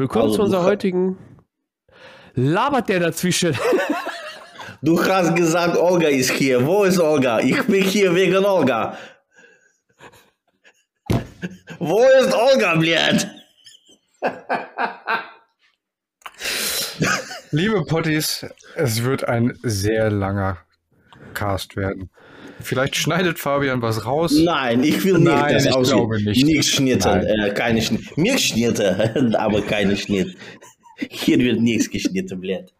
Willkommen Also, zu unserer heutigen. Labert der dazwischen? Du hast gesagt, Olga ist hier. Wo ist Olga? Ich bin hier wegen Olga. Wo ist Olga, blöd? Liebe Potties, es wird ein sehr langer Cast werden. Vielleicht schneidet Fabian was raus. Nein, ich will nicht Nein, das ich aussehen. glaube nicht. Nicht schnitten, Nein. äh, keine Schnitt. Milchschnitte, aber keine Schnitt. Hier wird nichts geschnitten, blöd.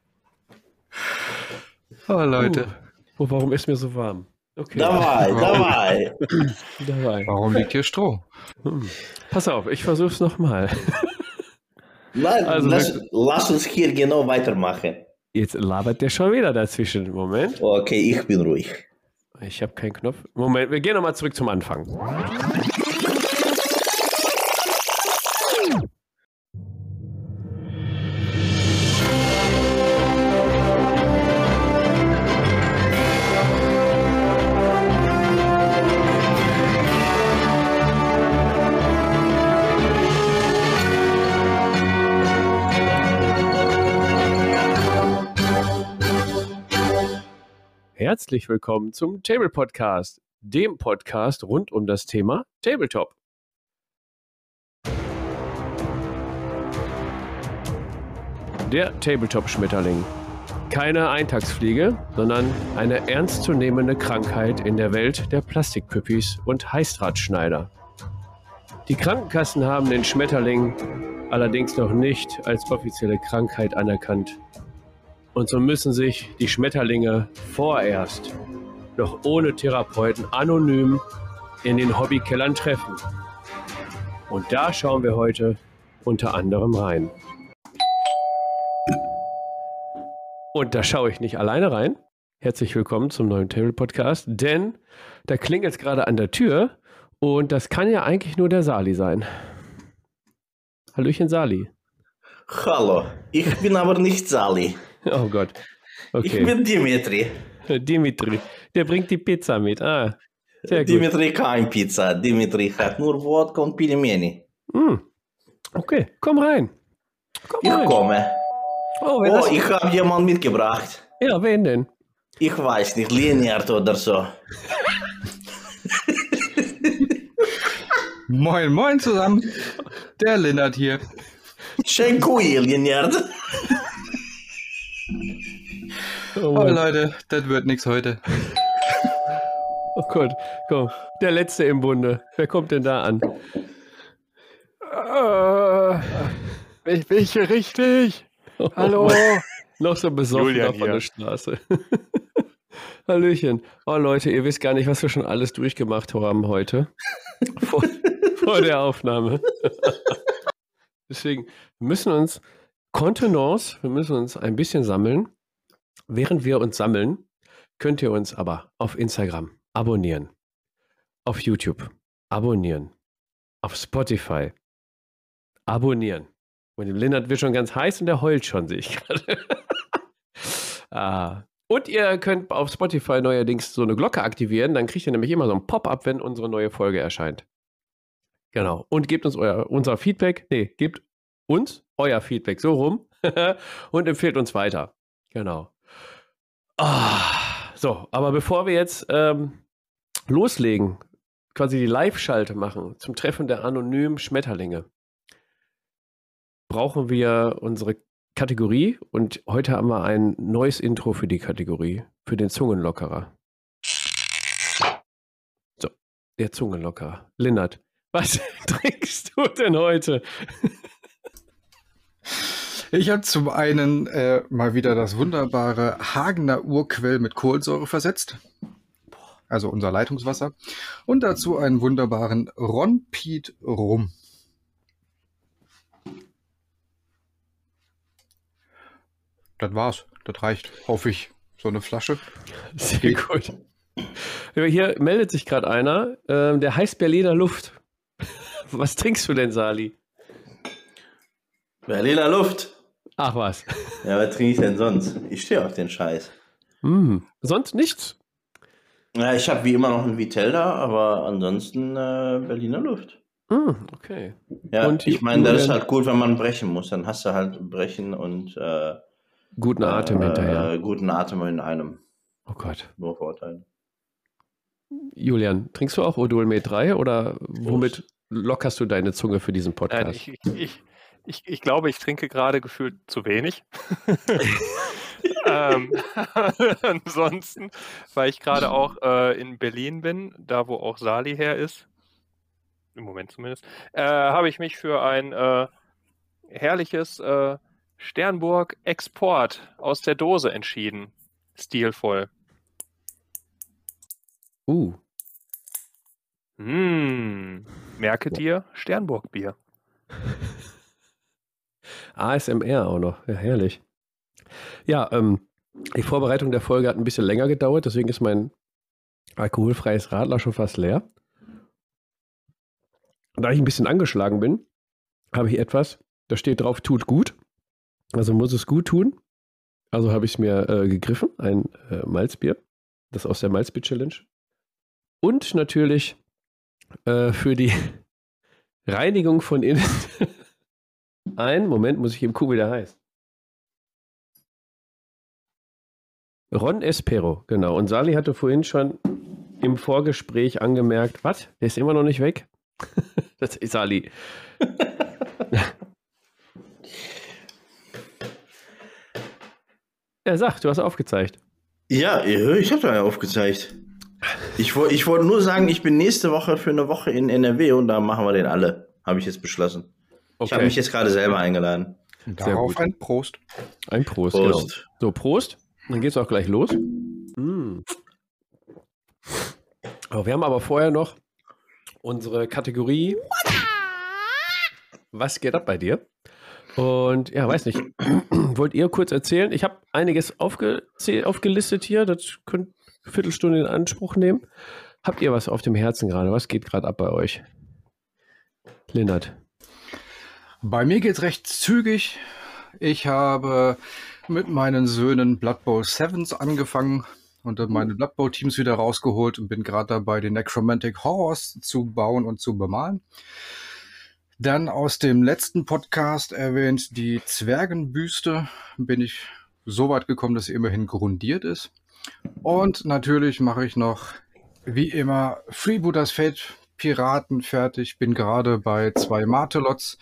Oh, Leute, Oh, warum ist mir so warm? Okay, Dabei, dabei. dabei. warum liegt hier Stroh? Hm. Pass auf, ich versuch's nochmal. Nein, Also lass, wir- lass uns hier genau weitermachen. Jetzt labert der schon wieder dazwischen. Moment. Okay, ich bin ruhig. Ich habe keinen Knopf. Moment, wir gehen nochmal zurück zum Anfang. Herzlich willkommen zum Table Podcast, dem Podcast rund um das Thema Tabletop. Der Tabletop-Schmetterling. Keine Eintagsfliege, sondern eine ernstzunehmende Krankheit in der Welt der Plastikpüppis und Heißdrahtschneider. Die Krankenkassen haben den Schmetterling allerdings noch nicht als offizielle Krankheit anerkannt. Und so müssen sich die Schmetterlinge vorerst noch ohne Therapeuten anonym in den Hobbykellern treffen. Und da schauen wir heute unter anderem rein. Und da schaue ich nicht alleine rein. Herzlich willkommen zum neuen Table Podcast, denn da klingelt es gerade an der Tür und das kann ja eigentlich nur der Sali sein. Hallöchen Sali. Hallo, ich bin aber nicht Sali. Oh Gott. Ich Okay. bin Dimitri. Dimitri. Der bringt die Pizza mit. Ah, sehr gut. Dimitri kein Pizza. Dimitri hat nur Wodka und Pilmeni. Hm. Okay, komm rein. Komm Ich rein. komme. Oh, Oh, das? ich habe jemanden mitgebracht. Ja, wen denn? Ich weiß nicht, Leniart oder so. Moin, moin zusammen. Der Lennart hier. Schenkui, Leniart. Oh, Oh, Mann. Leute, das wird nichts heute. oh Gott, komm. Der Letzte im Bunde. Wer kommt denn da an? Ich bin hier richtig. Hallo. Noch so besoffen Julian auf der. Straße. Hallöchen. Oh Leute, ihr wisst gar nicht, was wir schon alles durchgemacht haben heute. vor, vor der Aufnahme. Deswegen wir müssen uns Kontenance, wir müssen uns ein bisschen sammeln. Während wir uns sammeln, könnt ihr uns aber auf Instagram abonnieren, auf YouTube abonnieren, auf Spotify abonnieren. Und dem Lennart wird schon ganz heiß und der heult schon, sehe ich gerade. ah. Und ihr könnt auf Spotify neuerdings so eine Glocke aktivieren, dann kriegt ihr nämlich immer so ein Pop-up, wenn unsere neue Folge erscheint. Genau. Und gebt uns euer, unser Feedback. Nee, gebt uns euer Feedback so rum und empfehlt uns weiter. Genau. Ah, so, aber bevor wir jetzt ähm, loslegen, quasi die Live-Schalte machen zum Treffen der anonymen Schmetterlinge, brauchen wir unsere Kategorie und heute haben wir ein neues Intro für die Kategorie, für den Zungenlockerer. So, der Zungenlockerer. Lennart, was trinkst du denn heute? Ich habe zum einen äh, mal wieder das wunderbare Hagener Urquell mit Kohlensäure versetzt. Also unser Leitungswasser. Und dazu einen wunderbaren Ron Piet Rum. Das war's. Das reicht, hoffe ich. So eine Flasche. Sehr gut. Hier meldet sich gerade einer, ähm, der heißt Berliner Luft. Was trinkst du denn, Sali? Berliner Luft. Ach was. Ja, was trinke ich denn sonst? Ich stehe auf den Scheiß. Hm, sonst nichts? Ja, ich habe wie immer noch ein Vitell da, aber ansonsten äh, Berliner Luft. Hm, okay. Ja, Und ich meine, das ist halt gut, wenn man brechen muss. Dann hast du halt brechen und äh, Guten Atem äh, hinterher. guten Atem in einem. Oh Gott. Nur Vorteile. Julian, trinkst du auch Odolmet 3 oder womit lockerst du deine Zunge für diesen Podcast? Nein, ich, ich, ich, ich, glaube, ich trinke gerade gefühlt zu wenig. ähm, ansonsten, weil ich gerade auch äh, in Berlin bin, da wo auch Sali her ist, im Moment zumindest, äh, habe ich mich für ein äh, herrliches äh, Sternburg Export aus der Dose entschieden. Stilvoll. uh, Hm, merke dir, Sternburg Bier. ASMR auch noch. Ja, herrlich. Ja, ähm, die Vorbereitung der Folge hat ein bisschen länger gedauert, deswegen ist mein alkoholfreies Radler schon fast leer. Da ich ein bisschen angeschlagen bin, habe ich etwas, da steht drauf, tut gut. Also muss es gut tun. Also habe ich es mir äh, gegriffen, ein äh, Malzbier, das aus der Malzbier-Challenge. Und natürlich äh, für die Reinigung von innen ein, Moment, muss ich eben gucken, wie der heißt. Ron Espero, genau. Und Sali hatte vorhin schon im Vorgespräch angemerkt, was? Der ist immer noch nicht weg? das ist Sali. er sagt, du hast aufgezeigt. Ja, ich habe da aufgezeigt. Ich, ich wollte nur sagen, ich bin nächste Woche für eine Woche in NRW und da machen wir den alle. Habe ich jetzt beschlossen. Ich habe mich jetzt gerade selber eingeladen. Darauf gut. ein Prost. Ein Prost, Prost. genau. So, Prost. Dann geht's auch gleich los. Mm. Oh, wir haben aber vorher noch unsere Kategorie Was geht ab bei dir? Und ja, weiß nicht. Wollt ihr kurz erzählen? Ich habe einiges aufgelistet hier. Das könnt eine Viertelstunde in Anspruch nehmen. Habt ihr was auf dem Herzen gerade? Was geht gerade ab bei euch? Lennart. Bei mir geht's recht zügig. Ich habe mit meinen Söhnen Blood Bowl Sevens angefangen und dann meine Blood Bowl Teams wieder rausgeholt und bin gerade dabei, den Necromantic Horrors zu bauen und zu bemalen. Dann aus dem letzten Podcast erwähnt die Zwergenbüste. Bin ich so weit gekommen, dass sie immerhin grundiert ist. Und natürlich mache ich noch, wie immer, Freebooters Fate Piraten fertig. Bin gerade bei zwei Martelots.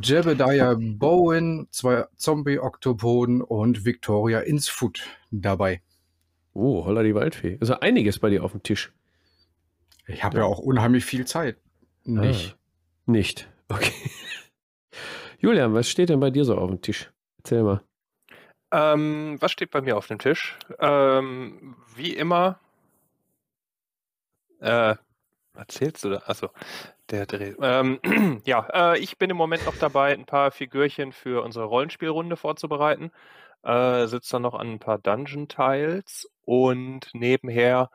Jebediah Bowen, zwei Zombie-Oktopoden und Victoria Insfoot dabei. Oh, holla die Waldfee. Also einiges bei dir auf dem Tisch. Ich habe ja. auch unheimlich viel Zeit. Nicht. Ah, nicht. Okay. Julian, was steht denn bei dir so auf dem Tisch? Erzähl mal. Ähm, was steht bei mir auf dem Tisch? Ähm, wie immer. Äh, was zählst du da? Achso, der Dreh. Ähm, ja, äh, ich bin im Moment noch dabei, ein paar Figürchen für unsere Rollenspielrunde vorzubereiten. Äh, sitze dann noch an ein paar Dungeon-Tiles und nebenher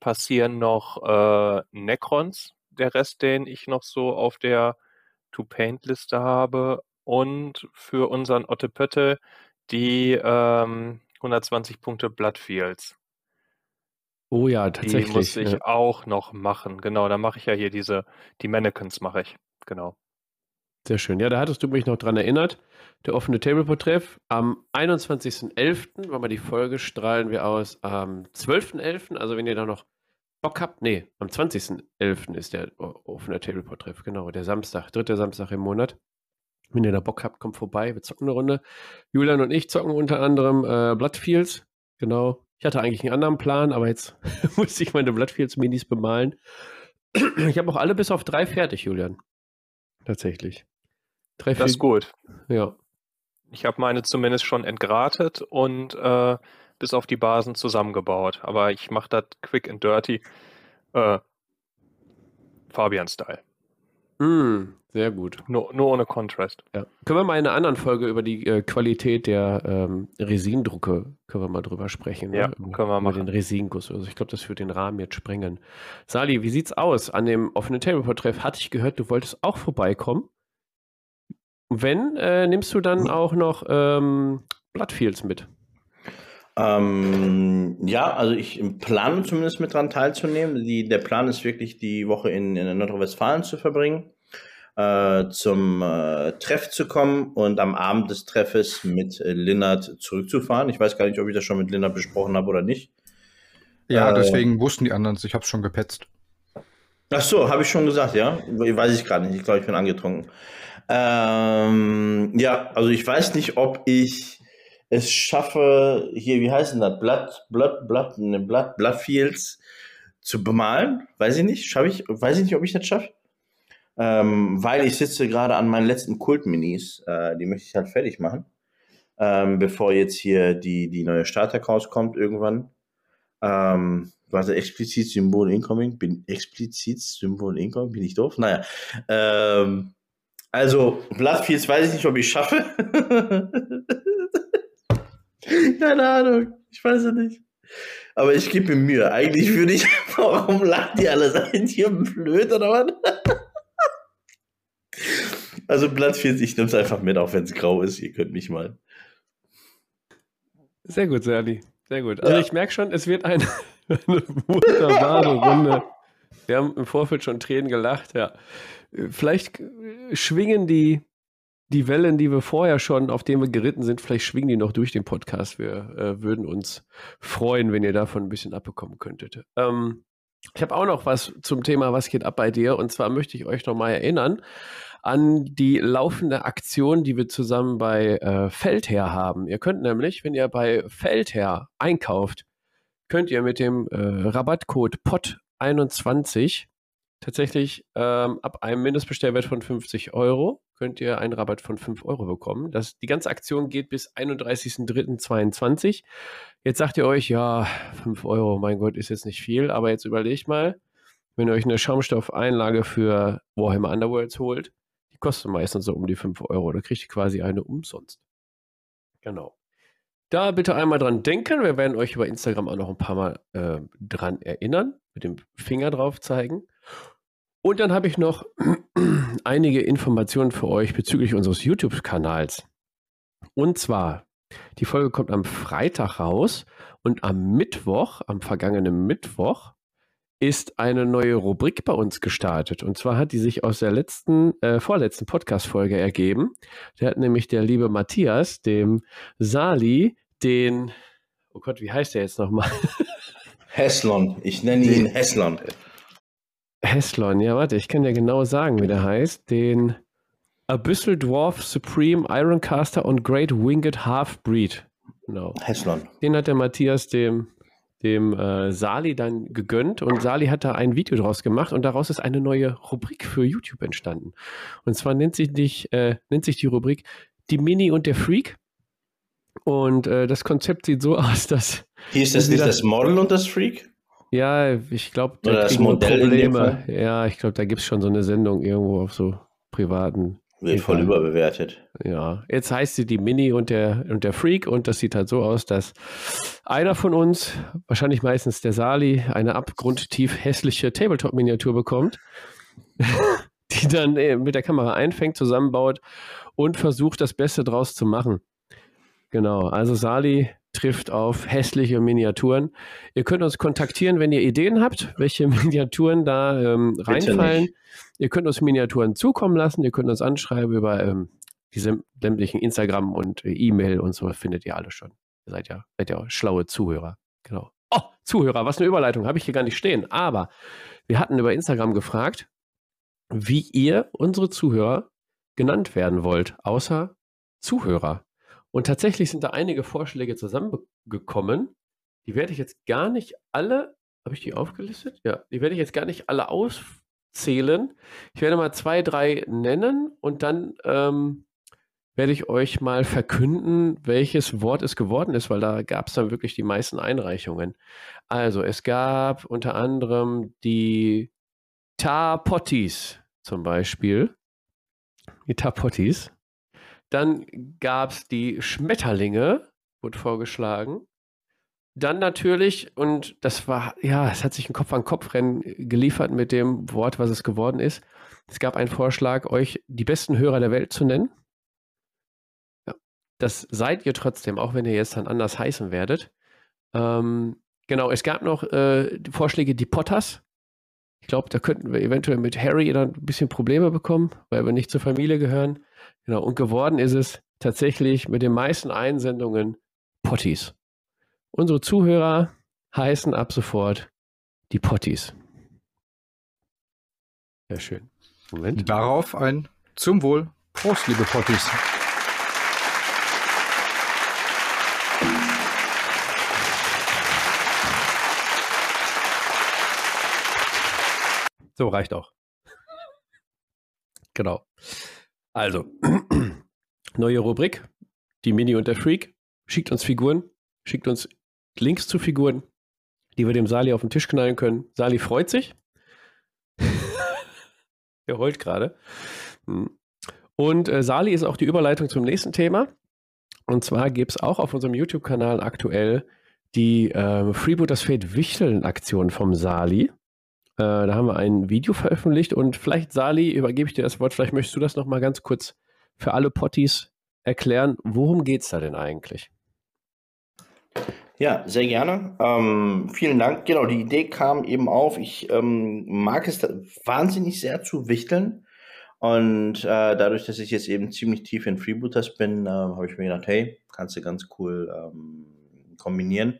passieren noch äh, Necrons, der Rest, den ich noch so auf der To-Paint-Liste habe. Und für unseren Ottepötte die ähm, 120 Punkte Bloodfields. Oh ja, Die tatsächlich. muss ich ja. auch noch machen. Genau, da mache ich ja hier diese, die Mannequins mache ich. Genau. Sehr schön. Ja, da hattest du mich noch dran erinnert. Der offene Tableport-Treff am 21.11., wenn wir die Folge strahlen wir aus am 12.11., also wenn ihr da noch Bock habt, nee, am 20.11. ist der offene Tableport-Treff, genau, der Samstag, dritter Samstag im Monat. Wenn ihr da Bock habt, kommt vorbei, wir zocken eine Runde. Julian und ich zocken unter anderem äh, Bloodfields, genau. Ich hatte eigentlich einen anderen Plan, aber jetzt musste ich meine Bloodfields-Minis bemalen. Ich habe auch alle bis auf drei fertig, Julian. Tatsächlich. Drei Das ist gut. Ja. Ich habe meine zumindest schon entgratet und äh, bis auf die Basen zusammengebaut. Aber ich mache das quick and dirty. Äh, Fabian-Style. Mm, sehr gut. Nur, nur ohne Contrast. Ja. Können wir mal in einer anderen Folge über die äh, Qualität der ähm, Resindrucke können wir mal drüber sprechen. Ja, ne? Über- können wir über machen. den Resinguss. Also ich glaube, das wird den Rahmen jetzt sprengen. Sali, wie sieht's aus? An dem offenen Tableport-Treff hatte ich gehört, du wolltest auch vorbeikommen. Wenn, äh, nimmst du dann auch noch ähm, Bloodfields mit? Ähm, ja, also ich plane zumindest mit dran teilzunehmen. Die, der Plan ist wirklich, die Woche in, in Nordrhein-Westfalen zu verbringen. äh, zum äh, Treff zu kommen und am Abend des Treffes mit äh, Linnert zurückzufahren. Ich weiß gar nicht, ob ich das schon mit Linnert besprochen habe oder nicht. Ja, äh, deswegen wussten die anderen es. Ich habe es schon gepetzt. Ach so, habe ich schon gesagt, ja? Weiß ich gerade nicht. Ich glaube, ich bin angetrunken. Ähm, ja, also ich weiß nicht, ob ich es schaffe, hier, wie heißt denn das? Blatt, Blatt, Blatt, ne, Blatt, Blattfields zu bemalen. Weiß ich nicht. Schaffe ich, weiß ich nicht, ob ich das schaffe. Ähm, weil ich sitze gerade an meinen letzten Kult-Minis. Äh, die möchte ich halt fertig machen. Ähm, bevor jetzt hier die, die neue Starter rauskommt irgendwann. Ähm, warte, explizit Symbol incoming? Bin explizit Symbol incoming? Bin ich doof? Naja. Ähm, also, Bloodfields weiß ich nicht, ob ich schaffe. Keine Ahnung. Ich weiß es nicht. Aber ich gebe mir Mühe. Eigentlich würde ich. Warum lachen die alle? Seid ihr blöd oder was? also, Bloodfields, ich nehme es einfach mit, auch wenn es grau ist. Ihr könnt mich mal. Sehr gut, Serli. Sehr gut. Also, ja. ich merke schon, es wird eine, eine wunderbare Runde. Wir haben im Vorfeld schon Tränen gelacht, ja vielleicht schwingen die, die Wellen, die wir vorher schon, auf denen wir geritten sind, vielleicht schwingen die noch durch den Podcast. Wir äh, würden uns freuen, wenn ihr davon ein bisschen abbekommen könntet. Ähm, ich habe auch noch was zum Thema, was geht ab bei dir? Und zwar möchte ich euch nochmal erinnern an die laufende Aktion, die wir zusammen bei äh, Feldherr haben. Ihr könnt nämlich, wenn ihr bei Feldherr einkauft, könnt ihr mit dem äh, Rabattcode POT21 tatsächlich ähm, ab einem Mindestbestellwert von 50 Euro könnt ihr einen Rabatt von 5 Euro bekommen. Das, die ganze Aktion geht bis 31.03.2022. Jetzt sagt ihr euch, ja, 5 Euro, mein Gott, ist jetzt nicht viel, aber jetzt überlegt mal, wenn ihr euch eine Schaumstoffeinlage für Warhammer Underworlds holt, die kostet meistens so um die 5 Euro. Da kriegt ihr quasi eine umsonst. Genau. Da bitte einmal dran denken. Wir werden euch über Instagram auch noch ein paar Mal äh, dran erinnern, mit dem Finger drauf zeigen. Und dann habe ich noch einige Informationen für euch bezüglich unseres YouTube-Kanals. Und zwar, die Folge kommt am Freitag raus und am Mittwoch, am vergangenen Mittwoch, ist eine neue Rubrik bei uns gestartet. Und zwar hat die sich aus der letzten, äh, vorletzten Podcast-Folge ergeben. Der hat nämlich der liebe Matthias, dem Sali, den, oh Gott, wie heißt der jetzt nochmal? Heslon. Ich nenne ihn Heslon. Heslon, ja, warte, ich kann dir genau sagen, wie der heißt. Den Abyssal Dwarf Supreme Ironcaster und Great Winged Half-Breed. Genau. Heslon. Den hat der Matthias dem, dem äh, Sali dann gegönnt und Sali hat da ein Video draus gemacht und daraus ist eine neue Rubrik für YouTube entstanden. Und zwar nennt sich, dich, äh, nennt sich die Rubrik Die Mini und der Freak. Und äh, das Konzept sieht so aus, dass. Hieß das nicht das Model und das Freak? Ja, ich glaube, da das Modell Probleme. Ja, ich glaube, da gibt es schon so eine Sendung irgendwo auf so privaten. Wird voll überbewertet. Ja, jetzt heißt sie die Mini und der, und der Freak und das sieht halt so aus, dass einer von uns, wahrscheinlich meistens der Sali, eine abgrundtief hässliche Tabletop-Miniatur bekommt, die dann äh, mit der Kamera einfängt, zusammenbaut und versucht, das Beste draus zu machen. Genau, also Sali trifft auf hässliche Miniaturen. Ihr könnt uns kontaktieren, wenn ihr Ideen habt, welche Miniaturen da ähm, reinfallen. Ihr könnt uns Miniaturen zukommen lassen. Ihr könnt uns anschreiben über ähm, diese sämtlichen Instagram und äh, E-Mail und so findet ihr alle schon. Ihr seid ja, seid ja schlaue Zuhörer. Genau. Oh, Zuhörer, was eine Überleitung. Habe ich hier gar nicht stehen. Aber wir hatten über Instagram gefragt, wie ihr unsere Zuhörer genannt werden wollt, außer Zuhörer. Und tatsächlich sind da einige Vorschläge zusammengekommen. Die werde ich jetzt gar nicht alle, habe ich die aufgelistet? Ja, die werde ich jetzt gar nicht alle auszählen. Ich werde mal zwei, drei nennen und dann ähm, werde ich euch mal verkünden, welches Wort es geworden ist, weil da gab es dann wirklich die meisten Einreichungen. Also es gab unter anderem die Tapottis zum Beispiel. Die Tapottis. Dann gab es die Schmetterlinge, wurde vorgeschlagen. Dann natürlich, und das war, ja, es hat sich ein Kopf-an-Kopf-Rennen geliefert mit dem Wort, was es geworden ist. Es gab einen Vorschlag, euch die besten Hörer der Welt zu nennen. Ja, das seid ihr trotzdem, auch wenn ihr jetzt dann anders heißen werdet. Ähm, genau, es gab noch äh, Vorschläge, die Potters. Ich glaube, da könnten wir eventuell mit Harry dann ein bisschen Probleme bekommen, weil wir nicht zur Familie gehören. Genau, und geworden ist es tatsächlich mit den meisten Einsendungen Potties. Unsere Zuhörer heißen ab sofort die Potties. Sehr schön. Moment. Darauf ein zum Wohl. Prost, liebe Potties. So reicht auch. genau. Also, neue Rubrik. Die Mini und der Freak. Schickt uns Figuren. Schickt uns Links zu Figuren, die wir dem Sali auf den Tisch knallen können. Sali freut sich. er heult gerade. Hm. Und äh, Sali ist auch die Überleitung zum nächsten Thema. Und zwar gibt es auch auf unserem YouTube-Kanal aktuell die äh, Freebooters Fate Wichteln-Aktion vom Sali. Äh, da haben wir ein Video veröffentlicht und vielleicht, Sali, übergebe ich dir das Wort. Vielleicht möchtest du das nochmal ganz kurz für alle Potties erklären. Worum geht es da denn eigentlich? Ja, sehr gerne. Ähm, vielen Dank. Genau, die Idee kam eben auf. Ich ähm, mag es wahnsinnig sehr zu wichteln. Und äh, dadurch, dass ich jetzt eben ziemlich tief in Freebooters bin, äh, habe ich mir gedacht, hey, kannst du ganz cool ähm, kombinieren.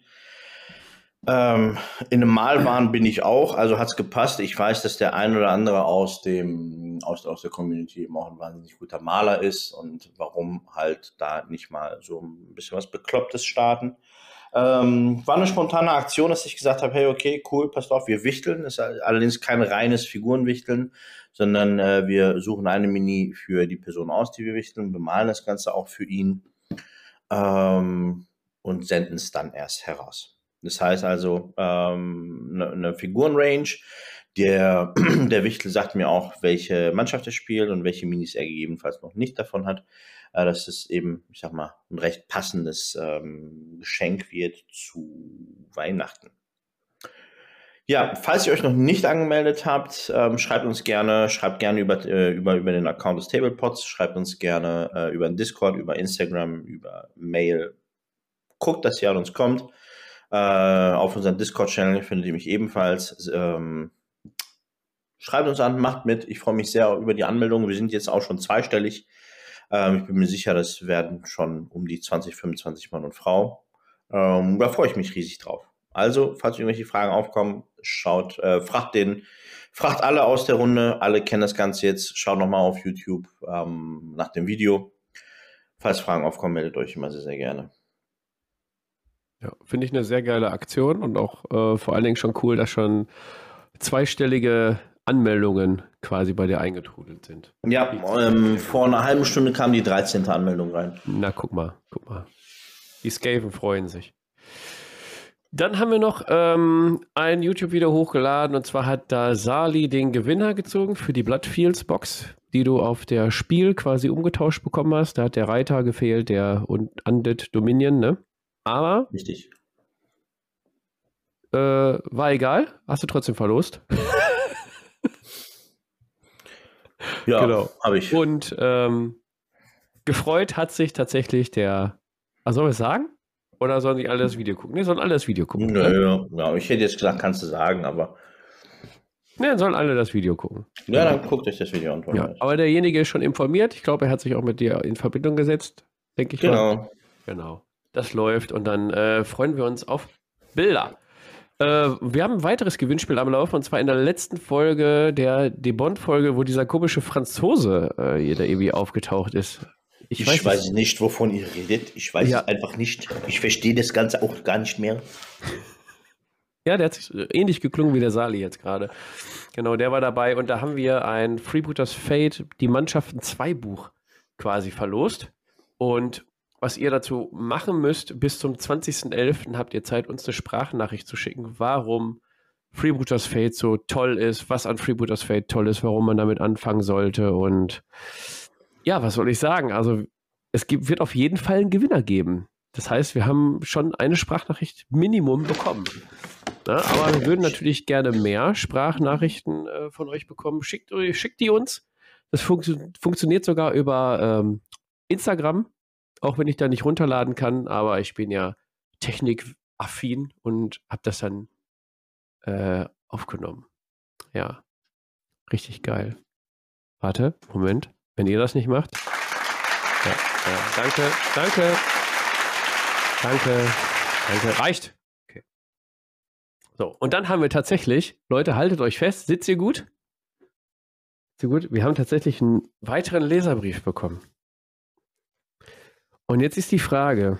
Ähm, in einem Malwahn bin ich auch, also hat es gepasst. Ich weiß, dass der ein oder andere aus dem aus, aus der Community eben auch ein wahnsinnig guter Maler ist und warum halt da nicht mal so ein bisschen was Beklopptes starten. Ähm, war eine spontane Aktion, dass ich gesagt habe, hey, okay, cool, passt auf, wir wichteln. Das ist allerdings kein reines Figurenwichteln, sondern äh, wir suchen eine Mini für die Person aus, die wir wichteln, bemalen das Ganze auch für ihn ähm, und senden es dann erst heraus. Das heißt also, ähm, eine, eine Figurenrange. Der, der Wichtel sagt mir auch, welche Mannschaft er spielt und welche Minis er gegebenenfalls noch nicht davon hat. Äh, dass es eben, ich sag mal, ein recht passendes ähm, Geschenk wird zu Weihnachten. Ja, falls ihr euch noch nicht angemeldet habt, ähm, schreibt uns gerne, schreibt gerne über, äh, über, über den Account des Tablepods, schreibt uns gerne äh, über den Discord, über Instagram, über Mail. Guckt, dass ihr an uns kommt. Äh, auf unserem Discord-Channel findet ihr mich ebenfalls. Ähm, schreibt uns an, macht mit. Ich freue mich sehr über die Anmeldung. Wir sind jetzt auch schon zweistellig. Ähm, ich bin mir sicher, das werden schon um die 20, 25 Mann und Frau. Ähm, da freue ich mich riesig drauf. Also, falls irgendwelche Fragen aufkommen, schaut, äh, fragt den, fragt alle aus der Runde. Alle kennen das Ganze jetzt. Schaut nochmal auf YouTube ähm, nach dem Video. Falls Fragen aufkommen, meldet euch immer sehr, sehr gerne. Ja, finde ich eine sehr geile Aktion und auch äh, vor allen Dingen schon cool, dass schon zweistellige Anmeldungen quasi bei dir eingetrudelt sind. Ja, ähm, vor einer halben Stunde kam die 13. Anmeldung rein. Na, guck mal, guck mal. Die Skaven freuen sich. Dann haben wir noch ähm, ein YouTube-Video hochgeladen und zwar hat da Sali den Gewinner gezogen für die Bloodfields Box, die du auf der Spiel quasi umgetauscht bekommen hast. Da hat der Reiter gefehlt, der und Undead Dominion, ne? Aber. Richtig. Äh, war egal. Hast du trotzdem verlost. ja, genau. habe ich. Und ähm, gefreut hat sich tatsächlich der. Was soll wir sagen? Oder sollen die alle das Video gucken? Ne, sollen alle das Video gucken. Nö, ne? ja, ich hätte jetzt gesagt, kannst du sagen, aber. Ne, sollen alle das Video gucken. Ja, dann guckt euch das Video an. Ja, aber derjenige ist schon informiert. Ich glaube, er hat sich auch mit dir in Verbindung gesetzt, denke ich genau. mal. Genau das läuft und dann äh, freuen wir uns auf Bilder. Äh, wir haben ein weiteres Gewinnspiel am Laufen und zwar in der letzten Folge der Debond-Folge, wo dieser komische Franzose äh, hier der irgendwie aufgetaucht ist. Ich, ich weiß, weiß nicht, wovon ihr redet. Ich weiß ja. es einfach nicht. Ich verstehe das Ganze auch gar nicht mehr. Ja, der hat sich ähnlich geklungen wie der Sali jetzt gerade. Genau, der war dabei und da haben wir ein Freebooters Fate, die Mannschaften 2 Buch quasi verlost. Und was ihr dazu machen müsst, bis zum 20.11. habt ihr Zeit, uns eine Sprachnachricht zu schicken, warum Freebooters Fate so toll ist, was an Freebooters Fate toll ist, warum man damit anfangen sollte und ja, was soll ich sagen? Also es gibt, wird auf jeden Fall einen Gewinner geben. Das heißt, wir haben schon eine Sprachnachricht Minimum bekommen. Ja, aber wir würden natürlich gerne mehr Sprachnachrichten äh, von euch bekommen. Schickt, schickt die uns. Das funktio funktioniert sogar über ähm, Instagram auch wenn ich da nicht runterladen kann, aber ich bin ja technikaffin und habe das dann äh, aufgenommen. Ja. Richtig geil. Warte, Moment. Wenn ihr das nicht macht. Ja, ja. Danke, danke. Danke. Danke. Reicht. Okay. So, und dann haben wir tatsächlich, Leute, haltet euch fest, sitzt ihr gut? Sitzt ihr gut? Wir haben tatsächlich einen weiteren Leserbrief bekommen. Und jetzt ist die Frage,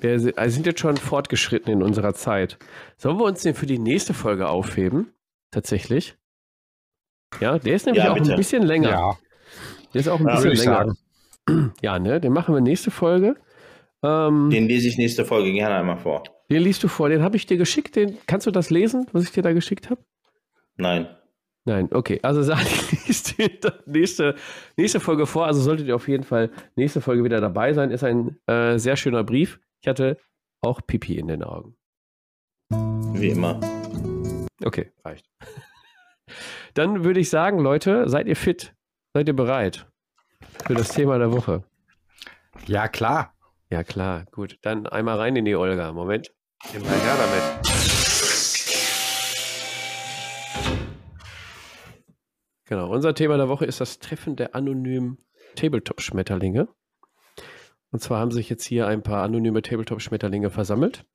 wir sind jetzt schon fortgeschritten in unserer Zeit. Sollen wir uns den für die nächste Folge aufheben? Tatsächlich? Ja, der ist nämlich Ja, auch bitte. ein bisschen länger. Ja, Der ist auch ein Ja, bisschen länger. sagen. Ja, ne? Den machen wir nächste Folge. Ähm, den, Den lese ich nächste Folge gerne einmal vor. liest du vor. Den habe ich dir geschickt. Den, kannst du das lesen, was ich dir da geschickt habe? Nein. Nein, okay. Also liest die nächste, nächste Folge vor. Also solltet ihr auf jeden Fall nächste Folge wieder dabei sein. Ist ein äh, sehr schöner Brief. Ich hatte auch Pipi in den Augen. Wie immer. Okay, reicht. Dann würde ich sagen, Leute, seid ihr fit? Seid ihr bereit für das Thema der Woche? ja klar. Ja, klar. Gut. Dann einmal rein in die Olga. Moment. Immer her damit. Genau. Unser Thema der Woche ist das Treffen der anonymen Tabletop-Schmetterlinge. Und zwar haben sich jetzt hier ein paar anonyme Tabletop-Schmetterlinge versammelt.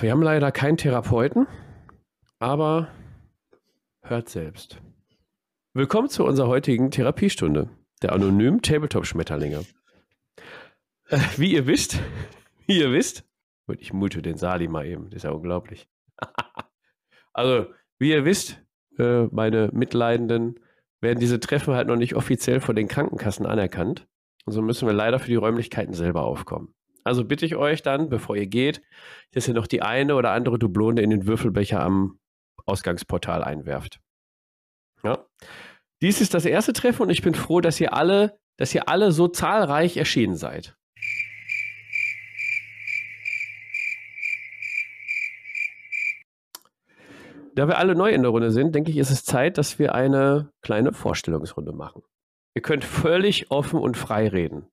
Wir haben leider keinen Therapeuten, aber hört selbst. Willkommen zu unserer heutigen Therapiestunde der anonymen Tabletop-Schmetterlinge. Äh, Wie ihr wisst, wie ihr wisst, und ich mute den Sali mal eben, das ist ja unglaublich. also, wie ihr wisst, äh, meine Mitleidenden werden diese Treffen halt noch nicht offiziell von den Krankenkassen anerkannt. Und so müssen wir leider für die Räumlichkeiten selber aufkommen. Also bitte ich euch dann, bevor ihr geht, dass ihr noch die eine oder andere Dublone in den Würfelbecher am Ausgangsportal einwerft. Ja. Dies ist das erste Treffen und ich bin froh, dass ihr alle, dass ihr alle so zahlreich erschienen seid. Da wir alle neu in der Runde sind, denke ich, ist es Zeit, dass wir eine kleine Vorstellungsrunde machen. Ihr könnt völlig offen und frei reden.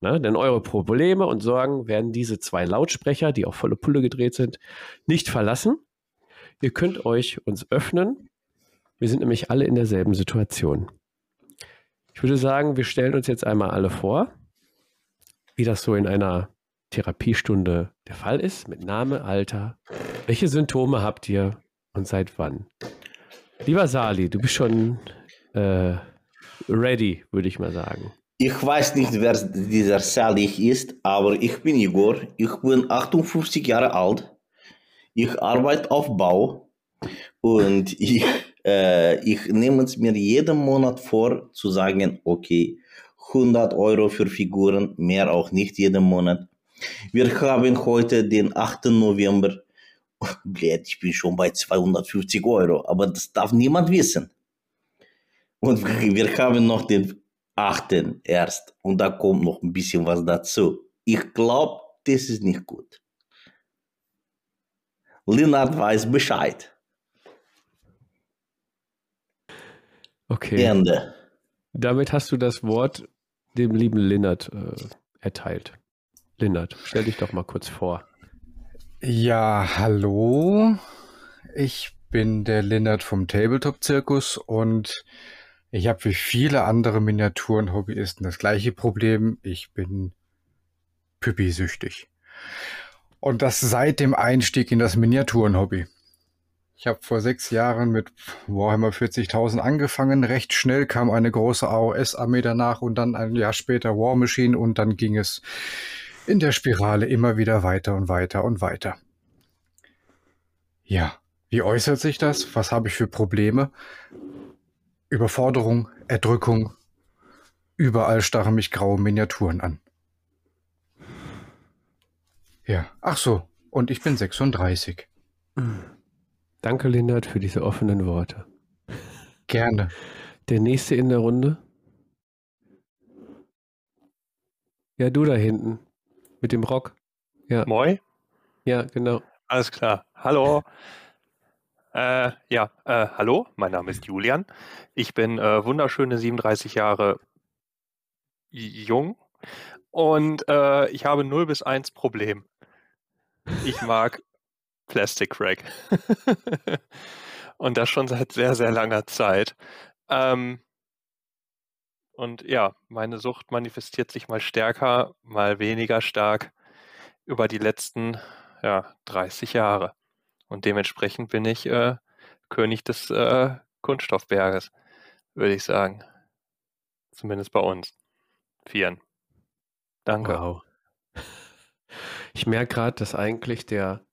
Ne? Denn eure Probleme und Sorgen werden diese zwei Lautsprecher, die auf volle Pulle gedreht sind, nicht verlassen. Ihr könnt euch uns öffnen. Wir sind nämlich alle in derselben Situation. Ich würde sagen, wir stellen uns jetzt einmal alle vor, wie das so in einer Therapiestunde der Fall ist, mit Name, Alter. Welche Symptome habt ihr und seit wann? Lieber Sali, du bist schon äh, ready, würde ich mal sagen. Ich weiß nicht, wer dieser Sally ist, aber ich bin Igor. Ich bin 58 Jahre alt. Ich arbeite auf Bau und ich, äh, ich nehme es mir jeden Monat vor zu sagen, okay, 100 Euro für Figuren, mehr auch nicht jeden Monat. Wir haben heute den 8. November. Blöd, ich bin schon bei 250 Euro, aber das darf niemand wissen. Und wir haben noch den 8. erst und da kommt noch ein bisschen was dazu. Ich glaube, das ist nicht gut. Lennart weiß Bescheid. Okay. Ende. Damit hast du das Wort dem lieben Linnert äh, erteilt. Linnert, stell dich doch mal kurz vor. Ja, hallo. Ich bin der Lennart vom Tabletop-Zirkus und ich habe wie viele andere Miniaturen-Hobbyisten das gleiche Problem. Ich bin Püppi-süchtig. Und das seit dem Einstieg in das Miniaturen-Hobby. Ich habe vor sechs Jahren mit Warhammer 40.000 angefangen. Recht schnell kam eine große AOS-Armee danach und dann ein Jahr später War Machine und dann ging es in der Spirale immer wieder weiter und weiter und weiter. Ja, wie äußert sich das? Was habe ich für Probleme? Überforderung, Erdrückung. Überall starren mich graue Miniaturen an. Ja, ach so, und ich bin 36. Danke, Linnert, für diese offenen Worte. Gerne. Der nächste in der Runde? Ja, du da hinten. Mit dem Rock. Ja, Moi? ja, genau. Alles klar. Hallo. Äh, ja, äh, hallo, mein Name ist Julian. Ich bin äh, wunderschöne 37 Jahre jung und äh, ich habe 0 bis 1 Problem. Ich mag Plastic Crack. Und das schon seit sehr, sehr langer Zeit. Ähm, und ja, meine Sucht manifestiert sich mal stärker, mal weniger stark über die letzten ja, 30 Jahre. Und dementsprechend bin ich äh, König des äh, Kunststoffberges, würde ich sagen. Zumindest bei uns. Vieren. Danke. Wow. Ich merke gerade, dass eigentlich der,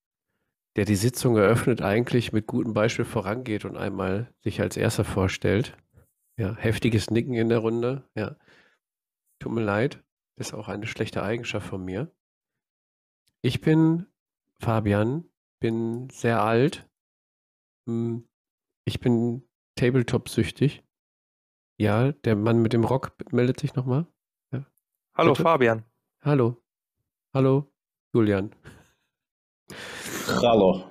der die Sitzung eröffnet, eigentlich mit gutem Beispiel vorangeht und einmal sich als erster vorstellt. Ja, heftiges Nicken in der Runde. Ja. Tut mir leid. Das ist auch eine schlechte Eigenschaft von mir. Ich bin Fabian, bin sehr alt. Hm, Ich bin Tabletop-süchtig. Ja, der Mann mit dem Rock meldet sich nochmal. Hallo Bitte? Fabian. Hallo. Hallo, Julian. Hallo.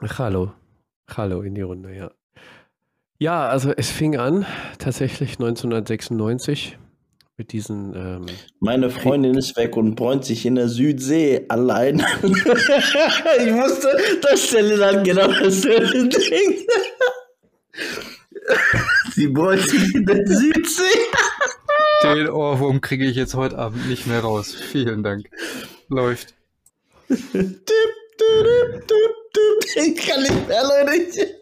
Hallo. Hallo in die Runde, ja. Ja, also es fing an, tatsächlich 1996 mit diesen, ähm, Meine Freundin ist weg und bräunt sich in der Südsee allein. ich wusste, das stelle dann genau dasselbe Ding. Sie bräunt sich in der Südsee. Den Ohrwurm kriege ich jetzt heute Abend nicht mehr raus. Vielen Dank. Läuft. Ich kann nicht mehr, Leute.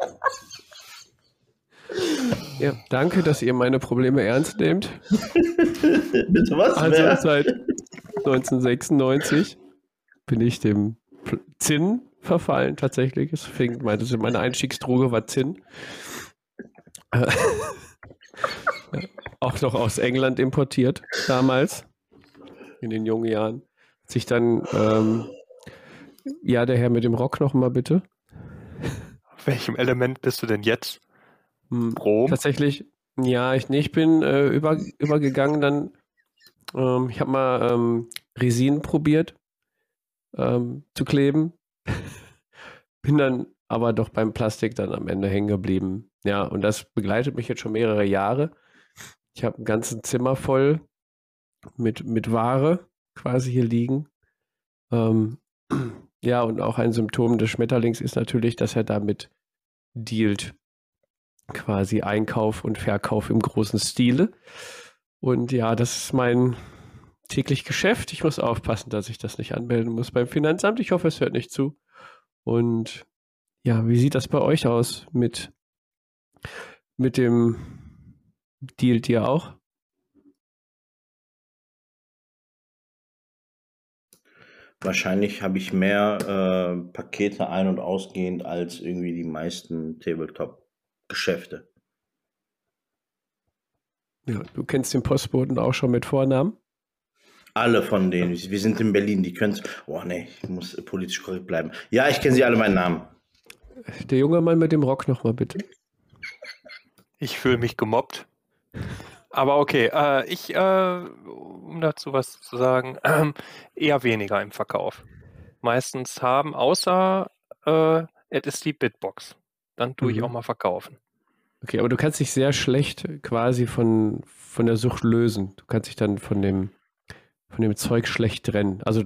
Ja, danke, dass ihr meine Probleme ernst nehmt. Bitte was? Also Wer? seit 1996 bin ich dem Zinn verfallen tatsächlich. Es fing, meine, meine Einstiegsdroge war Zinn. Äh, Auch noch aus England importiert damals, in den jungen Jahren. Sich dann, ähm, ja, der Herr mit dem Rock noch mal bitte. Auf welchem Element bist du denn jetzt? Hm, Rom? Tatsächlich, ja, ich, nee, ich bin äh, über, übergegangen dann. Ähm, ich habe mal ähm, Resin probiert ähm, zu kleben. bin dann aber doch beim Plastik dann am Ende hängen geblieben. Ja, und das begleitet mich jetzt schon mehrere Jahre. Ich habe ein ganzes Zimmer voll mit, mit Ware quasi hier liegen. Ähm, ja, und auch ein Symptom des Schmetterlings ist natürlich, dass er damit dealt quasi Einkauf und Verkauf im großen Stile. Und ja, das ist mein täglich Geschäft. Ich muss aufpassen, dass ich das nicht anmelden muss beim Finanzamt. Ich hoffe, es hört nicht zu. Und ja, wie sieht das bei euch aus mit, mit dem Deal dir auch? Wahrscheinlich habe ich mehr äh, Pakete ein- und ausgehend als irgendwie die meisten Tabletop-Geschäfte. Ja, du kennst den Postboten auch schon mit Vornamen? Alle von denen. Wir sind in Berlin, die können. Oh nee, ich muss politisch korrekt bleiben. Ja, ich kenne sie alle meinen Namen. Der junge Mann mit dem Rock nochmal bitte. Ich fühle mich gemobbt. Aber okay, äh, ich, äh, um dazu was zu sagen, ähm, eher weniger im Verkauf. Meistens haben, außer äh, es ist die Bitbox. Dann tue ich Mhm. auch mal verkaufen. Okay, aber du kannst dich sehr schlecht quasi von, von der Sucht lösen. Du kannst dich dann von dem, von dem Zeug schlecht trennen. Also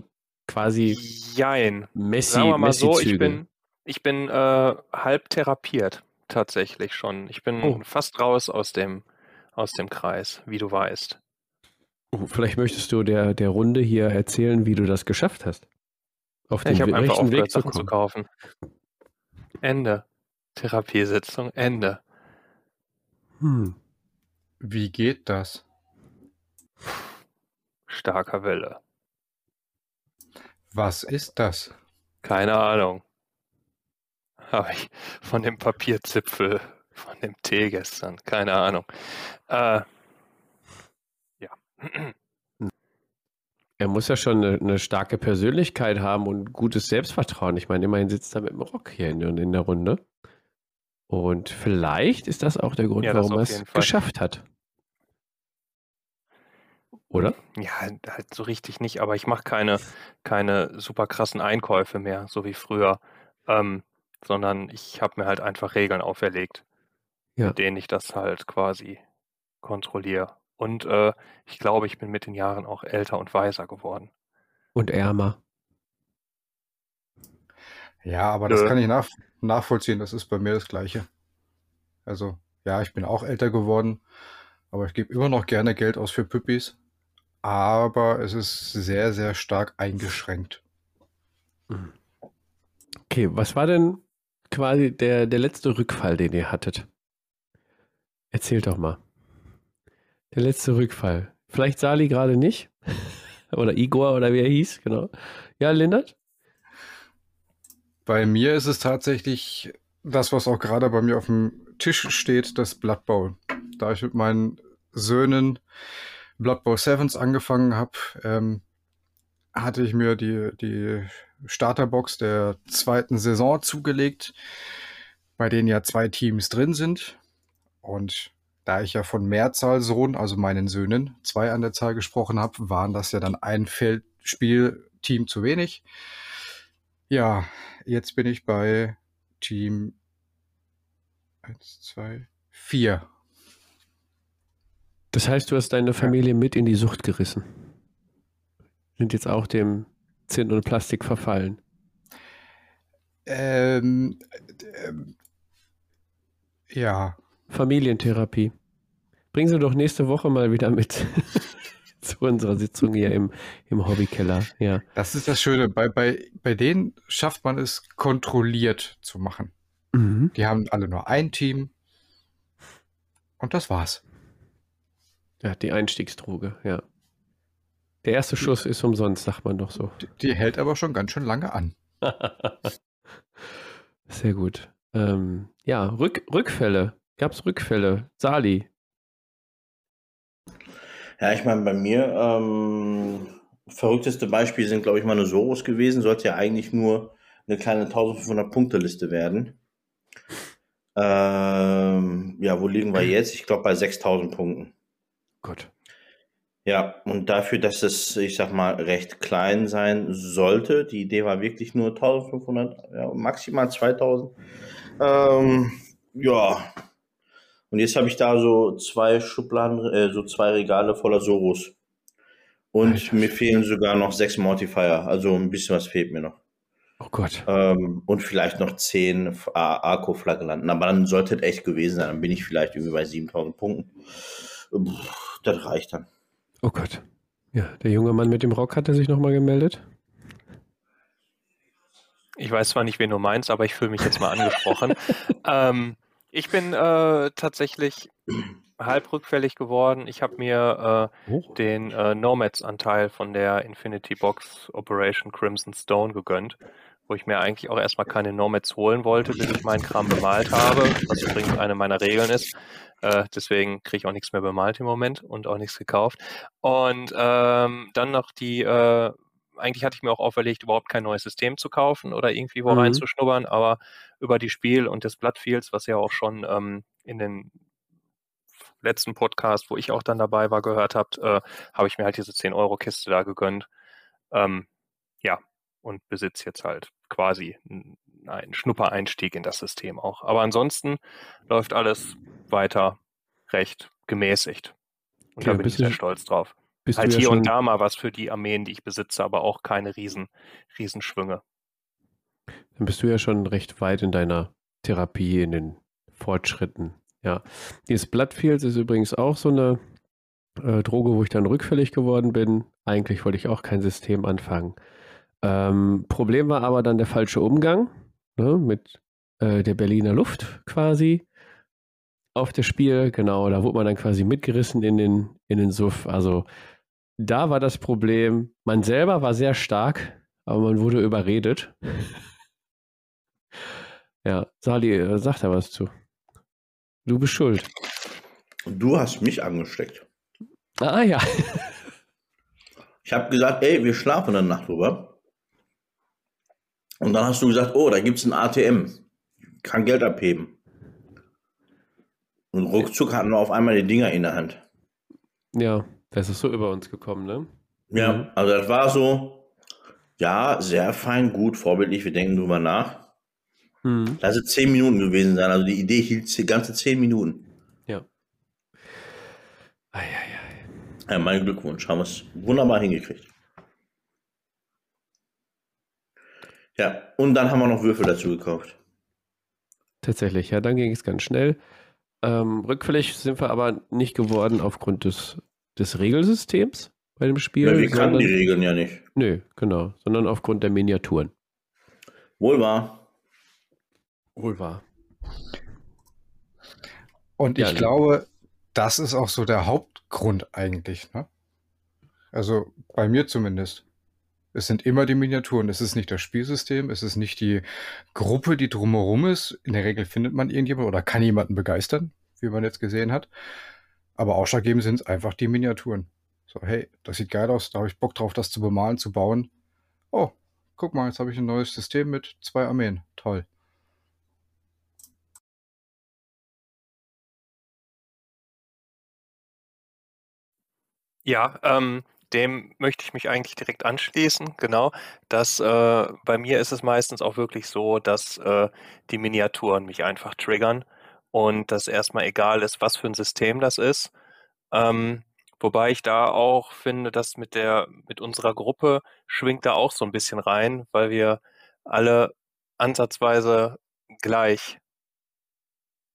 quasi Jein. Messi, Sagen wir mal so, ich bin, ich bin äh, halb therapiert, tatsächlich schon. Ich bin Oh. fast raus aus dem, aus dem Kreis, wie du weißt. Oh, vielleicht möchtest du der, der Runde hier erzählen, wie du das geschafft hast. Auf den Ich habe einfach Weg aufgehört, zu Sachen zu kaufen. Ende. Therapiesitzung, Ende. Hm. Wie geht das? Starker Wille. Was ist das? Keine Ahnung. Habe ich von dem Papierzipfel, von dem Tee gestern, keine Ahnung. Äh, ja. Er muss ja schon eine, eine starke Persönlichkeit haben und gutes Selbstvertrauen. Ich meine, immerhin sitzt er mit dem Rock hier in, in der Runde. Und vielleicht ist das auch der Grund, Ja, warum er es geschafft hat. Oder? Ja, halt so richtig nicht, aber ich mache keine, keine super krassen Einkäufe mehr, so wie früher. Ähm, sondern ich habe mir halt einfach Regeln auferlegt, Ja. mit denen ich das halt quasi kontrolliere. Und äh, ich glaube, ich bin mit den Jahren auch älter und weiser geworden. Und ärmer. Ja, aber das kann ich nach, nachvollziehen. Das ist bei mir das Gleiche. Also, ja, ich bin auch älter geworden, aber ich gebe immer noch gerne Geld aus für Püppis. Aber es ist sehr, sehr stark eingeschränkt. Okay, was war denn quasi der, der letzte Rückfall, den ihr hattet? Erzählt doch mal. Der letzte Rückfall. Vielleicht Sali gerade nicht. oder Igor oder wie er hieß, genau. Ja, Lindert? Bei mir ist es tatsächlich das, was auch gerade bei mir auf dem Tisch steht, das Blood Bowl. Da ich mit meinen Söhnen Blood Bowl Sevens angefangen habe, ähm, hatte ich mir die, die Starterbox der zweiten Saison zugelegt, bei denen ja zwei Teams drin sind. Und da ich ja von Mehrzahl Sohn, also meinen Söhnen, zwei an der Zahl gesprochen habe, waren das ja dann ein Feldspielteam zu wenig. Ja, jetzt bin ich bei Team 1, 2, 4. Das heißt, du hast deine Familie mit in die Sucht gerissen. Sind jetzt auch dem Zinn und Plastik verfallen. Ähm, ähm, ja. Familientherapie. Bringen Sie doch nächste Woche mal wieder mit zu unserer Sitzung hier im, im Hobbykeller. Ja. Das ist das Schöne. Bei, bei, bei denen schafft man es kontrolliert zu machen. Mhm. Die haben alle nur ein Team. Und das war's. Ja, die Einstiegsdroge, ja. Der erste Schuss ist umsonst, sagt man doch so. Die, die hält aber schon ganz schön lange an. Sehr gut. Ähm, ja, Rück, Rückfälle. Gab es Rückfälle? Sali. Ja, ich meine, bei mir, ähm, verrückteste Beispiel sind, glaube ich, meine Soros gewesen. Sollte ja eigentlich nur eine kleine 1500-Punkte-Liste werden. Ähm, ja, wo liegen wir jetzt? Ich glaube bei 6000 Punkten. Gut. Ja, und dafür, dass es, ich sag mal, recht klein sein sollte, die Idee war wirklich nur 1500, ja, maximal 2000. Ähm, ja. Und jetzt habe ich da so zwei Schubladen, äh, so zwei Regale voller Soros. Und Alter. mir fehlen sogar noch sechs Mortifier. Also ein bisschen was fehlt mir noch. Oh Gott. Ähm, und vielleicht noch zehn Arco-Flagge landen. Aber dann sollte es echt gewesen sein. Dann bin ich vielleicht irgendwie bei 7000 Punkten. Puh, Das reicht dann. Oh Gott. Ja, der junge Mann mit dem Rock hatte sich nochmal gemeldet. Ich weiß zwar nicht, wen du meinst, aber ich fühle mich jetzt mal angesprochen. ähm, ich bin äh, tatsächlich halb rückfällig geworden. Ich habe mir äh, Oh. den äh, Nomads-Anteil von der Infinity Box Operation Crimson Stone gegönnt, wo ich mir eigentlich auch erstmal keine Nomads holen wollte, bis ich meinen Kram bemalt habe, was übrigens eine meiner Regeln ist. Äh, deswegen kriege ich auch nichts mehr bemalt im Moment und auch nichts gekauft. Und ähm, dann noch die, äh, eigentlich hatte ich mir auch auferlegt, überhaupt kein neues System zu kaufen oder irgendwie wo Mhm. reinzuschnuppern, aber über die Spiel und des Bloodfields, was ja auch schon ähm, in den letzten Podcast, wo ich auch dann dabei war, gehört habt, äh, habe ich mir halt diese 10-Euro-Kiste da gegönnt. Ähm, ja, und besitze jetzt halt quasi einen Schnuppereinstieg in das System auch. Aber ansonsten läuft alles weiter recht gemäßigt. Und da Okay, bin ich sehr stolz drauf. Bist Halt du ja hier schon, und da mal was für die Armeen, die ich besitze, aber auch keine riesen, Riesenschwünge. Dann bist du ja schon recht weit in deiner Therapie, in den Fortschritten. Ja. Dieses Bloodfields ist übrigens auch so eine äh, Droge, wo ich dann rückfällig geworden bin. Eigentlich wollte ich auch kein System anfangen. Ähm, Problem war aber dann der falsche Umgang ne, mit äh, der Berliner Luft quasi auf das Spiel. Genau, da wurde man dann quasi mitgerissen in den, in den Suff. Also da war das Problem, man selber war sehr stark, aber man wurde überredet. Ja, Sali, äh, sag da was zu. Du bist schuld. Du hast mich angesteckt. Ah ja. Ich habe gesagt, ey, wir schlafen eine Nacht drüber. Und dann hast du gesagt, oh, da gibt es ein ATM. Kann Geld abheben. Und ruckzuck hatten wir auf einmal die Dinger in der Hand. Ja, das ist so über uns gekommen, ne? Ja, Mhm. also das war so, ja, sehr fein, gut, vorbildlich, wir denken drüber nach. Mhm. Lass es zehn Minuten gewesen sein, also die Idee hielt die ganze zehn Minuten. Ja. Eieiei. Ja, mein Glückwunsch, haben wir es wunderbar hingekriegt. Ja, und dann haben wir noch Würfel dazu gekauft. Tatsächlich, ja, dann ging es ganz schnell. Ähm, rückfällig sind wir aber nicht geworden aufgrund des, des Regelsystems bei dem Spiel. Ja, wir kannten sondern- die Regeln ja nicht. Nö, genau, sondern aufgrund der Miniaturen. Wohl wahr. Wohl wahr. Und Ja, ich ne? glaube, das ist auch so der Hauptgrund eigentlich. Ne? Also bei mir zumindest. Es sind immer die Miniaturen. Es ist nicht das Spielsystem, es ist nicht die Gruppe, die drumherum ist. In der Regel findet man irgendjemanden oder kann jemanden begeistern, wie man jetzt gesehen hat. Aber ausschlaggebend sind einfach die Miniaturen. So, hey, das sieht geil aus, da habe ich Bock drauf, das zu bemalen, zu bauen. Oh, guck mal, jetzt habe ich ein neues System mit zwei Armeen. Toll. Ja, ähm, dem möchte ich mich eigentlich direkt anschließen, genau. Das, äh, bei mir ist es meistens auch wirklich so, dass äh, die Miniaturen mich einfach triggern und das erstmal egal ist, was für ein System das ist. Ähm, wobei ich da auch finde, dass mit der, mit unserer Gruppe schwingt da auch so ein bisschen rein, weil wir alle ansatzweise gleich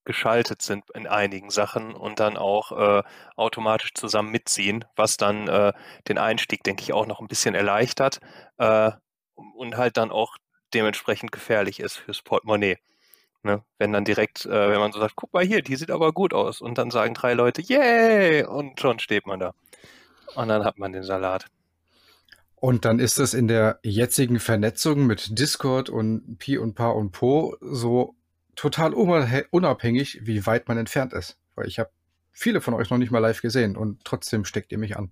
geschaltet sind in einigen Sachen und dann auch äh, automatisch zusammen mitziehen, was dann äh, den Einstieg, denke ich, auch noch ein bisschen erleichtert äh, und halt dann auch dementsprechend gefährlich ist fürs Portemonnaie. Ne? Wenn dann direkt, äh, wenn man so sagt, guck mal hier, die sieht aber gut aus und dann sagen drei Leute, yay, und schon steht man da. Und dann hat man den Salat. Und dann ist es in der jetzigen Vernetzung mit Discord und Pi und Pa und Po so total unabhä- unabhängig, wie weit man entfernt ist. Weil ich habe viele von euch noch nicht mal live gesehen und trotzdem steckt ihr mich an.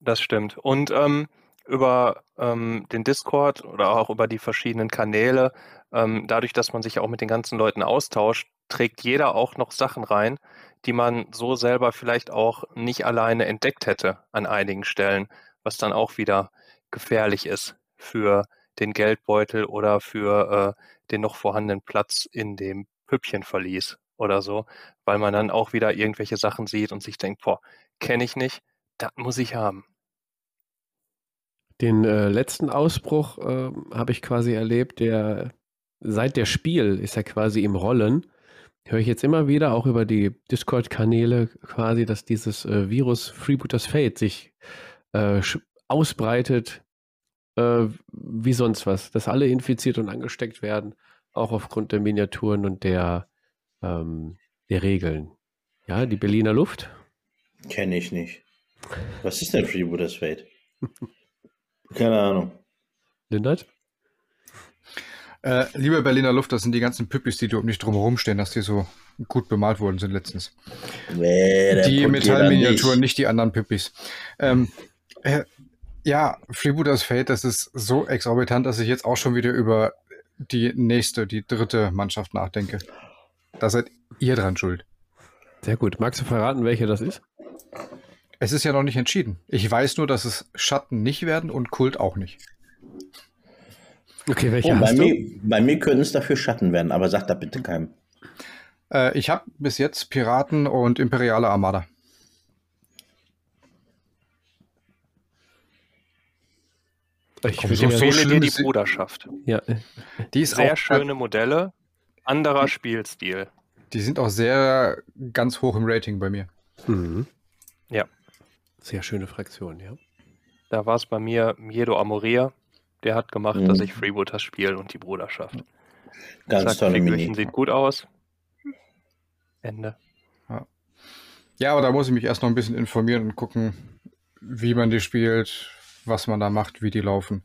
Das stimmt. Und ähm, über ähm, den Discord oder auch über die verschiedenen Kanäle, ähm, dadurch, dass man sich auch mit den ganzen Leuten austauscht, trägt jeder auch noch Sachen rein, die man so selber vielleicht auch nicht alleine entdeckt hätte an einigen Stellen, was dann auch wieder gefährlich ist für den Geldbeutel oder für äh, den noch vorhandenen Platz in dem Püppchenverlies oder so, weil man dann auch wieder irgendwelche Sachen sieht und sich denkt, boah, kenne ich nicht, das muss ich haben. Den äh, letzten Ausbruch äh, habe ich quasi erlebt, der seit der Spiel ist er quasi im Rollen. Höre ich jetzt immer wieder auch über die Discord-Kanäle quasi, dass dieses äh, Virus Freebooters Fate sich äh, ausbreitet äh, wie sonst was, dass alle infiziert und angesteckt werden, auch aufgrund der Miniaturen und der, ähm, der Regeln. Ja, die Berliner Luft. Kenne ich nicht. Was ist denn Freebooters Fate? Keine Ahnung. Lindert? Äh, liebe Berliner Luft, das sind die ganzen Püppis, die du um dich drumherum stehen, dass die so gut bemalt worden sind letztens. Nee, die Metallminiaturen, geht nicht die anderen Püppis. Ähm, äh, ja, Freebooters Fate, das ist so exorbitant, dass ich jetzt auch schon wieder über die nächste, die dritte Mannschaft nachdenke. Da seid ihr dran schuld. Sehr gut. Magst du verraten, welche das ist? Es ist ja noch nicht entschieden. Ich weiß nur, dass es Schatten nicht werden und Kult auch nicht. Okay, welche Oh, bei, hast du? mir, bei mir können es dafür Schatten werden, aber sag da bitte keinem. Äh, ich habe bis jetzt Piraten und Imperiale Armada. Ich so- so Empfehle schlimm dir die Bruderschaft. ja, Die ist Sehr auch, schöne Modelle, anderer Spielstil. Die sind auch sehr ganz hoch im Rating bei mir. mhm. Ja. Sehr schöne Fraktion, ja. Da war es bei mir Miedo Amoria. Der hat gemacht, Mhm. dass ich Freebooters spiele und die Bruderschaft. Ganz Sagt, tolle Mini. sieht gut aus. Ende. Ja, aber da muss ich mich erst noch ein bisschen informieren und gucken, wie man die spielt, was man da macht, wie die laufen.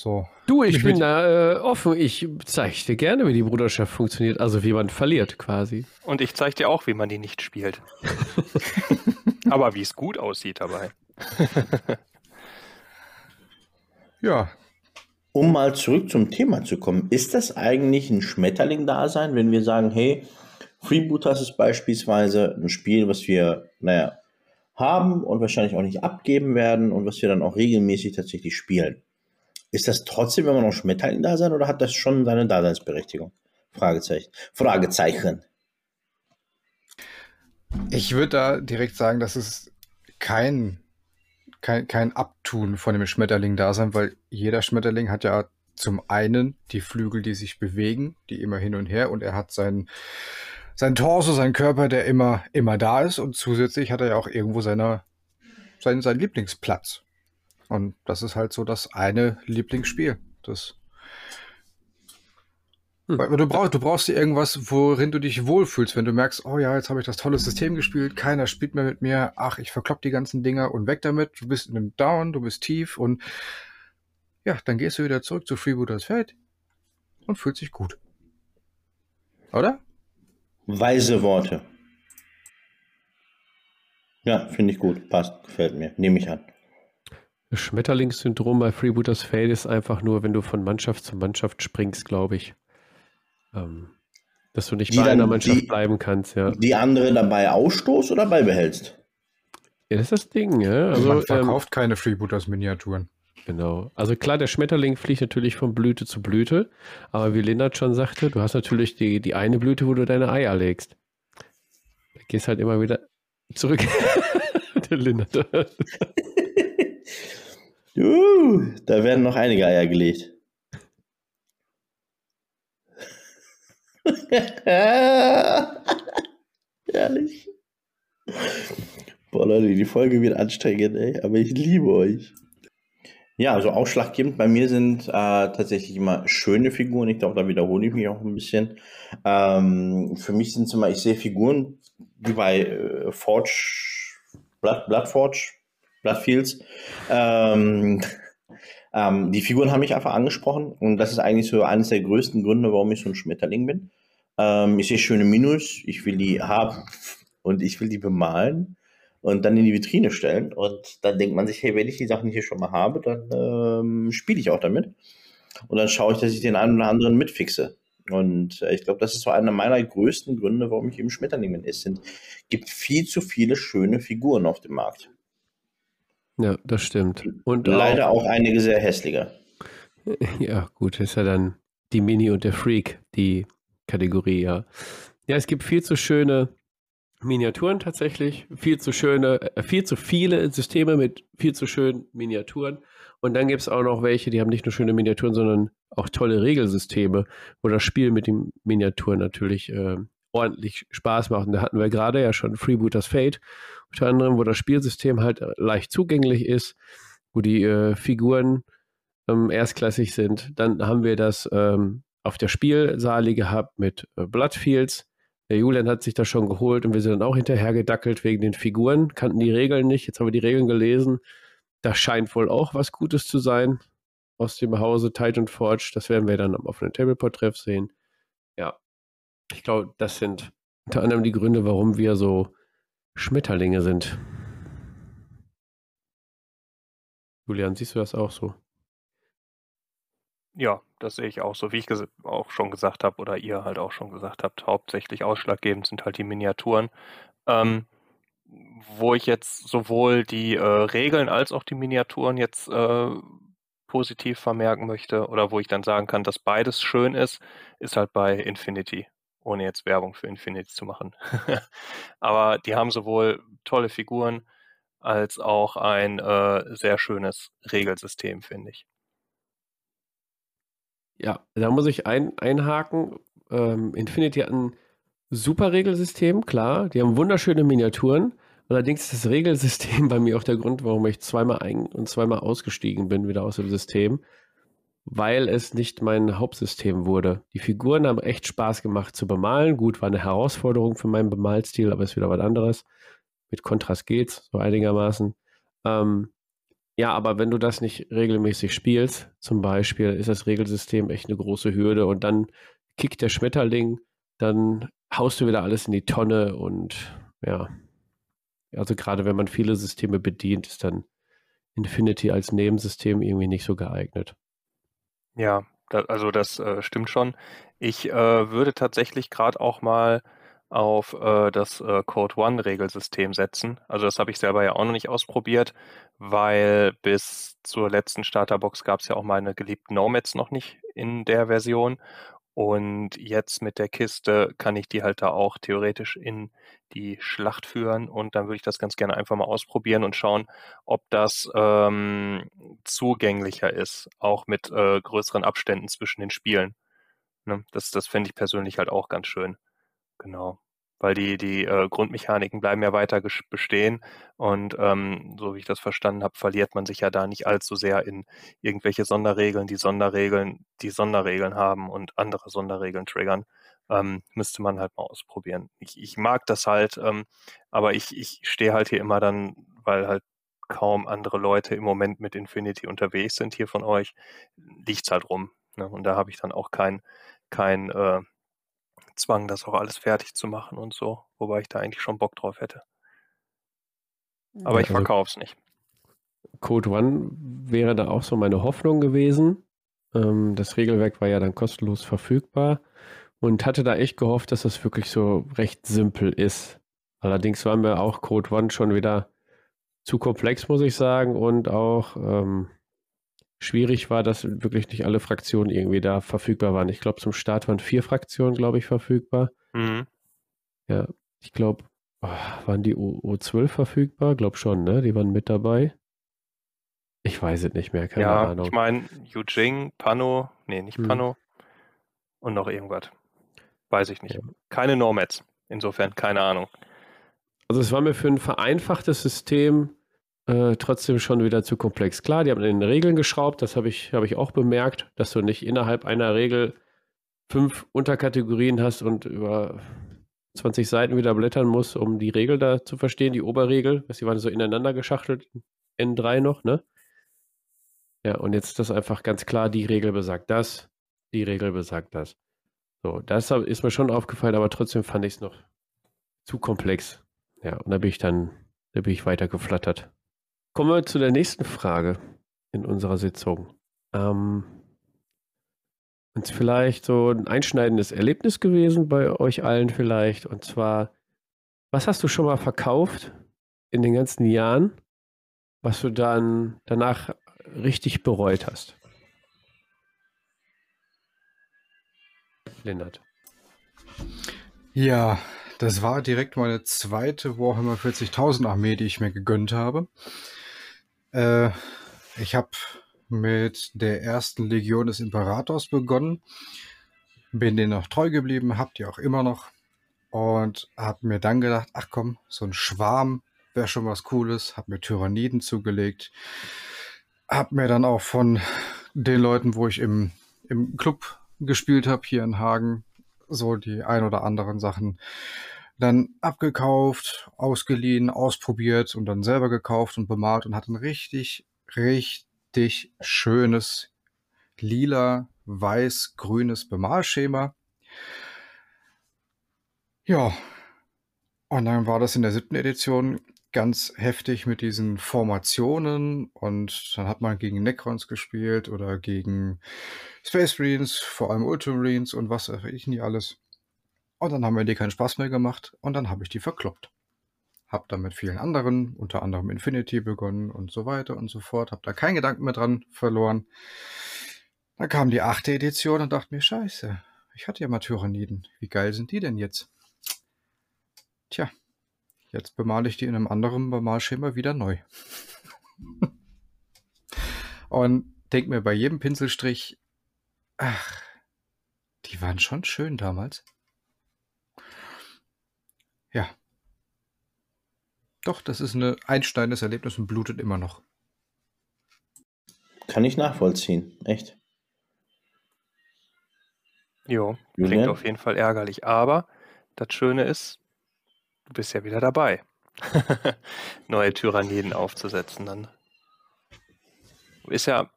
So. Du, ich Ich bin da äh, offen. Ich zeige dir gerne, wie die Bruderschaft funktioniert. Also wie man verliert quasi. Und ich zeige dir auch, wie man die nicht spielt. Aber wie es gut aussieht dabei. Ja, Um mal zurück zum Thema zu kommen, ist das eigentlich ein Schmetterling-Dasein, wenn wir sagen, hey, Freebooters ist beispielsweise ein Spiel, was wir, naja, haben und wahrscheinlich auch nicht abgeben werden und was wir dann auch regelmäßig tatsächlich spielen. Ist das trotzdem immer noch Schmetterling-Dasein oder hat das schon seine Daseinsberechtigung? Fragezeichen. Fragezeichen. ich würde da direkt sagen, dass es kein, kein, kein Abtun von dem Schmetterling da sein, weil jeder Schmetterling hat ja zum einen die Flügel, die sich bewegen, die immer hin und her und er hat seinen sein Torso, sein Körper, der immer immer da ist und zusätzlich hat er ja auch irgendwo seine, seinen, seinen Lieblingsplatz. Und das ist halt so das eine Lieblingsspiel. Das hm. Du brauchst, du brauchst dir irgendwas, worin du dich wohlfühlst, wenn du merkst, oh ja, jetzt habe ich das tolle System gespielt, keiner spielt mehr mit mir, ach, ich verklopp die ganzen Dinger und weg damit, du bist in einem Down, du bist tief und ja, dann gehst du wieder zurück zu Freebooters Feld und fühlst dich gut. Oder? Weise Worte. Ja, finde ich gut. Passt, gefällt mir. Nehme ich an. Das Schmetterlingssyndrom bei Freebooters Fade ist einfach nur, wenn du von Mannschaft zu Mannschaft springst, glaube ich. Ähm, dass du nicht die bei einer Mannschaft die, bleiben kannst, ja. Die andere dabei ausstoßt oder beibehältst? Ja, das ist das Ding, ja. Also, Man verkauft ähm, keine Freebooters-Miniaturen. Genau. Also klar, der Schmetterling fliegt natürlich von Blüte zu Blüte, aber wie Lennart schon sagte, du hast natürlich die, die eine Blüte, wo du deine Eier legst. Da gehst halt immer wieder zurück. der Lennart. Uh, da werden noch einige Eier gelegt. Herrlich. Boah, Leute, die Folge wird anstrengend, ey, aber ich liebe euch. Ja, also ausschlaggebend bei mir sind äh, tatsächlich immer schöne Figuren. Ich glaube, da wiederhole ich mich auch ein bisschen. Ähm, für mich sind es immer, ich sehe Figuren wie bei äh, Forge, Blood, Blood Forge, Bloodfields. Ähm, ähm, die Figuren haben mich einfach angesprochen und das ist eigentlich so eines der größten Gründe, warum ich so ein Schmetterling bin. Ähm, ich sehe schöne Minus, ich will die haben und ich will die bemalen und dann in die Vitrine stellen. Und dann denkt man sich, hey, wenn ich die Sachen hier schon mal habe, dann ähm, spiele ich auch damit. Und dann schaue ich, dass ich den einen oder anderen mitfixe. Und äh, ich glaube, das ist so einer meiner größten Gründe, warum ich eben Schmetterling bin. Es gibt viel zu viele schöne Figuren auf dem Markt. Ja, das stimmt. Und leider auch, auch einige sehr hässliche. Ja, gut, ist ja dann die Mini und der Freak, die Kategorie, ja. Ja, es gibt viel zu schöne Miniaturen tatsächlich, viel zu schöne, äh, viel zu viele Systeme mit viel zu schönen Miniaturen. Und dann gibt es auch noch welche, die haben nicht nur schöne Miniaturen, sondern auch tolle Regelsysteme, wo das Spiel mit den Miniaturen natürlich äh, ordentlich Spaß macht. Und da hatten wir gerade ja schon Freebooters Fate, unter anderem, wo das Spielsystem halt äh, leicht zugänglich ist, wo die äh, Figuren ähm, erstklassig sind. Dann haben wir das ähm, auf der Spielsaale gehabt mit äh, Bloodfields. Der Julian hat sich das schon geholt und wir sind dann auch hinterher gedackelt wegen den Figuren, kannten die Regeln nicht. Jetzt haben wir die Regeln gelesen. Das scheint wohl auch was Gutes zu sein aus dem Hause Titan Forge. Das werden wir dann am offenen Tableport-Treff sehen. Ja, ich glaube, das sind unter anderem die Gründe, warum wir so Schmetterlinge sind. Julian, siehst du das auch so? Ja, das sehe ich auch so, wie ich auch schon gesagt habe oder ihr halt auch schon gesagt habt. Hauptsächlich ausschlaggebend sind halt die Miniaturen. Ähm, wo ich jetzt sowohl die äh, Regeln als auch die Miniaturen jetzt äh, positiv vermerken möchte oder wo ich dann sagen kann, dass beides schön ist, ist halt bei Infinity, ohne jetzt Werbung für Infinity zu machen. Aber die haben sowohl tolle Figuren als auch ein äh, sehr schönes Regelsystem, finde ich. Ja, da muss ich ein, einhaken. Ähm, Infinity hat ein super Regelsystem, klar. Die haben wunderschöne Miniaturen. Allerdings ist das Regelsystem bei mir auch der Grund, warum ich zweimal ein- und zweimal ausgestiegen bin, wieder aus dem System, weil es nicht mein Hauptsystem wurde. Die Figuren haben echt Spaß gemacht zu bemalen. Gut, war eine Herausforderung für meinen Bemalstil, aber ist wieder was anderes. Mit Kontrast geht's, so einigermaßen. Ähm, ja, aber wenn du das nicht regelmäßig spielst, zum Beispiel, ist das Regelsystem echt eine große Hürde und dann kickt der Schmetterling, dann haust du wieder alles in die Tonne und ja. Also gerade wenn man viele Systeme bedient, ist dann Infinity als Nebensystem irgendwie nicht so geeignet. Ja, da, also das äh, stimmt schon. Ich äh, würde tatsächlich gerade auch mal auf äh, das äh, Code One Regelsystem setzen. Also das habe ich selber ja auch noch nicht ausprobiert, weil bis zur letzten Starterbox gab es ja auch meine geliebten Nomads noch nicht in der Version. Und jetzt mit der Kiste kann ich die halt da auch theoretisch in die Schlacht führen und dann würde ich das ganz gerne einfach mal ausprobieren und schauen, ob das ähm, zugänglicher ist, auch mit äh, größeren Abständen zwischen den Spielen. Ne? Das, das fände ich persönlich halt auch ganz schön. Genau weil die, die äh, Grundmechaniken bleiben ja weiter bestehen. Und ähm, so wie ich das verstanden habe, verliert man sich ja da nicht allzu sehr in irgendwelche Sonderregeln, die Sonderregeln, die Sonderregeln haben und andere Sonderregeln triggern. Ähm, müsste man halt mal ausprobieren. Ich, ich mag das halt, ähm, aber ich, ich stehe halt hier immer dann, weil halt kaum andere Leute im Moment mit Infinity unterwegs sind hier von euch, liegt's halt rum. Ne? Und da habe ich dann auch kein, kein äh, Zwang, das auch alles fertig zu machen und so, wobei ich da eigentlich schon Bock drauf hätte. Aber ja, ich also verkaufe es nicht. Code One wäre da auch so meine Hoffnung gewesen. Ähm, das Regelwerk war ja dann kostenlos verfügbar und hatte da echt gehofft, dass das wirklich so recht simpel ist. Allerdings war mir auch Code One schon wieder zu komplex, muss ich sagen, und auch ähm, schwierig war, dass wirklich nicht alle Fraktionen irgendwie da verfügbar waren. Ich glaube, zum Start waren vier Fraktionen, glaube ich, verfügbar. Mhm. Ja, ich glaube, oh, waren die O 12 verfügbar? Glaube schon, ne? Die waren mit dabei. Ich weiß es nicht mehr, keine ja, Ahnung. Ich meine, Yujing, Pano, nee, nicht hm. Pano und noch irgendwas. Weiß ich nicht. Ja. Keine Nomads. Insofern, keine Ahnung. Also es war mir für ein vereinfachtes System äh, trotzdem schon wieder zu komplex. Klar, die haben in den Regeln geschraubt, das habe ich, hab ich auch bemerkt, dass du nicht innerhalb einer Regel fünf Unterkategorien hast und über 20 Seiten wieder blättern musst, um die Regel da zu verstehen, die Oberregel. Die waren so ineinander geschachtelt, N3 noch, ne? Ja, und jetzt ist das einfach ganz klar, die Regel besagt das, die Regel besagt das. So, das ist mir schon aufgefallen, aber trotzdem fand ich es noch zu komplex. Ja, und da bin ich dann, da bin ich weiter geflattert. Kommen wir zu der nächsten Frage in unserer Sitzung. Ähm, und vielleicht so ein einschneidendes Erlebnis gewesen bei euch allen vielleicht. Und zwar, was hast du schon mal verkauft in den ganzen Jahren, was du dann danach richtig bereut hast? Lennart. Ja, das war direkt meine zweite Warhammer 40.000 Armee, die ich mir gegönnt habe. Äh, ich habe mit der ersten Legion des Imperators begonnen. Bin denen noch treu geblieben, habt ihr auch immer noch. Und habe mir dann gedacht, ach komm, so ein Schwarm wäre schon was Cooles. Hab mir Tyranniden zugelegt. Hab mir dann auch von den Leuten, wo ich im, im Club gespielt habe, hier in Hagen, so die ein oder anderen Sachen dann abgekauft, ausgeliehen, ausprobiert und dann selber gekauft und bemalt und hat ein richtig, richtig schönes lila, weiß, grünes Bemalschema. Ja, und dann war das in der siebten Edition ganz heftig mit diesen Formationen und dann hat man gegen Necrons gespielt oder gegen Space Marines, vor allem Ultramarines und was weiß ich nicht alles. Und dann haben mir die keinen Spaß mehr gemacht und dann habe ich die verkloppt. Hab dann mit vielen anderen, unter anderem Infinity begonnen und so weiter und so fort. Hab da keinen Gedanken mehr dran verloren. Dann kam die achte Edition und dachte mir, scheiße, ich hatte ja mal Tyranniden. Wie geil sind die denn jetzt? Tja, jetzt bemale ich die in einem anderen Bemalschema wieder neu. und denk mir bei jedem Pinselstrich, ach, die waren schon schön damals. Ja. Doch, das ist ein einschneidendes Erlebnis und blutet immer noch. Kann ich nachvollziehen, echt. Jo, klingt auf jeden Fall ärgerlich. Aber das Schöne ist, du bist ja wieder dabei, neue Tyranniden aufzusetzen dann. Ist ja,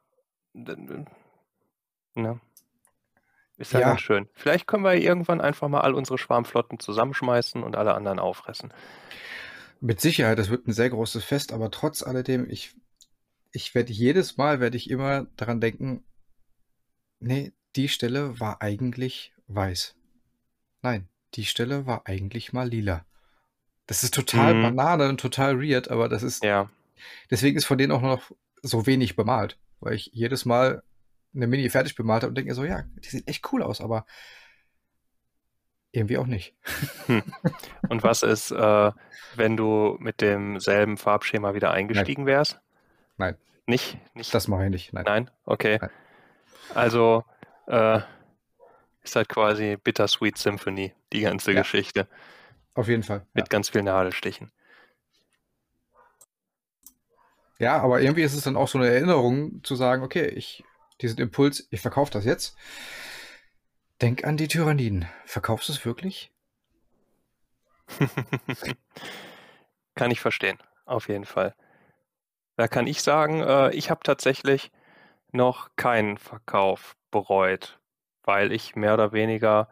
ne, ist ja, ja ganz schön. Vielleicht können wir irgendwann einfach mal all unsere Schwarmflotten zusammenschmeißen und alle anderen auffressen. Mit Sicherheit, das wird ein sehr großes Fest, aber trotz alledem, ich, ich werde jedes Mal werde ich immer daran denken, nee, die Stelle war eigentlich weiß. Nein, die Stelle war eigentlich mal lila. Das ist total mhm. Banane und total weird, aber das ist. Ja. Deswegen ist von denen auch noch so wenig bemalt, weil ich jedes Mal eine Mini fertig bemalt habe und denke so, ja, die sieht echt cool aus, aber irgendwie auch nicht. Hm. Und was ist, äh, wenn du mit demselben Farbschema wieder eingestiegen wärst? Nein. Nicht? nicht? Das mache ich nicht. Nein. Nein? Okay. Nein. Also äh, ist halt quasi Bittersweet Symphony, die ganze Ja. Geschichte. Auf jeden Fall. Ja. Mit ganz vielen Nadelstichen. ja, aber irgendwie ist es dann auch so eine Erinnerung zu sagen, okay, ich, diesen Impuls, ich verkaufe das jetzt. Denk an die Tyranniden. Verkaufst du es wirklich? kann ich verstehen, auf jeden Fall. Da kann ich sagen, äh, ich habe tatsächlich noch keinen Verkauf bereut, weil ich mehr oder weniger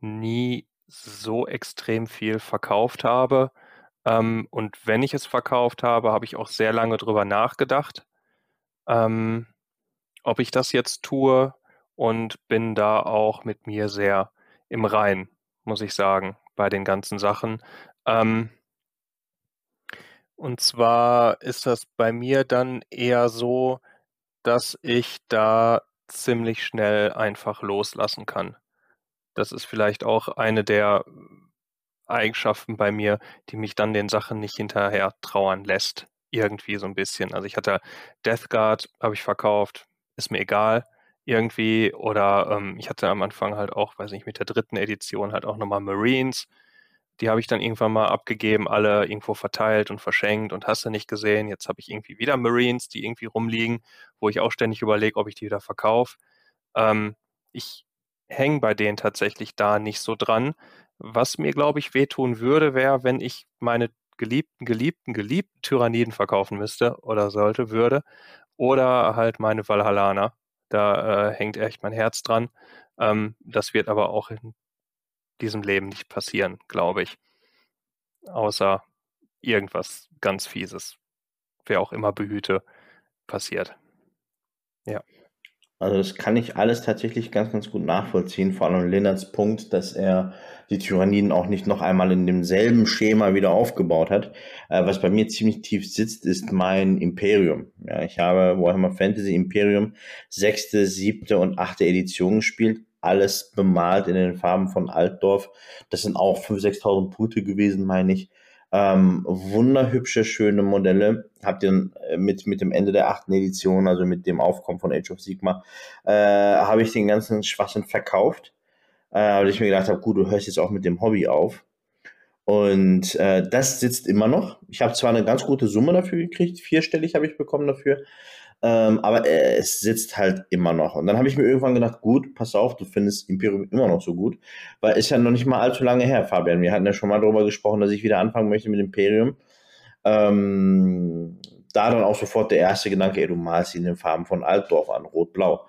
nie so extrem viel verkauft habe. Ähm, und wenn ich es verkauft habe, habe ich auch sehr lange drüber nachgedacht, ähm, ob ich das jetzt tue und bin da auch mit mir sehr im Rein, muss ich sagen, bei den ganzen Sachen. Ähm, und zwar ist das bei mir dann eher so, dass ich da ziemlich schnell einfach loslassen kann. Das ist vielleicht auch eine der Eigenschaften bei mir, die mich dann den Sachen nicht hinterher trauern lässt. Irgendwie so ein bisschen. Also ich hatte Death Guard, habe ich verkauft, ist mir egal irgendwie. Oder ähm, ich hatte am Anfang halt auch, weiß nicht, mit der dritten Edition halt auch nochmal Marines. Die habe ich dann irgendwann mal abgegeben, alle irgendwo verteilt und verschenkt und hast du nicht gesehen. Jetzt habe ich irgendwie wieder Marines, die irgendwie rumliegen, wo ich auch ständig überlege, ob ich die wieder verkaufe. Ähm, ich hänge bei denen tatsächlich da nicht so dran. Was mir, glaube ich, wehtun würde, wäre, wenn ich meine geliebten, geliebten, geliebten Tyranniden verkaufen müsste oder sollte, würde. Oder halt meine Valhallaner. Da äh, hängt echt mein Herz dran. Ähm, das wird aber auch in diesem Leben nicht passieren, glaube ich. Außer irgendwas ganz Fieses, wer auch immer behüte, passiert. Also das kann ich alles tatsächlich ganz, ganz gut nachvollziehen. Vor allem Lennarts Punkt, dass er die Tyranniden auch nicht noch einmal in demselben Schema wieder aufgebaut hat. Äh, was bei mir ziemlich tief sitzt, ist mein Imperium. Ja, ich habe Warhammer Fantasy Imperium sechste, siebte und achte Edition gespielt. Alles bemalt in den Farben von Altdorf. Das sind auch 5.000, 6.000 Punkte gewesen, meine ich. Ähm, wunderhübsche, schöne Modelle. Habt ihr äh, mit, mit dem Ende der achten Edition, also mit dem Aufkommen von Age of Sigma, äh, habe ich den ganzen Schwachsinn verkauft. Äh, weil ich mir gedacht habe, gut, du hörst jetzt auch mit dem Hobby auf. Und äh, das sitzt immer noch. Ich habe zwar eine ganz gute Summe dafür gekriegt, vierstellig habe ich bekommen dafür, ähm, aber äh, es sitzt halt immer noch. Und dann habe ich mir irgendwann gedacht, gut, pass auf, du findest Imperium immer noch so gut, weil ist ja noch nicht mal allzu lange her, Fabian. Wir hatten ja schon mal darüber gesprochen, dass ich wieder anfangen möchte mit Imperium. Ähm, da dann auch sofort der erste Gedanke, ey, du malst ihn in den Farben von Altdorf an, rot-blau.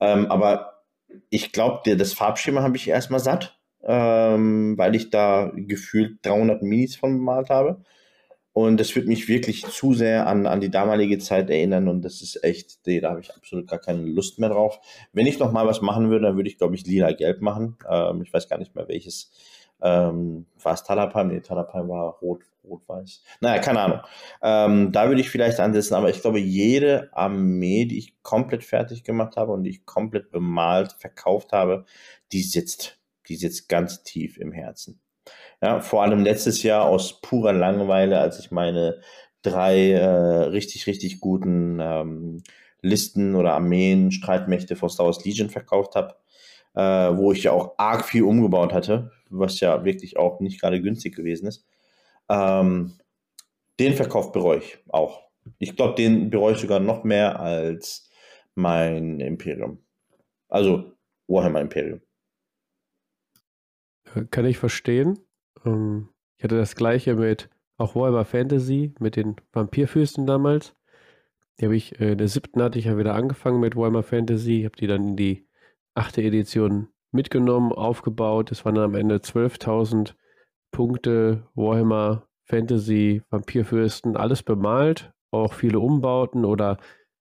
Ähm, aber ich glaube, das Farbschema habe ich erstmal satt, ähm, weil ich da gefühlt 300 Minis von bemalt habe. Und das wird mich wirklich zu sehr an, an die damalige Zeit erinnern und das ist echt, nee, da habe ich absolut gar keine Lust mehr drauf. Wenn ich noch mal was machen würde, dann würde ich, glaube ich, lila-gelb machen. Ähm, ich weiß gar nicht mehr welches. Ähm, war es Talapalm? Nee, Talapalm war rot, rot-weiß. Naja, keine Ahnung. Ähm, da würde ich vielleicht ansetzen, aber ich glaube, jede Armee, die ich komplett fertig gemacht habe und die ich komplett bemalt, verkauft habe, die sitzt. Die sitzt ganz tief im Herzen. Ja, vor allem letztes Jahr aus purer Langeweile, als ich meine drei äh, richtig, richtig guten ähm, Listen oder Armeen, Streitmächte von Star Wars Legion verkauft habe, äh, wo ich ja auch arg viel umgebaut hatte, was ja wirklich auch nicht gerade günstig gewesen ist. Ähm, den Verkauf bereue ich auch. Ich glaube, den bereue ich sogar noch mehr als mein Imperium. Also Warhammer Imperium. Kann ich verstehen. Ähm, ich hatte das gleiche mit auch Warhammer Fantasy, mit den Vampirfürsten damals. Die habe ich, äh, in der siebten hatte ich ja wieder angefangen mit Warhammer Fantasy, habe die dann in die achte Edition mitgenommen, aufgebaut. Es waren dann am Ende 12.000 Punkte Warhammer Fantasy, Vampirfürsten, alles bemalt, auch viele Umbauten oder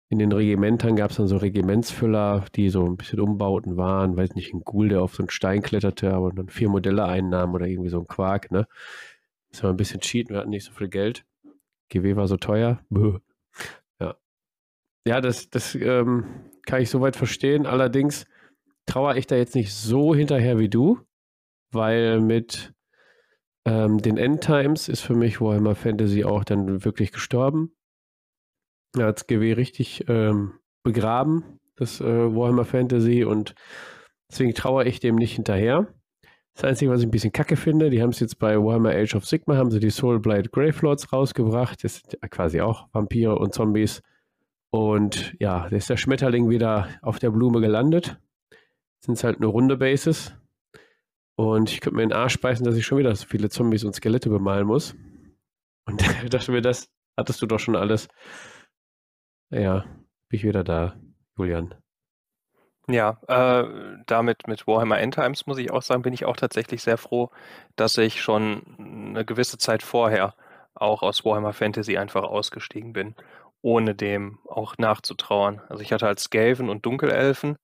in den Regimentern gab es dann so Regimentsfüller, die so ein bisschen Umbauten waren. Weiß nicht, ein Ghoul, der auf so einen Stein kletterte, aber dann vier Modelle einnahm oder irgendwie so ein Quark, ne? Das war ein bisschen cheaten, wir hatten nicht so viel Geld. GW war so teuer. Bäh. Ja. Ja, das, das ähm, kann ich soweit verstehen. Allerdings trauere ich da jetzt nicht so hinterher wie du, weil mit ähm, den Endtimes ist für mich Warhammer Fantasy auch dann wirklich gestorben. Er hat GW richtig ähm, begraben, das äh, Warhammer Fantasy, und deswegen trauere ich dem nicht hinterher. Das Einzige, was ich ein bisschen kacke finde, die haben es jetzt bei Warhammer Age of Sigma, haben sie die Soulblight Gravelords rausgebracht. Das sind quasi auch Vampire und Zombies. Und ja, da ist der Schmetterling wieder auf der Blume gelandet. Sind es halt eine runde Basis. Und ich könnte mir den Arsch beißen, dass ich schon wieder so viele Zombies und Skelette bemalen muss. Und dachte mir, das hattest du doch schon alles. Ja, bin ich wieder da, Julian. Ja, äh, damit mit Warhammer Endtimes muss ich auch sagen, bin ich auch tatsächlich sehr froh, dass ich schon eine gewisse Zeit vorher auch aus Warhammer Fantasy einfach ausgestiegen bin, ohne dem auch nachzutrauern. Also ich hatte halt Skaven und Dunkelelfen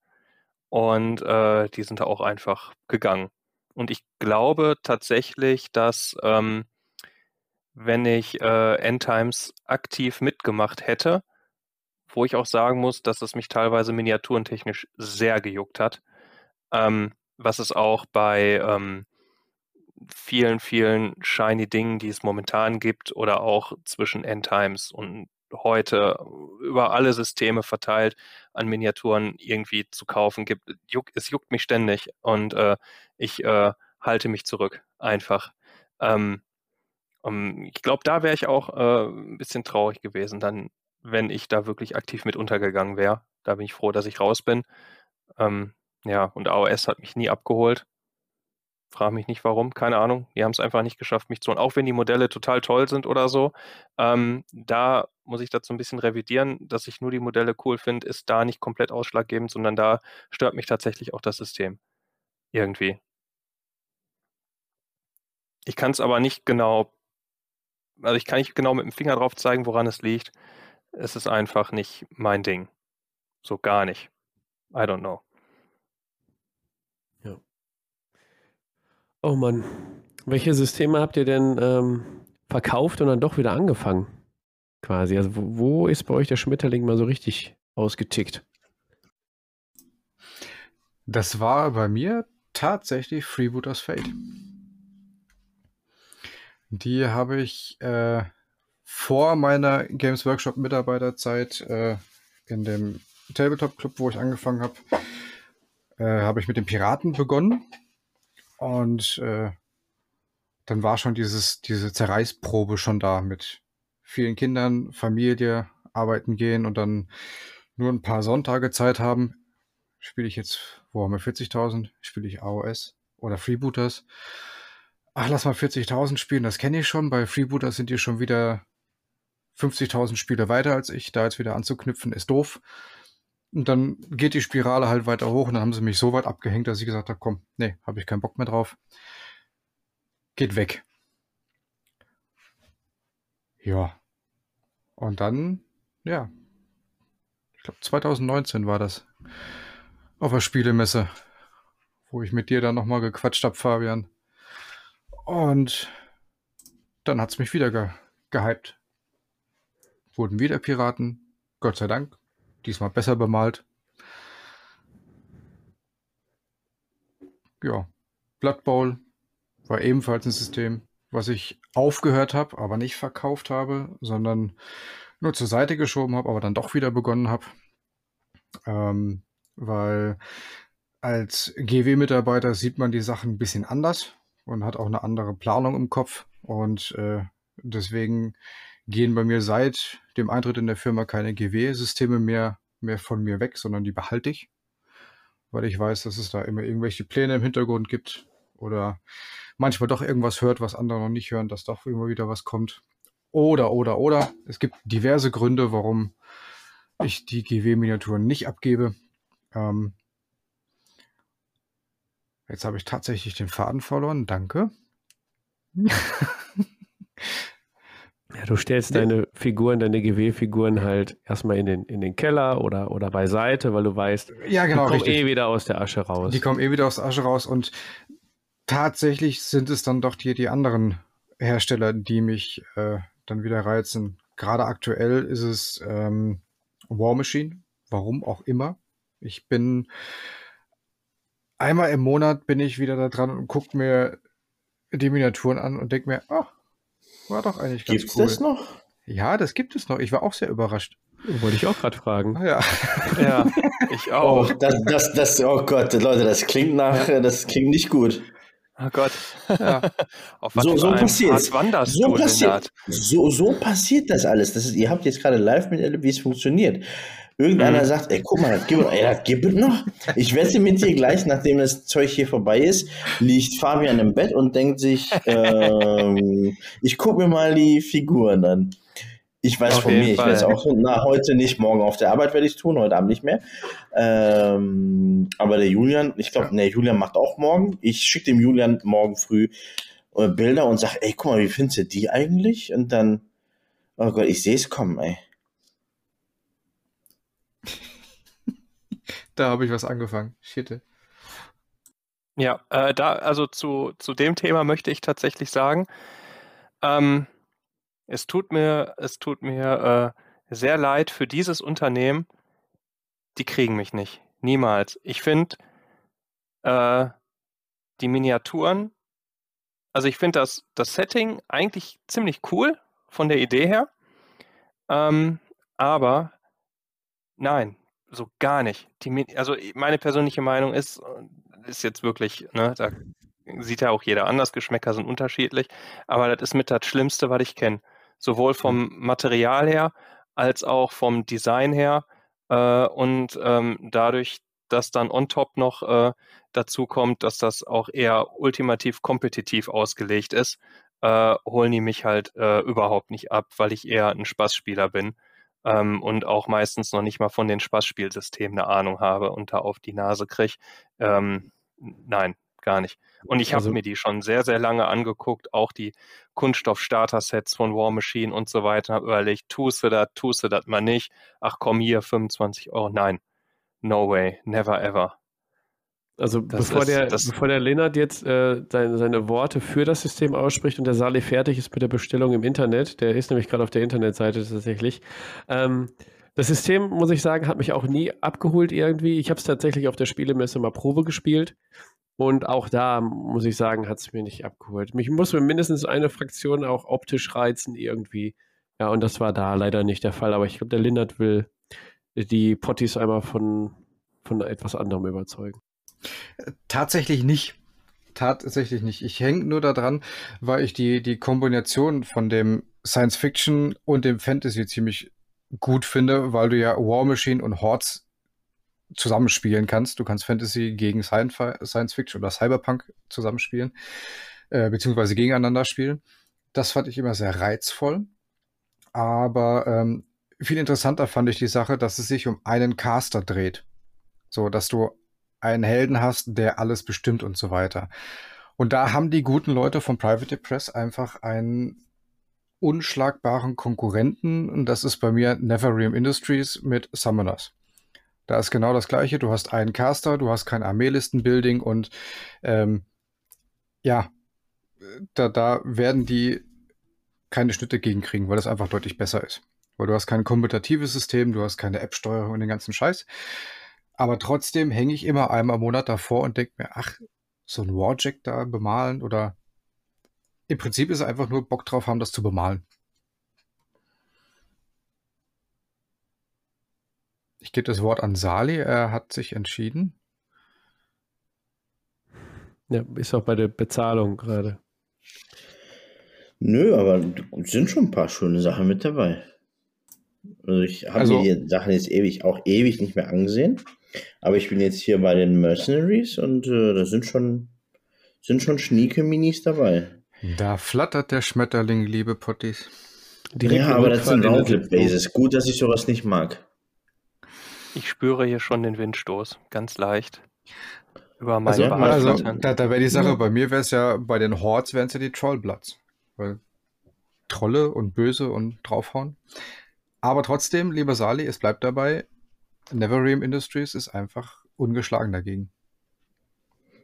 und äh, die sind da auch einfach gegangen. Und ich glaube tatsächlich, dass ähm, wenn ich äh, Endtimes aktiv mitgemacht hätte, wo ich auch sagen muss, dass es mich teilweise miniaturentechnisch sehr gejuckt hat, ähm, was es auch bei ähm, vielen, vielen shiny Dingen, die es momentan gibt oder auch zwischen Endtimes und heute über alle Systeme verteilt an Miniaturen irgendwie zu kaufen gibt. Juck, es juckt mich ständig und äh, ich äh, halte mich zurück, einfach. Ähm, um, ich glaube, da wäre ich auch äh, ein bisschen traurig gewesen, dann, wenn ich da wirklich aktiv mit untergegangen wäre. Da bin ich froh, dass ich raus bin. Ähm, ja, und AOS hat mich nie abgeholt. Frage mich nicht warum, keine Ahnung. Die haben es einfach nicht geschafft, mich zu holen. Auch wenn die Modelle total toll sind oder so. Ähm, da muss ich dazu ein bisschen revidieren, dass ich nur die Modelle cool finde, ist da nicht komplett ausschlaggebend, sondern da stört mich tatsächlich auch das System. Irgendwie. Ich kann es aber nicht genau, also ich kann nicht genau mit dem Finger drauf zeigen, woran es liegt. Es ist einfach nicht mein Ding. So gar nicht. I don't know. Oh Mann. Welche Systeme habt ihr denn ähm, verkauft und dann doch wieder angefangen? Quasi. Also wo, wo ist bei euch der Schmetterling mal so richtig ausgetickt? Das war bei mir tatsächlich Freebooters Fate. Die habe ich äh, vor meiner Games Workshop Mitarbeiterzeit äh, in dem Tabletop Club, wo ich angefangen habe, äh, habe ich mit den Piraten begonnen und äh, dann war schon dieses, diese Zerreißprobe schon da mit vielen Kindern, Familie, arbeiten gehen und dann nur ein paar Sonntage Zeit haben. Spiele ich jetzt, wo haben wir 40.000? Spiele ich AOS oder Freebooters? Ach, lass mal 40.000 spielen, das kenne ich schon. Bei Freebooters sind die schon wieder 50.000 Spiele weiter als ich. Da jetzt wieder anzuknüpfen, ist doof. Und dann geht die Spirale halt weiter hoch und dann haben sie mich so weit abgehängt, dass ich gesagt habe, komm, nee, habe ich keinen Bock mehr drauf. Geht weg. Ja. Und dann, ja, ich glaube 2019 war das auf der Spielemesse, wo ich mit dir dann nochmal gequatscht habe, Fabian. Und dann hat es mich wieder ge gehypt. Wurden wieder Piraten, Gott sei Dank. Diesmal besser bemalt. Ja, Blood Bowl war ebenfalls ein System, was ich aufgehört habe, aber nicht verkauft habe, sondern nur zur Seite geschoben habe, aber dann doch wieder begonnen habe. Ähm, weil als GW-Mitarbeiter sieht man die Sachen ein bisschen anders und hat auch eine andere Planung im Kopf. Und äh, deswegen gehen bei mir seit dem Eintritt in der Firma keine GW-Systeme mehr, mehr von mir weg, sondern die behalte ich, weil ich weiß, dass es da immer irgendwelche Pläne im Hintergrund gibt oder manchmal doch irgendwas hört, was andere noch nicht hören, dass doch immer wieder was kommt. Oder, oder, oder. Es gibt diverse Gründe, warum ich die GW-Miniaturen nicht abgebe. Ähm, jetzt habe ich tatsächlich den Faden verloren. Danke. Ja, du stellst deine Figuren, deine GW-Figuren halt erstmal in den, in den Keller oder, oder beiseite, weil du weißt, ja, genau, die kommen richtig. eh wieder aus der Asche raus. Die kommen eh wieder aus der Asche raus und tatsächlich sind es dann doch die, die anderen Hersteller, die mich äh, dann wieder reizen. Gerade aktuell ist es ähm, War Machine, warum auch immer. Ich bin einmal im Monat bin ich wieder da dran und gucke mir die Miniaturen an und denke mir, ach, war doch eigentlich ganz Gibt's cool. das noch? Ja, das gibt es noch. Ich war auch sehr überrascht. Wollte ich auch gerade fragen. Ja. Ja, ich Oh, auch. das, das, das, oh Gott, Leute, das klingt nach, das klingt nicht gut. Oh Gott. ja. Auf was So, so. Pfad wanderst So passiert, so, so passiert das alles. Das ist, ihr habt jetzt gerade live miterlebt, wie es funktioniert. Irgendeiner Mhm. sagt, ey, guck mal, das gibt, ey, das gibt es noch. Ich wette mit dir gleich, nachdem das Zeug hier vorbei ist, liegt Fabian im Bett und denkt sich, ähm, ich gucke mir mal die Figuren an. Ich weiß Auf von mir, ich werde es Fall. auch, na, heute nicht, morgen auf der Arbeit werde ich es tun, heute Abend nicht mehr. Ähm, aber der Julian, ich glaube, der Julian macht auch morgen. Ich schicke dem Julian morgen früh äh, Bilder und sage, ey, guck mal, wie findest du die eigentlich? Und dann, oh Gott, ich sehe es kommen, ey. Da habe ich was angefangen. Shit. Ja, äh, da, also zu, zu dem Thema möchte ich tatsächlich sagen, ähm, es tut mir, es tut mir äh, sehr leid für dieses Unternehmen. Die kriegen mich nicht. Niemals. Ich finde äh, die Miniaturen, also ich finde das, das Setting eigentlich ziemlich cool von der Idee her. Ähm, aber nein, so gar nicht. Die, also meine persönliche Meinung ist, äh, ist jetzt wirklich, ne, da sieht ja auch jeder anders, Geschmäcker sind unterschiedlich, aber das ist mit das Schlimmste, was ich kenne. Sowohl vom Material her als auch vom Design her äh, und ähm, dadurch, dass dann on top noch äh, dazu kommt, dass das auch eher ultimativ kompetitiv ausgelegt ist, äh, holen die mich halt äh, überhaupt nicht ab, weil ich eher ein Spaßspieler bin ähm, und auch meistens noch nicht mal von den Spaßspielsystemen eine Ahnung habe und da auf die Nase kriege. Ähm, nein, gar nicht. Und ich habe Also- mir die schon sehr, sehr lange angeguckt, auch die Kunststoff-Starter-Sets von War Machine und so weiter, habe überlegt, tust du das, tust du das mal nicht? Ach komm hier, 25 Euro. Nein, no way, never ever. Also Das bevor, ist- der, bevor der Lennart jetzt äh, seine, seine Worte für das System ausspricht und der Sali fertig ist mit der Bestellung im Internet, der ist nämlich gerade auf der Internetseite tatsächlich. Ähm, das System, muss ich sagen, hat mich auch nie abgeholt irgendwie. Ich habe es tatsächlich auf der Spielemesse mal Probe gespielt. Und auch da, muss ich sagen, hat es mir nicht abgeholt. Mich muss mir mindestens eine Fraktion auch optisch reizen irgendwie. Ja, und das war da leider nicht der Fall. Aber ich glaube, der Lennart will die Potties einmal von, von etwas anderem überzeugen. Tatsächlich nicht. Tatsächlich nicht. Ich hänge nur daran, weil ich die, die Kombination von dem Science Fiction und dem Fantasy ziemlich gut finde, weil du ja War Machine und Hordes zusammenspielen kannst. Du kannst Fantasy gegen Science Fiction oder Cyberpunk zusammenspielen, äh, beziehungsweise gegeneinander spielen. Das fand ich immer sehr reizvoll. Aber ähm, viel interessanter fand ich die Sache, dass es sich um einen Caster dreht. So, dass du einen Helden hast, der alles bestimmt und so weiter. Und da haben die guten Leute von Private Press einfach einen unschlagbaren Konkurrenten und das ist bei mir Neverrealm Industries mit Summoners. Da ist genau das gleiche. Du hast einen Caster, du hast kein Armeelistenbuilding und ähm, ja, da, da werden die keine Schnitte gegenkriegen, weil das einfach deutlich besser ist. Weil du hast kein kompetitives System, du hast keine App-Steuerung und den ganzen Scheiß. Aber trotzdem hänge ich immer einmal im Monat davor und denke mir, ach, so ein Warjack da bemalen oder im Prinzip ist einfach nur Bock drauf haben, das zu bemalen. Ich gebe das Wort an Sali, er hat sich entschieden. Ja, ist auch bei der Bezahlung gerade. Nö, aber es sind schon ein paar schöne Sachen mit dabei. Also ich habe Also- mir die Sachen jetzt ewig, auch ewig nicht mehr angesehen. Aber ich bin jetzt hier bei den Mercenaries und äh, da sind schon, sind schon schnieke Minis dabei. Da flattert der Schmetterling, liebe Potties. Direkt ja, aber das sind Roundlet Bases. Gut, dass ich sowas nicht mag. Ich spüre hier schon den Windstoß, ganz leicht. Über meinen Also, also da, da wäre die Sache, Ja. bei mir wäre es ja, bei den Hordes wären es ja die Trollbloods. Weil Trolle und Böse und draufhauen. Aber trotzdem, lieber Sali, es bleibt dabei, Neverrealm Industries ist einfach ungeschlagen dagegen.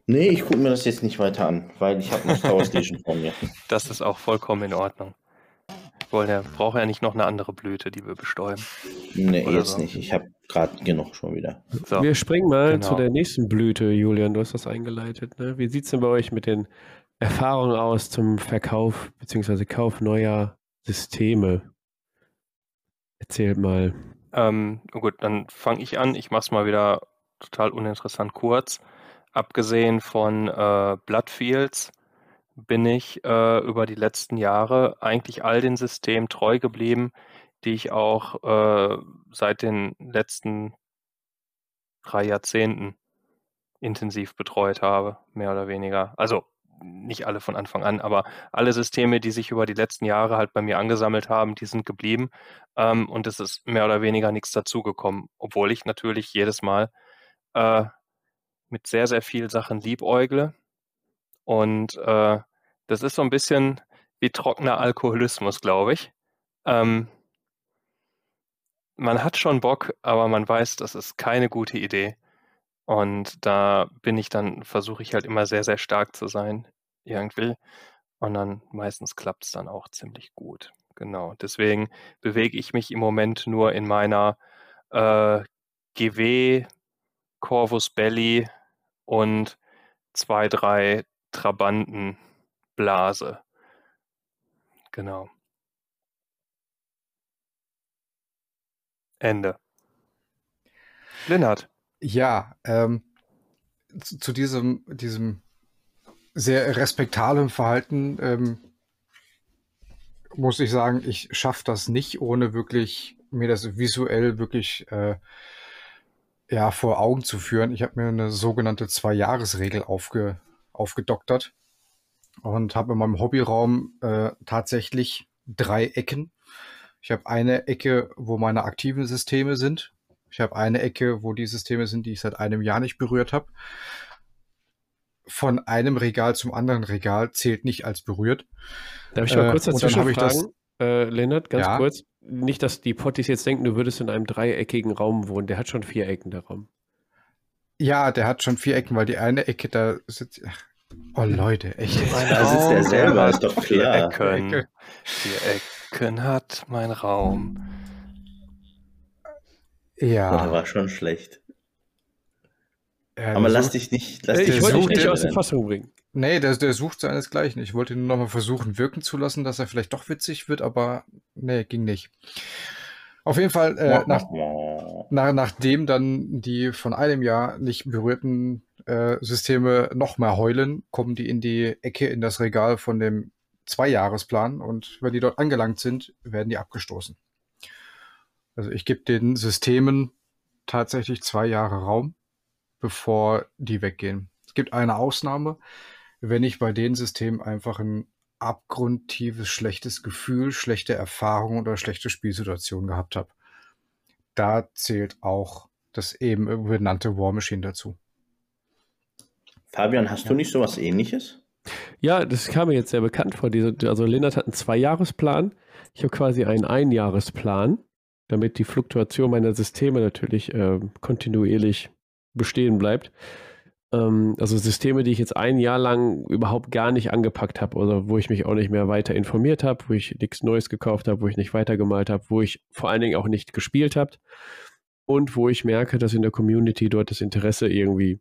Nee, ich gucke mir das jetzt nicht weiter an, weil ich habe noch Star Wars Legion vor mir. Das ist auch vollkommen in Ordnung. Ich ja, brauche ja nicht noch eine andere Blüte, die wir bestäuben. Nee, Oder jetzt so. nicht. Ich habe gerade genug schon wieder. So. Wir springen mal genau. zu der nächsten Blüte, Julian. Du hast das eingeleitet. Ne? Wie sieht es denn bei euch mit den Erfahrungen aus zum Verkauf bzw. Kauf neuer Systeme? Erzählt mal. Ähm, gut, dann fange ich an. Ich mache es mal wieder total uninteressant kurz. Abgesehen von äh, Bloodfields bin ich äh, über die letzten Jahre eigentlich all den Systemen treu geblieben, die ich auch äh, seit den letzten drei Jahrzehnten intensiv betreut habe, mehr oder weniger. Also nicht alle von Anfang an, aber alle Systeme, die sich über die letzten Jahre halt bei mir angesammelt haben, die sind geblieben. Ähm, und es ist mehr oder weniger nichts dazugekommen, obwohl ich natürlich jedes Mal äh, mit sehr, sehr viel Sachen liebäugle. Und äh, das ist so ein bisschen wie trockener Alkoholismus, glaube ich. Ähm, man hat schon Bock, aber man weiß, das ist keine gute Idee. Und da bin ich dann, versuche ich halt immer sehr, sehr stark zu sein, irgendwie. Und dann meistens klappt es dann auch ziemlich gut. Genau. Deswegen bewege ich mich im Moment nur in meiner äh, GW, Corvus Belli und zwei, drei Trabanten Blase. Genau. Ende. Lennart. Ja, ähm, zu, zu diesem, diesem sehr respektablen Verhalten ähm, muss ich sagen, ich schaffe das nicht, ohne wirklich mir das visuell wirklich äh, ja, vor Augen zu führen. Ich habe mir eine sogenannte Zwei-Jahres-Regel aufge, aufgedoktert und habe in meinem Hobbyraum äh, tatsächlich drei Ecken. Ich habe eine Ecke, wo meine aktiven Systeme sind. Ich habe eine Ecke, wo die Systeme sind, die ich seit einem Jahr nicht berührt habe. Von einem Regal zum anderen Regal zählt nicht als berührt. Darf ich mal Äh, kurz dazwischen das- fragen? Äh, Lennart, ganz Ja. kurz. Nicht, dass die Potties jetzt denken, du würdest in einem dreieckigen Raum wohnen. Der hat schon vier Ecken, der Raum. Ja, der hat schon vier Ecken, weil die eine Ecke da sitzt. Ach, Oh Leute, echt. Mein Da sitzt er Raum, selber, der ist doch vier klar. Ecken. Ecke. Vier Ecken hat mein Raum. Ja. war schon schlecht. ja Aber lass sucht- dich nicht. Lass Äh, dich ich wollte dich nicht den aus der. Fassung bringen. Nee, der, der sucht seinesgleichen. Ich wollte nur noch mal versuchen, wirken zu lassen, dass er vielleicht doch witzig wird, aber nee, ging nicht. Auf jeden Fall, äh, nach, nach, nachdem dann die von einem Jahr nicht berührten äh, Systeme noch mehr heulen, kommen die in die Ecke in das Regal von dem Zweijahresplan und wenn die dort angelangt sind, werden die abgestoßen. Also ich gebe den Systemen tatsächlich zwei Jahre Raum, bevor die weggehen. Es gibt eine Ausnahme, wenn ich bei den Systemen einfach ein abgrundtiefes, schlechtes Gefühl, schlechte Erfahrungen oder schlechte Spielsituationen gehabt habe. Da zählt auch das eben benannte War Machine dazu. Fabian, hast du nicht sowas ähnliches? Ja, das kam mir jetzt sehr bekannt vor. Diese, also Lennart hat einen Zweijahresplan. Ich habe quasi einen Einjahresplan, damit die Fluktuation meiner Systeme natürlich äh, kontinuierlich bestehen bleibt. Ähm, also Systeme, die ich jetzt ein Jahr lang überhaupt gar nicht angepackt habe oder wo ich mich auch nicht mehr weiter informiert habe, wo ich nichts Neues gekauft habe, wo ich nicht weitergemalt habe, wo ich vor allen Dingen auch nicht gespielt habe und wo ich merke, dass in der Community dort das Interesse irgendwie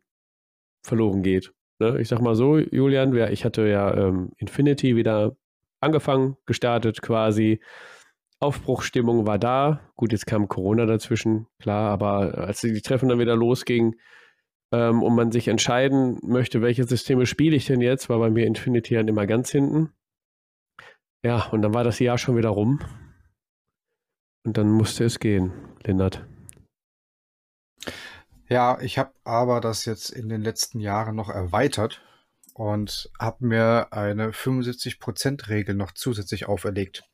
verloren geht. Ne? Ich sag mal so, Julian, ich hatte ja ähm, Infinity wieder angefangen, gestartet quasi. Aufbruchstimmung war da. Gut, jetzt kam Corona dazwischen, klar, aber als die Treffen dann wieder losgingen ähm, und man sich entscheiden möchte, welche Systeme spiele ich denn jetzt, war bei mir Infinity dann immer ganz hinten. Ja, und dann war das Jahr schon wieder rum. Und dann musste es gehen, Lennart. Ja, ich habe aber das jetzt in den letzten Jahren noch erweitert und habe mir eine 75%-Regel noch zusätzlich auferlegt.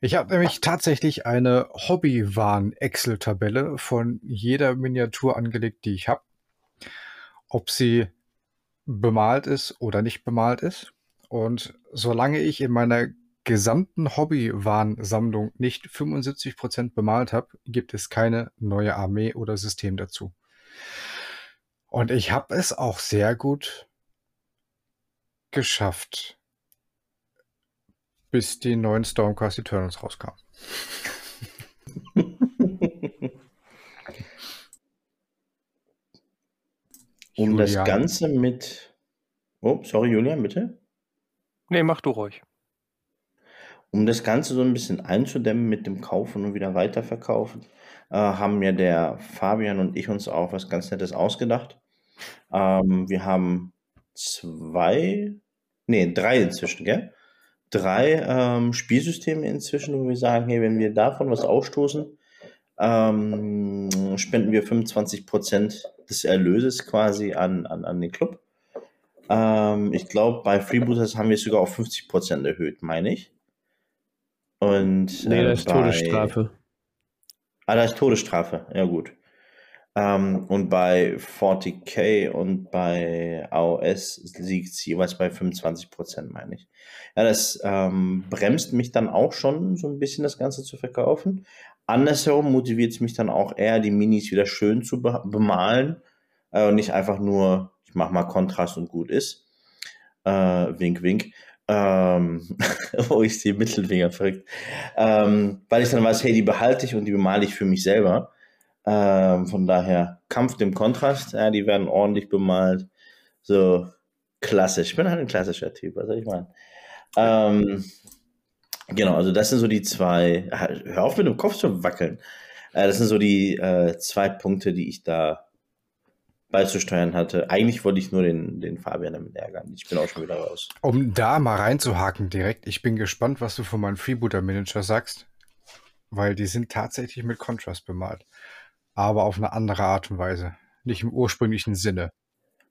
Ich habe nämlich tatsächlich eine Hobbywarn-Excel-Tabelle von jeder Miniatur angelegt, die ich habe. Ob sie bemalt ist oder nicht bemalt ist. Und solange ich in meiner gesamten Hobbywarnsammlung nicht 75% bemalt habe, gibt es keine neue Armee oder System dazu. Und ich habe es auch sehr gut geschafft, bis die neuen Stormcast Eternals rauskamen. Um das Julian. Ganze mit. Oh, sorry, Julian, bitte. Nee, mach du ruhig. Um das Ganze so ein bisschen einzudämmen mit dem Kaufen und wieder weiterverkaufen, äh, haben ja der Fabian und ich uns auch was ganz Nettes ausgedacht. Ähm, wir haben zwei, nee, drei inzwischen, gell? Drei ähm, Spielsysteme inzwischen, wo wir sagen, hey, wenn wir davon was ausstoßen, ähm, spenden wir 25% des Erlöses quasi an, an, an den Club. Ähm, ich glaube, bei Freebooters haben wir es sogar auf 50% erhöht, meine ich. Und Nee, äh, das ist bei- Todesstrafe. Ah, da ist Todesstrafe. Ja, gut. Ähm, und bei 40k und bei AOS liegt es jeweils bei 25%, meine ich. Ja, das ähm, bremst mich dann auch schon so ein bisschen, das Ganze zu verkaufen. Andersherum motiviert es mich dann auch eher, die Minis wieder schön zu be bemalen äh, und nicht einfach nur, ich mach mal Kontrast und gut ist. Äh, wink, wink. Ähm, oh, ich sehe Mittelfinger verrückt. Ähm, weil ich dann weiß, hey, die behalte ich und die bemale ich für mich selber. Ähm, von daher Kampf dem Kontrast, ja, die werden ordentlich bemalt. So klassisch. Ich bin halt ein klassischer Typ, was soll ich meinen? Ähm, genau, also das sind so die zwei. Hör auf mit dem Kopf zu wackeln. Äh, das sind so die äh, zwei Punkte, die ich da beizusteuern hatte. Eigentlich wollte ich nur den, den Fabian damit ärgern. Ich bin auch schon wieder raus. Um da mal reinzuhaken direkt, ich bin gespannt, was du von meinem Freebooter Manager sagst, weil die sind tatsächlich mit Contrast bemalt, aber auf eine andere Art und Weise, nicht im ursprünglichen Sinne.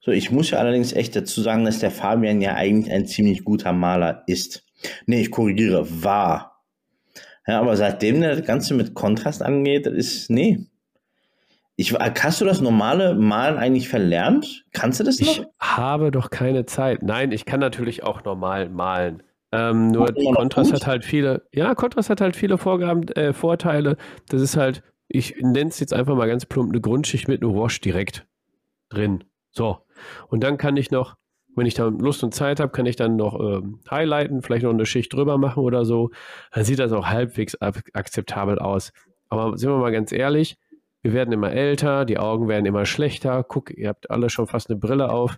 So, ich muss ja allerdings echt dazu sagen, dass der Fabian ja eigentlich ein ziemlich guter Maler ist. Nee, ich korrigiere, war. Ja, aber seitdem der das Ganze mit Kontrast angeht, das ist, nee. Ich, hast du das normale Malen eigentlich verlernt? Kannst du das Ich noch? habe doch keine Zeit. Nein, ich kann natürlich auch normal malen. Ähm, nur Kontrast hat halt viele, ja, Kontrast hat halt viele Vorgaben, äh, Vorteile. Das ist halt, ich nenne es jetzt einfach mal ganz plump, eine Grundschicht mit einem Wash direkt drin. So. Und dann kann ich noch, wenn ich dann Lust und Zeit habe, kann ich dann noch ähm, highlighten, vielleicht noch eine Schicht drüber machen oder so. Dann sieht das auch halbwegs ab- akzeptabel aus. Aber sind wir mal ganz ehrlich, wir werden immer älter, die Augen werden immer schlechter. Guck, ihr habt alle schon fast eine Brille auf.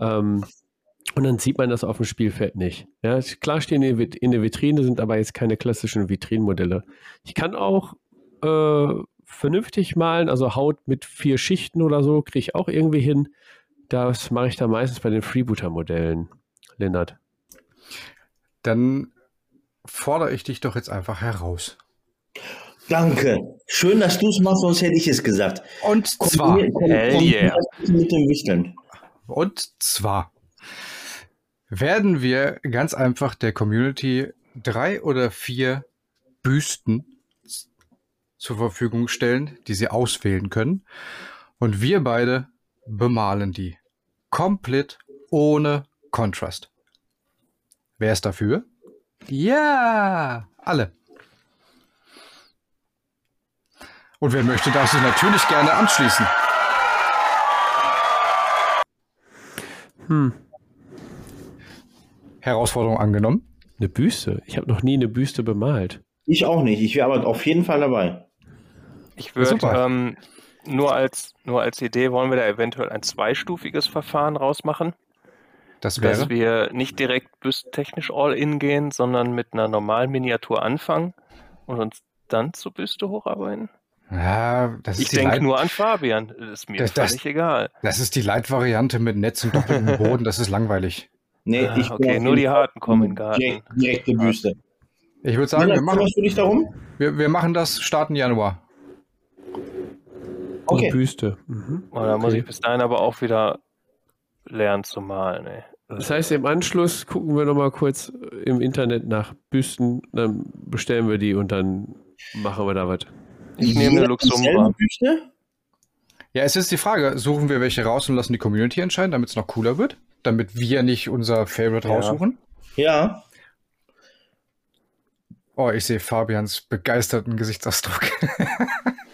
Ähm, und dann sieht man das auf dem Spielfeld nicht. Ja, klar stehen die in der Vitrine, sind aber jetzt keine klassischen Vitrinenmodelle. Ich kann auch äh, vernünftig malen, also Haut mit vier Schichten oder so, kriege ich auch irgendwie hin. Das mache ich dann meistens bei den Freebooter-Modellen, Lennart. Dann fordere ich dich doch jetzt einfach heraus. Danke. Schön, dass du es machst, sonst hätte ich es gesagt. Und zwar, Kombinier- komm- Hell kombinier yeah. Mit dem Wichteln. und zwar werden wir ganz einfach der Community drei oder vier Büsten zur Verfügung stellen, die sie auswählen können. Und wir beide bemalen die. Komplett ohne Kontrast. Wer ist dafür? Ja, alle. Und wer möchte, darf sich natürlich gerne anschließen. Hm, Herausforderung angenommen. eine Büste. Ich habe noch nie eine Büste bemalt. Ich auch nicht. Ich wäre aber auf jeden Fall dabei. Ich würde ähm, nur, als, nur als Idee, wollen wir da eventuell ein zweistufiges Verfahren rausmachen, Das wäre. dass wir nicht direkt büsttechnisch all-in gehen, sondern mit einer normalen Miniatur anfangen und uns dann zur Büste hocharbeiten. Ja, das Ich ist, denke nur an Fabian. Das ist mir Das- das- völlig egal. das ist die Leitvariante mit Netz und doppeltem Boden. Das ist langweilig. Nee, Ah, ich okay, nur die Harten kommen in Garten. Direkt, direkte Büste. Ich würde sagen, wir machen, kümmerst du dich darum? wir, wir machen das starten Januar. Okay. Eine Büste. Mhm. Und da muss Okay. ich bis dahin aber auch wieder lernen zu malen. Ey. Das heißt, im Anschluss gucken wir nochmal kurz im Internet nach Büsten, dann bestellen wir die und dann machen wir da was. ich nehme eine Luxumbra. Ja, es ist die Frage, suchen wir welche raus und lassen die Community entscheiden, damit es noch cooler wird? Damit wir nicht unser Favorite Ja. raussuchen? Ja. Oh, ich sehe Fabians begeisterten Gesichtsausdruck.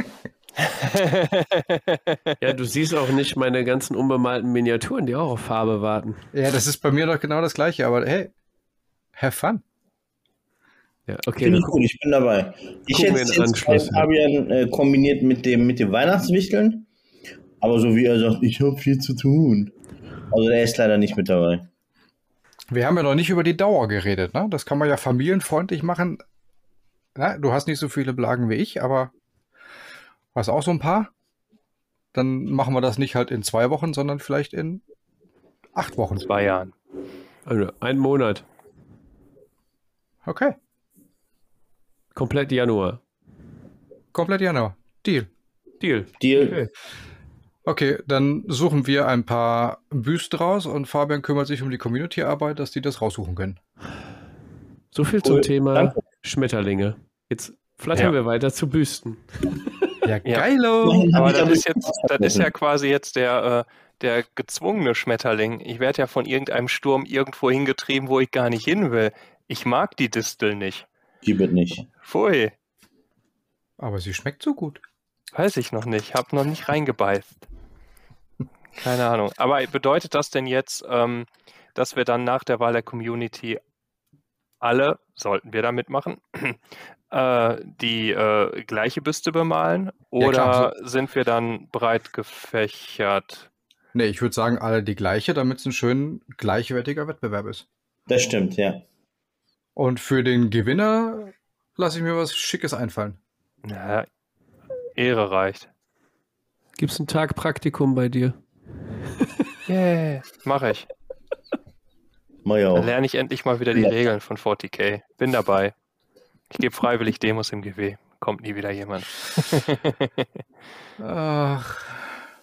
Ja, du siehst auch nicht meine ganzen unbemalten Miniaturen, die auch auf Farbe warten. ja, das ist bei mir doch genau das gleiche, aber hey, have fun. Ja, okay. Finde ich gut, ich bin dabei. Ich hätte es in jetzt. Fabian äh, kombiniert mit dem, mit dem Weihnachtswichteln. Aber so wie er sagt, ich habe viel zu tun. Also der ist leider nicht mit dabei. Wir haben ja noch nicht über die Dauer geredet, ne? Das kann man ja familienfreundlich machen. Na, du hast nicht so viele Blagen wie ich, aber hast auch so ein paar. Dann machen wir das nicht halt in zwei Wochen, sondern vielleicht in acht Wochen. Zwei Jahren. Also, ein Monat. Okay, Komplett Januar. komplett Januar. Deal. Deal. Deal. Okay. Okay, dann suchen wir ein paar Büste raus und Fabian kümmert sich um die Community-Arbeit, dass die das raussuchen können. So viel zum Cool, Thema danke. Schmetterlinge. Jetzt flattern Ja. wir weiter zu Büsten. Ja, Ja. geilo! Aber ich das aber- ist jetzt, das ist ja quasi jetzt der, äh, der gezwungene Schmetterling. Ich werde ja von irgendeinem Sturm irgendwo hingetrieben, wo ich gar nicht hin will. Ich mag die Distel nicht. Gib es nicht. Pfui, Aber sie schmeckt so gut. weiß ich noch nicht. Hab noch nicht reingebeißt. Keine Ahnung. Aber bedeutet das denn jetzt, ähm, dass wir dann nach der Wahl der Community alle, sollten wir da mitmachen, äh, die äh, gleiche Büste bemalen? Ja, Oder klar, sind wir dann breit gefächert? Nee, ich würde sagen, alle die gleiche, damit es ein schön gleichwertiger Wettbewerb ist. Das stimmt, ja. Und für den Gewinner lasse ich mir was Schickes einfallen. Na, Ehre reicht. Gibt es einen Tag Praktikum bei dir? Yeah. Mache ich. Mach ich Dann auch. lerne ich endlich mal wieder die Ja. Regeln von 40k. Bin dabei. Ich gebe freiwillig Demos im GW. Kommt nie wieder jemand. Ach,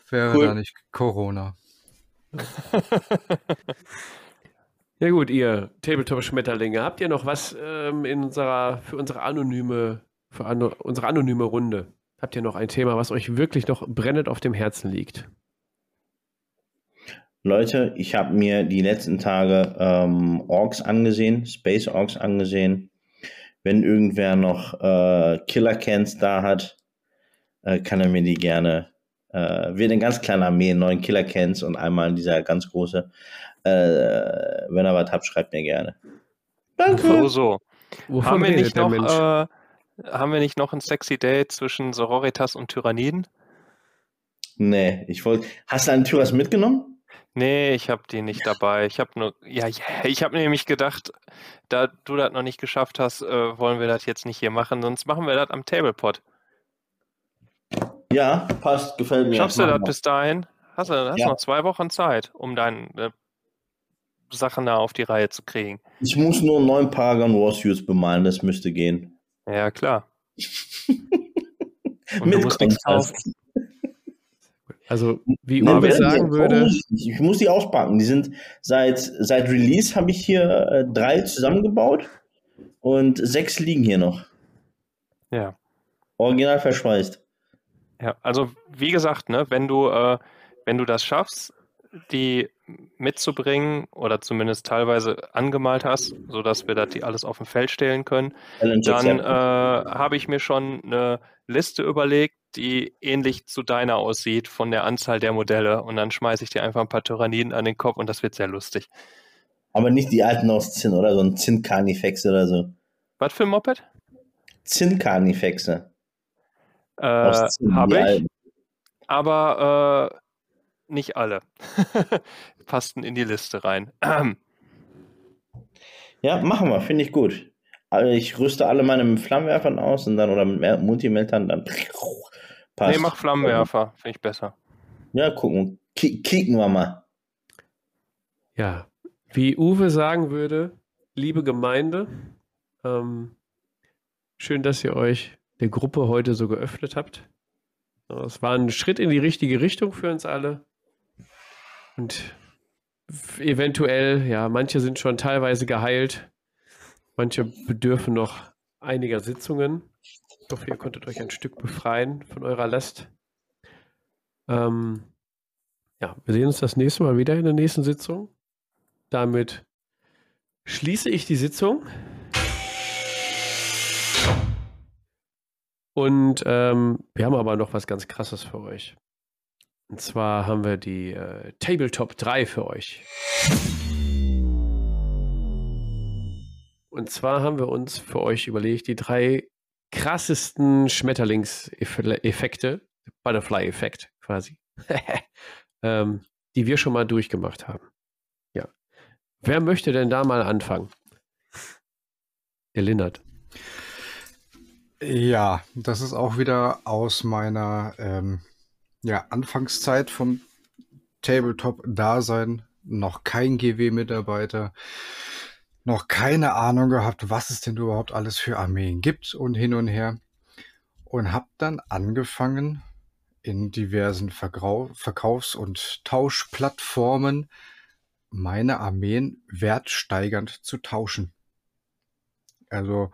wäre Cool. da nicht Corona. Ja gut, ihr Tabletop-Schmetterlinge, habt ihr noch was ähm, in unserer, für unsere anonyme, für ano, unsere anonyme Runde? Habt ihr noch ein Thema, was euch wirklich noch brennend auf dem Herzen liegt? Leute, ich habe mir die letzten Tage ähm, Orks angesehen, Space Orks angesehen. Wenn irgendwer noch äh, Killer Cans da hat, äh, kann er mir die gerne. Äh, wird eine ganz kleine Armee, neun Killer Cans und einmal dieser ganz große. Äh, wenn er was habt, schreibt mir gerne. Danke. So, so. Wovon Haben wir, nicht noch, äh, haben wir nicht noch ein sexy Date zwischen Sororitas und Tyranniden? Nee, ich wollte. Hast du einen Tyras mitgenommen? Nee, ich habe die nicht dabei. Ich habe nur, ja, ich habe nämlich gedacht, da du das noch nicht geschafft hast, äh, wollen wir das jetzt nicht hier machen, sonst machen wir das am Tablepot. Ja, passt, gefällt mir. Schaffst du das bis dahin? Hast du hast Ja. noch zwei Wochen Zeit, um deine Sachen da auf die Reihe zu kriegen. Ich muss nur neun Paragon Warsuits bemalen, das müsste gehen. Ja, klar. Und Mit du musst nichts kaufen. Also, wie Ne, Uwe sagen würde. Ich muss die auspacken. Die sind seit, seit Release habe ich hier äh, drei zusammengebaut und sechs liegen hier noch. Ja. Original verschweißt. Ja, also wie gesagt, ne, wenn du, äh, wenn du das schaffst, die mitzubringen oder zumindest teilweise angemalt hast, sodass wir das die alles auf dem Feld stellen können, dann äh, habe ich mir schon eine Liste überlegt, die ähnlich zu deiner aussieht von der Anzahl der Modelle und dann schmeiße ich dir einfach ein paar Tyranniden an den Kopf und das wird sehr lustig. Aber nicht die alten aus Zinn, oder? So ein Zinnkarnifex oder so. Was für ein Moped? Zinnkarnifexe. Äh, Aus Zinn, die habe ich, aber äh, nicht alle. Passten in die Liste rein. Ja, machen wir, finde ich gut. Also ich rüste alle meine mit Flammenwerfern aus und dann oder mit Multimeltern, dann passt. Nee, mach Flammenwerfer, finde ich besser. Ja, gucken. Ki kicken wir mal. ja, wie Uwe sagen würde, liebe Gemeinde, ähm, schön, dass ihr euch der Gruppe heute so geöffnet habt. Es war ein Schritt in die richtige Richtung für uns alle. Und eventuell, ja, manche sind schon teilweise geheilt. Manche bedürfen noch einiger Sitzungen. Ich hoffe, ihr konntet euch ein Stück befreien von eurer Last. Ähm, ja, wir sehen uns das nächste Mal wieder in der nächsten Sitzung. Damit schließe ich die Sitzung. Und ähm, wir haben aber noch was ganz Krasses für euch. Und zwar haben wir die äh, Tabletop 3 für euch. Und zwar haben wir uns für euch überlegt, die drei krassesten Schmetterlingseffekte, Butterfly-Effekt quasi, ähm, die wir schon mal durchgemacht haben. Ja. Wer möchte denn da mal anfangen? Der Linnert. Ja, das ist auch wieder aus meiner ähm, ja, Anfangszeit vom Tabletop-Dasein. Noch kein GW-Mitarbeiter, noch keine Ahnung gehabt, was es denn überhaupt alles für Armeen gibt und hin und her. Und habe dann angefangen, in diversen Vergrau Verkaufs- und Tauschplattformen meine Armeen wertsteigernd zu tauschen. Also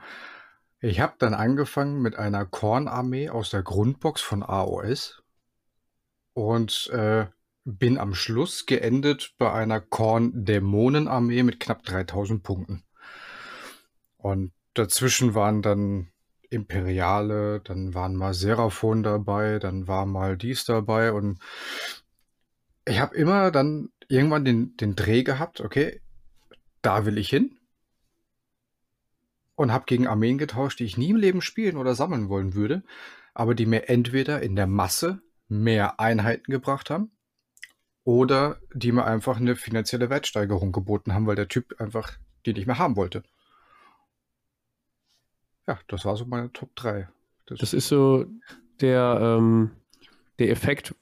ich habe dann angefangen mit einer Kornarmee aus der Grundbox von AOS und äh, bin am Schluss geendet bei einer Korn-Dämonenarmee mit knapp 3000 Punkten. Und dazwischen waren dann Imperiale, dann waren mal Seraphon dabei, dann war mal dies dabei und ich habe immer dann irgendwann den, den Dreh gehabt, okay, da will ich hin und habe gegen Armeen getauscht, die ich nie im Leben spielen oder sammeln wollen würde, aber die mir entweder in der Masse mehr Einheiten gebracht haben oder die mir einfach eine finanzielle Wertsteigerung geboten haben, weil der Typ einfach die nicht mehr haben wollte. Ja, das war so meine Top 3. Das, das ist so der, ähm, der Effekt,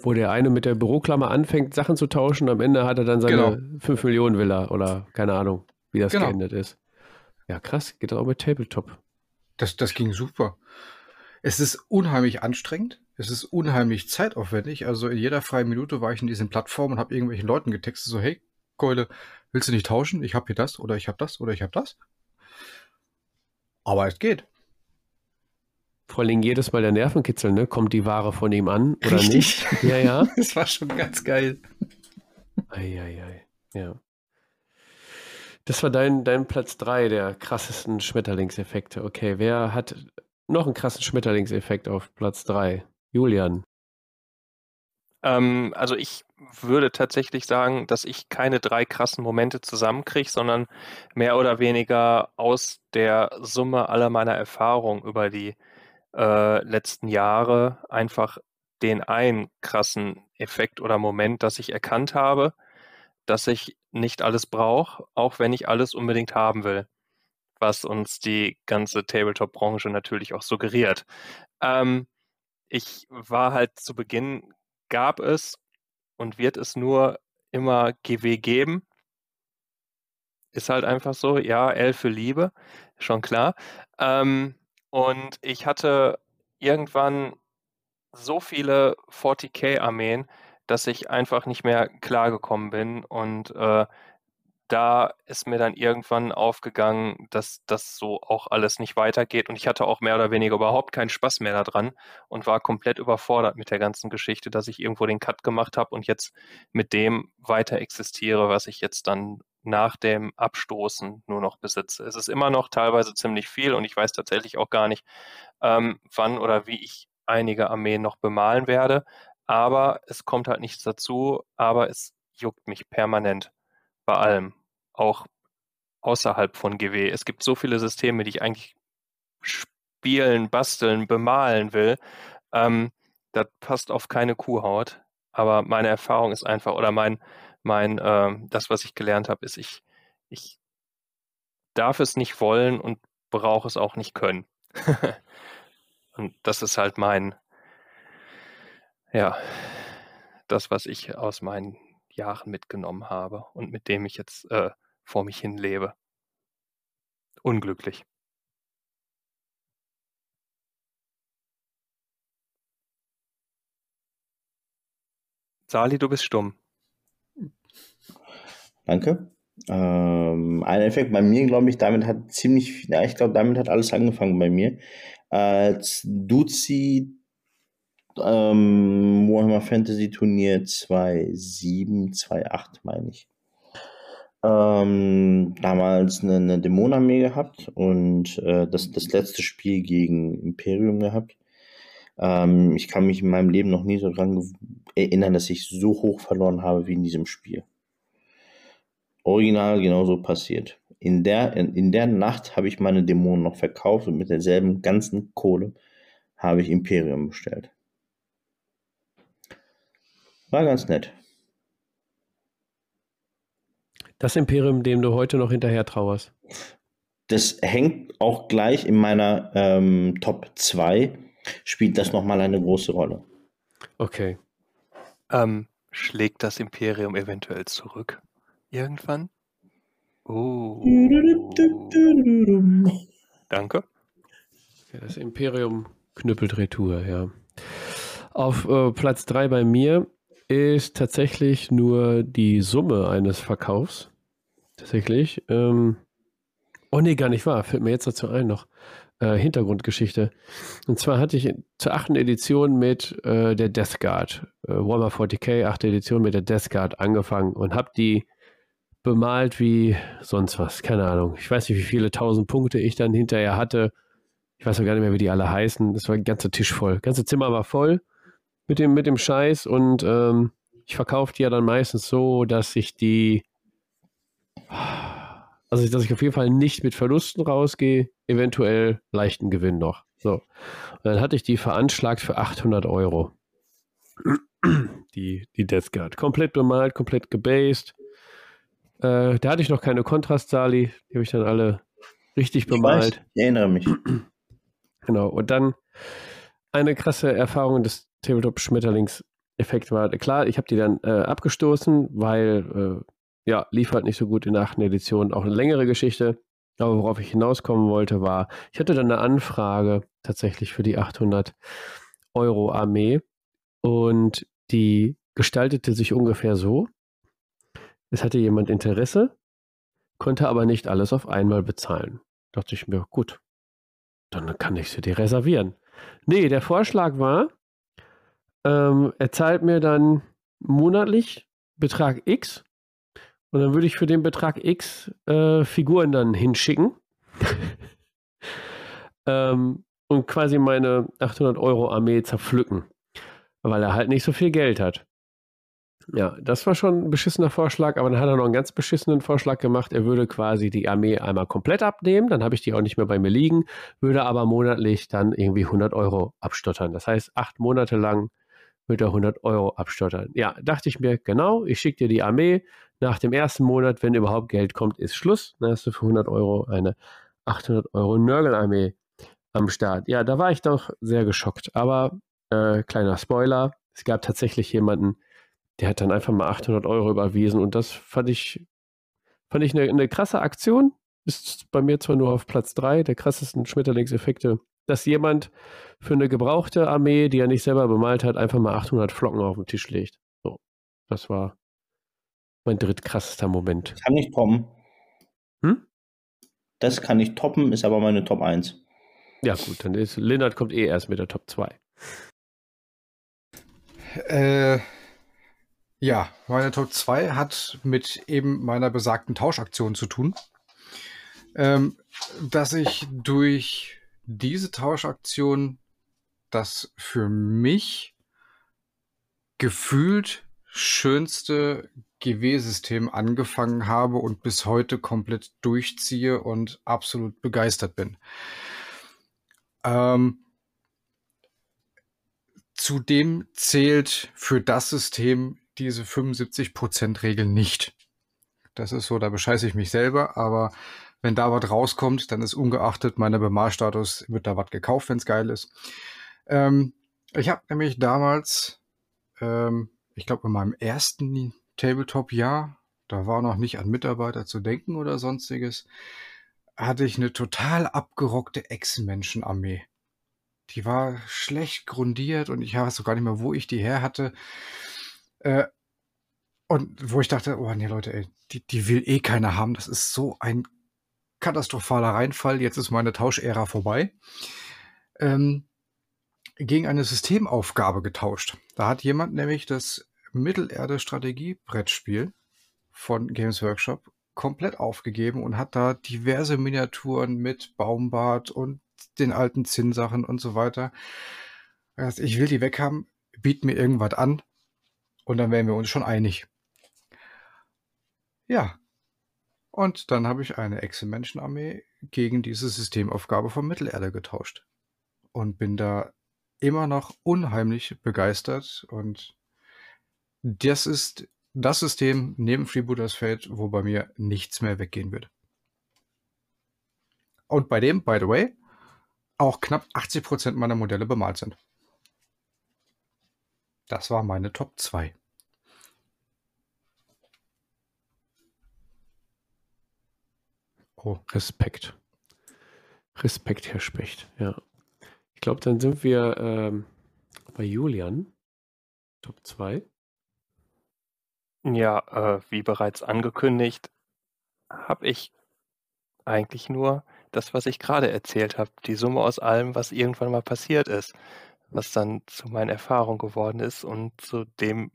wo der eine mit der Büroklammer anfängt, Sachen zu tauschen. Am Ende hat er dann seine genau. 5 Millionen Villa oder keine Ahnung, wie das genau. geendet ist. Ja, krass, geht das auch mit Tabletop. Das, das ging super. Es ist unheimlich anstrengend. Es ist unheimlich zeitaufwendig. Also in jeder freien Minute war ich in diesen Plattformen und habe irgendwelchen Leuten getextet, so, hey, Keule, willst du nicht tauschen? Ich habe hier das oder ich habe das oder ich habe das. Aber es geht. Vor allem jedes Mal der Nervenkitzel, ne? Kommt die Ware von ihm an oder Richtig. nicht? Ja, ja. das war schon ganz geil. Eieiei, ja. Das war dein, dein Platz 3 der krassesten Schmetterlingseffekte. Okay, wer hat noch einen krassen Schmetterlingseffekt auf Platz 3? Julian. Ähm, also ich würde tatsächlich sagen, dass ich keine drei krassen Momente zusammenkriege, sondern mehr oder weniger aus der Summe aller meiner Erfahrungen über die äh, letzten Jahre einfach den einen krassen Effekt oder Moment, dass ich erkannt habe, dass ich nicht alles brauche, auch wenn ich alles unbedingt haben will, was uns die ganze Tabletop-Branche natürlich auch suggeriert. Ähm, ich war halt zu Beginn, gab es und wird es nur immer GW geben. Ist halt einfach so, ja, L für Liebe, schon klar. Ähm, und ich hatte irgendwann so viele 40k-Armeen, dass ich einfach nicht mehr klargekommen bin und äh, da ist mir dann irgendwann aufgegangen, dass das so auch alles nicht weitergeht. Und ich hatte auch mehr oder weniger überhaupt keinen Spaß mehr daran und war komplett überfordert mit der ganzen Geschichte, dass ich irgendwo den Cut gemacht habe und jetzt mit dem weiter existiere, was ich jetzt dann nach dem Abstoßen nur noch besitze. Es ist immer noch teilweise ziemlich viel und ich weiß tatsächlich auch gar nicht, ähm, wann oder wie ich einige Armeen noch bemalen werde. Aber es kommt halt nichts dazu, aber es juckt mich permanent bei allem auch außerhalb von GW. Es gibt so viele Systeme, die ich eigentlich spielen, basteln, bemalen will. Ähm, das passt auf keine Kuhhaut. Aber meine Erfahrung ist einfach, oder mein, mein, äh, das, was ich gelernt habe, ist, ich, ich darf es nicht wollen und brauche es auch nicht können. und das ist halt mein, ja, das, was ich aus meinen Jahren mitgenommen habe und mit dem ich jetzt äh, vor mich hin lebe. Unglücklich. Sali, du bist stumm. Danke. Ähm, ein Effekt bei mir, glaube ich, damit hat ziemlich, ja, ich glaube, damit hat alles angefangen bei mir. Als Duzi ähm, Warhammer Fantasy Turnier 2.7, 2.8, meine ich ähm, damals eine, eine Dämonenarmee gehabt und äh, das, das letzte Spiel gegen Imperium gehabt. Ähm, ich kann mich in meinem Leben noch nie so daran erinnern, dass ich so hoch verloren habe wie in diesem Spiel. Original genauso passiert. in der, in, in der Nacht habe ich meine Dämonen noch verkauft und mit derselben ganzen Kohle habe ich Imperium bestellt. War ganz nett. Das Imperium, dem du heute noch hinterher trauerst. Das hängt auch gleich in meiner ähm, Top 2, spielt das nochmal eine große Rolle. Okay. Ähm, schlägt das Imperium eventuell zurück? Irgendwann? Oh. Danke. Ja, das Imperium knüppelt Retour, ja. Auf äh, Platz 3 bei mir ist tatsächlich nur die Summe eines Verkaufs. Tatsächlich. Ähm, oh nee, gar nicht wahr. Fällt mir jetzt dazu ein noch. Äh, Hintergrundgeschichte. Und zwar hatte ich zur achten Edition mit äh, der Death Guard, äh, Warhammer 40k, achte Edition mit der Death Guard angefangen und habe die bemalt wie sonst was. Keine Ahnung. Ich weiß nicht, wie viele tausend Punkte ich dann hinterher hatte. Ich weiß auch gar nicht mehr, wie die alle heißen. Das war ein ganzer Tisch voll. Das ganze Zimmer war voll mit dem, mit dem Scheiß und ähm, ich verkaufe die ja dann meistens so, dass ich die, also dass ich auf jeden Fall nicht mit Verlusten rausgehe, eventuell leichten Gewinn noch. So. Und dann hatte ich die veranschlagt für 800 Euro. Die, die Death Guard. Komplett bemalt, komplett gebased. Äh, da hatte ich noch keine Kontrast-Sali. Die habe ich dann alle richtig bemalt. Ich, weiß, ich erinnere mich. Genau. Und dann eine krasse Erfahrung des Tabletop-Schmetterlings-Effekt war. Klar, ich habe die dann äh, abgestoßen, weil äh, ja, lief halt nicht so gut in der achten Edition. Auch eine längere Geschichte. Aber worauf ich hinauskommen wollte, war, ich hatte dann eine Anfrage tatsächlich für die 800 Euro Armee und die gestaltete sich ungefähr so. Es hatte jemand Interesse, konnte aber nicht alles auf einmal bezahlen. Da dachte ich mir, gut, dann kann ich sie dir reservieren. Nee, der Vorschlag war, ähm, er zahlt mir dann monatlich Betrag X und dann würde ich für den Betrag X äh, Figuren dann hinschicken. ähm, und quasi meine 800 Euro Armee zerpflücken, weil er halt nicht so viel Geld hat. Ja, das war schon ein beschissener Vorschlag, aber dann hat er noch einen ganz beschissenen Vorschlag gemacht. Er würde quasi die Armee einmal komplett abnehmen, dann habe ich die auch nicht mehr bei mir liegen, würde aber monatlich dann irgendwie 100 Euro abstottern. Das heißt, acht Monate lang würde er 100 Euro abstottern. Ja, dachte ich mir, genau, ich schicke dir die Armee. Nach dem ersten Monat, wenn überhaupt Geld kommt, ist Schluss. Dann hast du für 100 Euro eine 800 Euro Nörgel-Armee am Start. Ja, da war ich doch sehr geschockt. Aber äh, kleiner Spoiler, es gab tatsächlich jemanden, der hat dann einfach mal 800 Euro überwiesen und das fand ich, fand ich eine, eine krasse Aktion. Ist bei mir zwar nur auf Platz 3 der krassesten Schmetterlingseffekte, dass jemand für eine gebrauchte Armee, die er nicht selber bemalt hat, einfach mal 800 Flocken auf den Tisch legt. So, das war mein drittkrassester Moment. Kann ich toppen. Hm? Das kann ich toppen, ist aber meine Top 1. Ja, gut, dann ist Lennart kommt eh erst mit der Top 2. Äh, ja, meine Top 2 hat mit eben meiner besagten Tauschaktion zu tun. Ähm, dass ich durch diese Tauschaktion das für mich gefühlt schönste GW-System angefangen habe und bis heute komplett durchziehe und absolut begeistert bin. Ähm, zudem zählt für das System diese 75%-Regel nicht. Das ist so, da bescheiße ich mich selber, aber wenn da was rauskommt, dann ist ungeachtet meiner Bemalstatus, wird da was gekauft, wenn es geil ist. Ähm, ich habe nämlich damals, ähm, ich glaube in meinem ersten Tabletop-Jahr, da war noch nicht an Mitarbeiter zu denken oder sonstiges, hatte ich eine total abgerockte Ex-Menschen-Armee. Die war schlecht grundiert und ich weiß so gar nicht mehr, wo ich die her hatte. Äh, und wo ich dachte, oh nee, Leute, ey, die, die will eh keiner haben. Das ist so ein katastrophaler Reinfall. Jetzt ist meine Tauschära vorbei. Ähm, gegen eine Systemaufgabe getauscht. Da hat jemand nämlich das Mittelerde-Strategie-Brettspiel von Games Workshop komplett aufgegeben und hat da diverse Miniaturen mit Baumbad und den alten Zinnsachen und so weiter. Ich will die weghaben, biet mir irgendwas an, und dann wären wir uns schon einig. Ja. Und dann habe ich eine Echsenmenschenarmee gegen diese Systemaufgabe von Mittelerde getauscht. Und bin da immer noch unheimlich begeistert. Und das ist das System neben Freebooters Fate, wo bei mir nichts mehr weggehen wird. Und bei dem, by the way, auch knapp 80% meiner Modelle bemalt sind. Das war meine Top 2. Oh, Respekt. Respekt, Herr Specht, ja. Ich glaube, dann sind wir ähm, bei Julian. Top 2. Ja, äh, wie bereits angekündigt, habe ich eigentlich nur das, was ich gerade erzählt habe, die Summe aus allem, was irgendwann mal passiert ist, was dann zu meinen Erfahrungen geworden ist und zu dem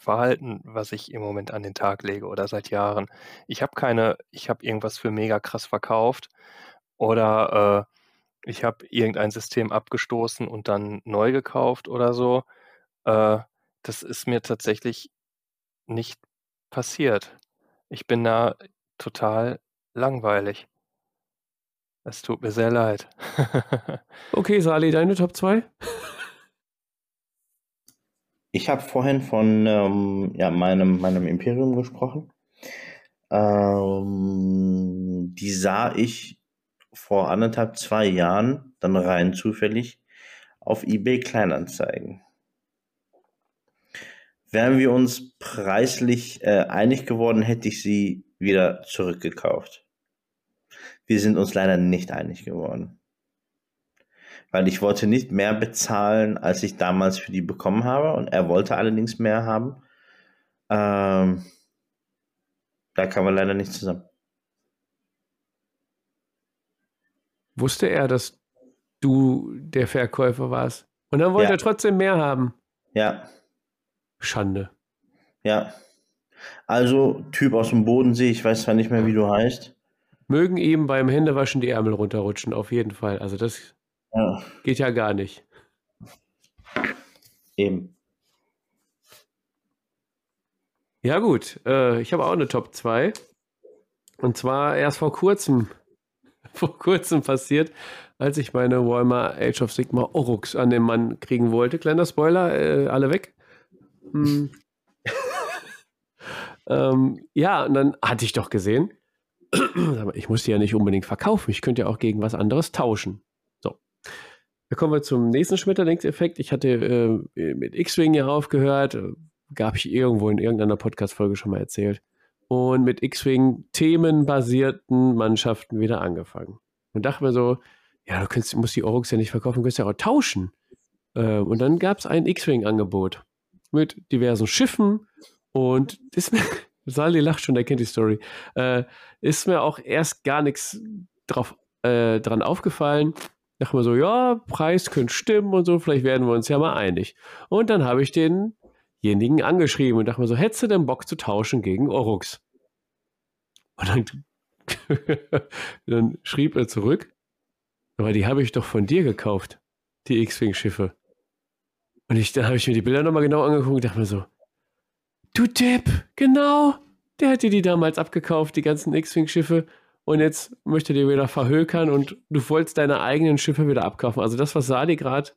Verhalten, was ich im Moment an den Tag lege oder seit Jahren. Ich habe keine, ich habe irgendwas für mega krass verkauft oder äh, ich habe irgendein System abgestoßen und dann neu gekauft oder so. Äh, das ist mir tatsächlich nicht passiert. Ich bin da total langweilig. Es tut mir sehr leid. okay, Sali, deine Top 2? Ich habe vorhin von ähm, ja, meinem, meinem Imperium gesprochen. Ähm, die sah ich vor anderthalb, zwei Jahren dann rein zufällig auf eBay Kleinanzeigen. Wären wir uns preislich äh, einig geworden, hätte ich sie wieder zurückgekauft. Wir sind uns leider nicht einig geworden weil ich wollte nicht mehr bezahlen, als ich damals für die bekommen habe und er wollte allerdings mehr haben. Ähm, da kam man leider nicht zusammen. Wusste er, dass du der Verkäufer warst? Und dann wollte ja. er trotzdem mehr haben. Ja. Schande. Ja. Also, Typ aus dem Bodensee, ich weiß zwar nicht mehr, wie du heißt. Mögen ihm beim Händewaschen die Ärmel runterrutschen, auf jeden Fall. Also, das ja. Geht ja gar nicht. Eben. Ja, gut. Äh, ich habe auch eine Top 2. Und zwar erst vor kurzem, vor kurzem passiert, als ich meine Walmart Age of Sigma Orux an den Mann kriegen wollte. Kleiner Spoiler, äh, alle weg. Hm. ähm, ja, und dann hatte ich doch gesehen, ich muss die ja nicht unbedingt verkaufen. Ich könnte ja auch gegen was anderes tauschen. Da kommen wir zum nächsten Schmetterlingseffekt. Ich hatte äh, mit X-Wing ja aufgehört, gab ich irgendwo in irgendeiner Podcast-Folge schon mal erzählt. Und mit X-Wing themenbasierten Mannschaften wieder angefangen. Und dachte mir so, ja, du kannst, musst die Orux ja nicht verkaufen, du kannst ja auch tauschen. Äh, und dann gab es ein X-Wing-Angebot mit diversen Schiffen und ist mir, Sali lacht schon, der kennt die Story, äh, ist mir auch erst gar nichts drauf, äh, dran aufgefallen dachte mir so, ja, Preis könnte stimmen und so, vielleicht werden wir uns ja mal einig. Und dann habe ich denjenigen angeschrieben und dachte mir so, hättest du denn Bock zu tauschen gegen Orux? Und dann, dann schrieb er zurück, aber die habe ich doch von dir gekauft, die X-Wing-Schiffe. Und ich, dann habe ich mir die Bilder nochmal genau angeguckt und dachte mir so, du Depp, genau, der hat dir die damals abgekauft, die ganzen X-Wing-Schiffe und jetzt möchte dir wieder verhökern und du wolltest deine eigenen Schiffe wieder abkaufen. Also das, was Sadi gerade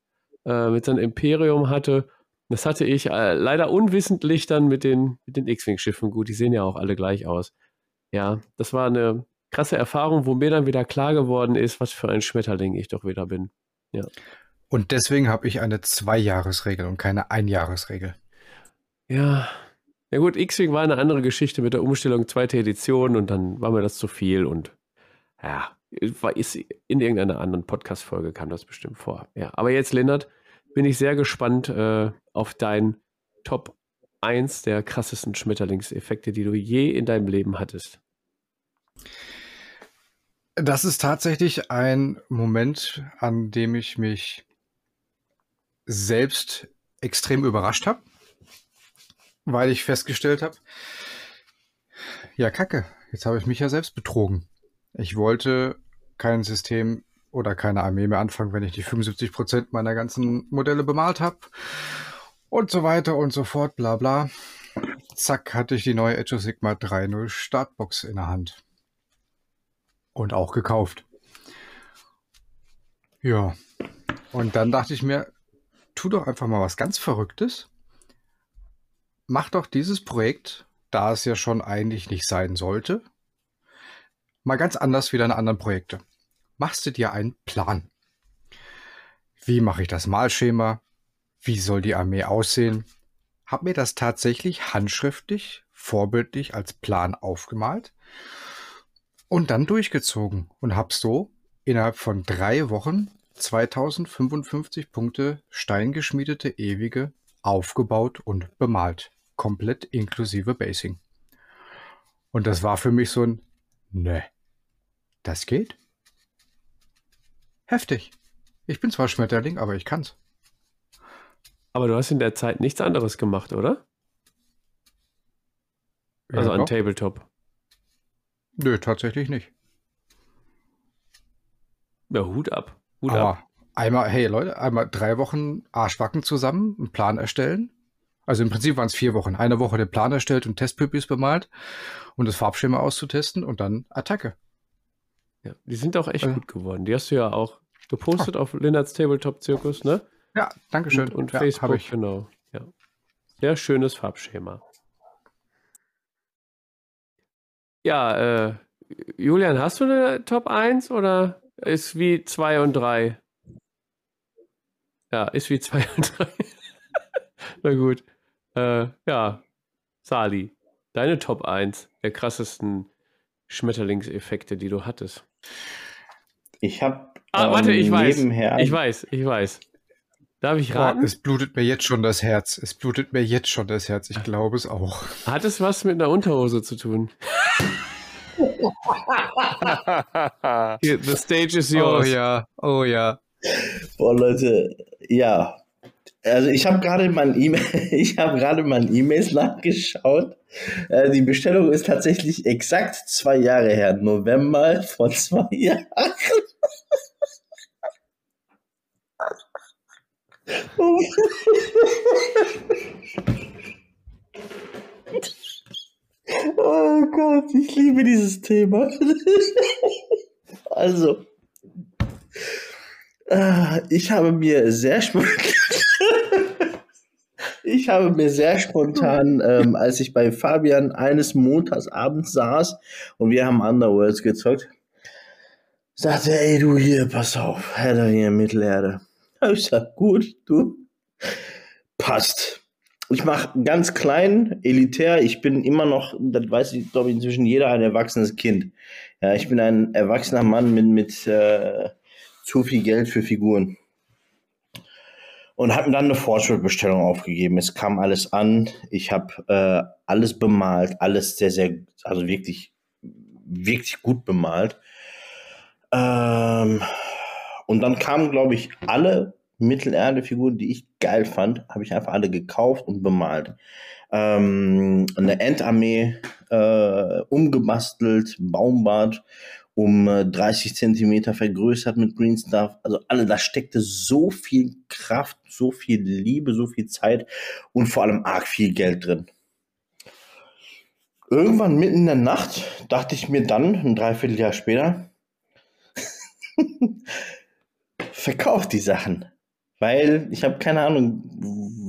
äh, mit seinem Imperium hatte, das hatte ich äh, leider unwissentlich dann mit den, mit den X-Wing-Schiffen. Gut, die sehen ja auch alle gleich aus. Ja, das war eine krasse Erfahrung, wo mir dann wieder klar geworden ist, was für ein Schmetterling ich doch wieder bin. Ja. Und deswegen habe ich eine Zwei-Jahres-Regel und keine Ein-Jahres-Regel. Ja, ja gut, X-Wing war eine andere Geschichte mit der Umstellung zweite Edition und dann war mir das zu viel und ja, ist in irgendeiner anderen Podcast-Folge kam das bestimmt vor. Ja, aber jetzt, Lennart, bin ich sehr gespannt äh, auf dein Top 1 der krassesten Schmetterlingseffekte, die du je in deinem Leben hattest. Das ist tatsächlich ein Moment, an dem ich mich selbst extrem überrascht habe weil ich festgestellt habe, ja, kacke, jetzt habe ich mich ja selbst betrogen. Ich wollte kein System oder keine Armee mehr anfangen, wenn ich die 75 Prozent meiner ganzen Modelle bemalt habe und so weiter und so fort, bla bla. Zack, hatte ich die neue Edge of Sigma 3.0 Startbox in der Hand. Und auch gekauft. Ja. Und dann dachte ich mir, tu doch einfach mal was ganz Verrücktes. Mach doch dieses Projekt, da es ja schon eigentlich nicht sein sollte, mal ganz anders wie deine anderen Projekte. Machst du dir einen Plan. Wie mache ich das Malschema? Wie soll die Armee aussehen? Hab mir das tatsächlich handschriftlich, vorbildlich als Plan aufgemalt und dann durchgezogen und hab so innerhalb von drei Wochen 2055 Punkte steingeschmiedete ewige aufgebaut und bemalt. Komplett inklusive Basing. Und das war für mich so ein, ne, das geht. Heftig. Ich bin zwar Schmetterling, aber ich kann's. Aber du hast in der Zeit nichts anderes gemacht, oder? Also Ja, an doch. Tabletop. Nö, tatsächlich nicht. Ja, Hut ab. Hut ab. Aber einmal, hey Leute, einmal drei Wochen Arschwacken zusammen, einen Plan erstellen. Also im Prinzip waren es vier Wochen. Eine Woche den Plan erstellt und Testpypis bemalt und das Farbschema auszutesten und dann Attacke. Ja, die sind auch echt Äh. gut geworden. Die hast du ja auch gepostet auf Lennarts Tabletop Zirkus, ne? Ja, Dankeschön. Und, und ja, Facebook, ich. genau. Ja. Sehr schönes Farbschema. Ja, äh, Julian, hast du eine Top 1 oder ist wie 2 und 3? Ja, ist wie 2 und 3. Na gut. Äh, ja, Sali, deine Top 1 der krassesten Schmetterlingseffekte, die du hattest. Ich habe Ah, warte, ich weiß. Ich weiß, ich weiß. Darf ich Boah, raten? es blutet mir jetzt schon das Herz. Es blutet mir jetzt schon das Herz. Ich glaube es auch. Hat es was mit einer Unterhose zu tun? The stage is yours. Oh ja, oh ja. Boah, Leute, ja. Also ich habe gerade mein E-Mail, ich habe gerade mein E-Mails nachgeschaut. Äh, die Bestellung ist tatsächlich exakt zwei Jahre her, November vor zwei Jahren. Oh Gott, ich liebe dieses Thema. Also, äh, ich habe mir sehr spontan, ich habe mir sehr spontan, ähm, als ich bei Fabian eines Montagsabends saß und wir haben Underworlds gezockt, sagte, ey du hier, pass auf, Herr der hier Mittelerde. Hab Ich sag, gut, du, passt. Ich mache ganz klein, elitär. Ich bin immer noch, das weiß ich, glaube ich, inzwischen jeder ein erwachsenes Kind. Ja, ich bin ein erwachsener Mann mit, mit äh, zu viel Geld für Figuren. Und habe dann eine Fortschrittbestellung aufgegeben. Es kam alles an. Ich habe äh, alles bemalt, alles sehr, sehr, also wirklich, wirklich gut bemalt. Ähm, und dann kamen, glaube ich, alle Mittelerde-Figuren, die ich geil fand, habe ich einfach alle gekauft und bemalt. Ähm, eine Endarmee äh, umgebastelt, Baumbart um äh, 30 Zentimeter vergrößert mit Green Stuff. Also alle, da steckte so viel Kraft, so viel Liebe, so viel Zeit und vor allem arg viel Geld drin. Irgendwann mitten in der Nacht dachte ich mir dann, ein Dreivierteljahr später, verkauft die Sachen. Weil ich habe keine Ahnung,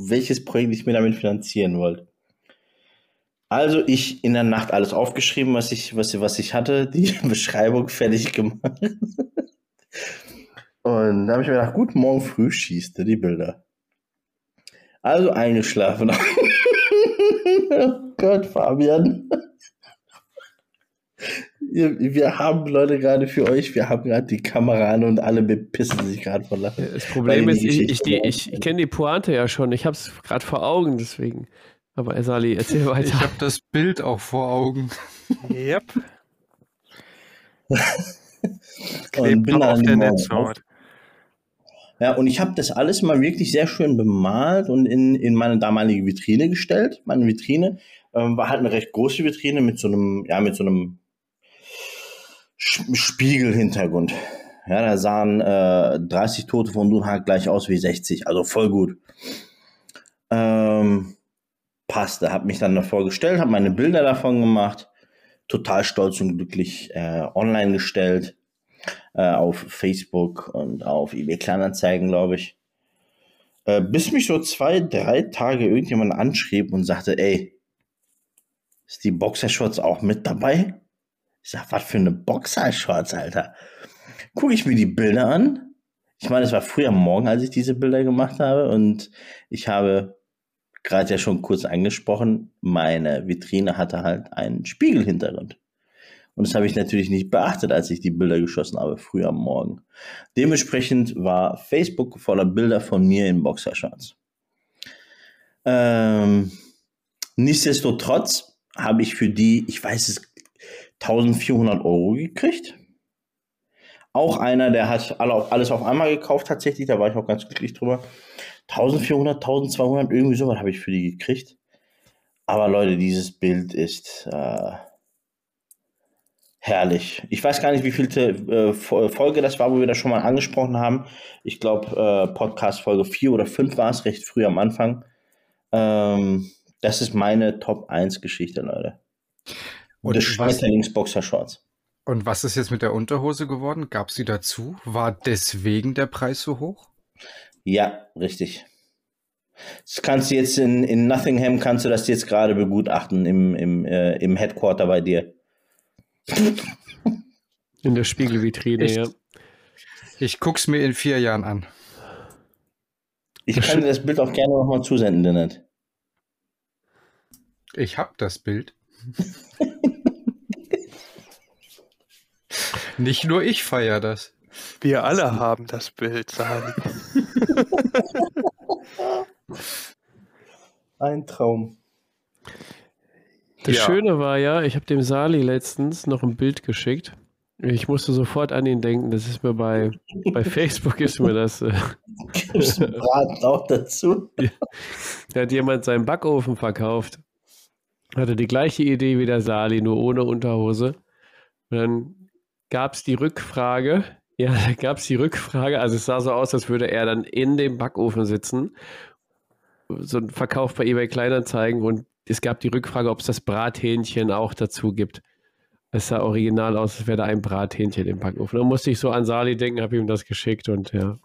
welches Projekt ich mir damit finanzieren wollte. Also ich in der Nacht alles aufgeschrieben, was ich, was, was ich hatte, die Beschreibung fertig gemacht. Und da habe ich mir gedacht, gut, morgen früh schießt er die Bilder. Also eingeschlafen. oh Gott, Fabian. Wir, haben Leute gerade für euch, wir haben gerade die Kamera an und alle bepissen sich gerade vor Lachen. Das Problem ist, ich, ich, die, ich kenne die Pointe ja schon. Ich habe es gerade vor Augen, deswegen. Aber Sali, erzähl Ich weiter. habe das Bild auch vor Augen. Yep. Und Klebt noch auf der Netzhaut. Ja, und ich habe das alles mal wirklich sehr schön bemalt und in, in meine damalige Vitrine gestellt. Meine Vitrine ähm, war halt eine recht große Vitrine mit so einem, ja, mit so einem Spiegelhintergrund. Ja, da sahen äh, 30 Tote von Dunhag gleich aus wie 60, also voll gut. Ähm, passte, habe mich dann davor gestellt, habe meine Bilder davon gemacht. total stolz und glücklich äh, online gestellt. Äh, auf Facebook und auf eBay Kleinanzeigen, glaube ich. Äh, bis mich so zwei, drei Tage irgendjemand anschrieb und sagte, ey, ist die Boxershorts auch mit dabei? Ich sag, was für eine Boxershorts, Alter? Gucke ich mir die Bilder an. Ich meine, es war früh am Morgen, als ich diese Bilder gemacht habe und ich habe gerade ja schon kurz angesprochen, meine Vitrine hatte halt einen Spiegelhintergrund. Und das habe ich natürlich nicht beachtet, als ich die Bilder geschossen habe, früh am Morgen. Dementsprechend war Facebook voller Bilder von mir in Boxershorts. Ähm, nichtsdestotrotz habe ich für die, ich weiß es, 1400 Euro gekriegt. Auch einer, der hat alles auf einmal gekauft tatsächlich, da war ich auch ganz glücklich drüber. 1400, 1200, irgendwie sowas habe ich für die gekriegt. Aber Leute, dieses Bild ist äh, herrlich. Ich weiß gar nicht, wie viel äh, Folge das war, wo wir das schon mal angesprochen haben. Ich glaube, äh, Podcast Folge 4 oder 5 war es, recht früh am Anfang. Ähm, das ist meine Top 1 Geschichte, Leute. Und des Schmetterlings Boxer Shorts. Und was ist jetzt mit der Unterhose geworden? Gab sie dazu? War deswegen der Preis so hoch? Ja, richtig. Das kannst du jetzt in, in Nottingham, kannst du das jetzt gerade begutachten im, im, äh, im Headquarter bei dir. In der Spiegelvitrine, ich, ja. Ich guck's mir in vier Jahren an. Ich kann dir das Bild auch gerne nochmal zusenden, Lennart. Ich hab das Bild. Nicht nur ich feiere das. Wir alle haben das Bild, Sali. Ein Traum. Das Ja. Schöne war ja, ich habe dem Sali letztens noch ein Bild geschickt. Ich musste sofort an ihn denken. Das ist mir bei, bei Facebook ist mir das. Äh, Braten auch dazu? da hat jemand seinen Backofen verkauft. Hatte die gleiche Idee wie der Sali, nur ohne Unterhose. Und dann gab es die Rückfrage. Ja, da gab es die Rückfrage. Also es sah so aus, als würde er dann in dem Backofen sitzen. So ein Verkauf bei eBay Kleinanzeigen und es gab die Rückfrage, ob es das Brathähnchen auch dazu gibt. Es sah original aus, als wäre da ein Brathähnchen im Backofen. Da musste ich so an Sali denken, habe ihm das geschickt und ja.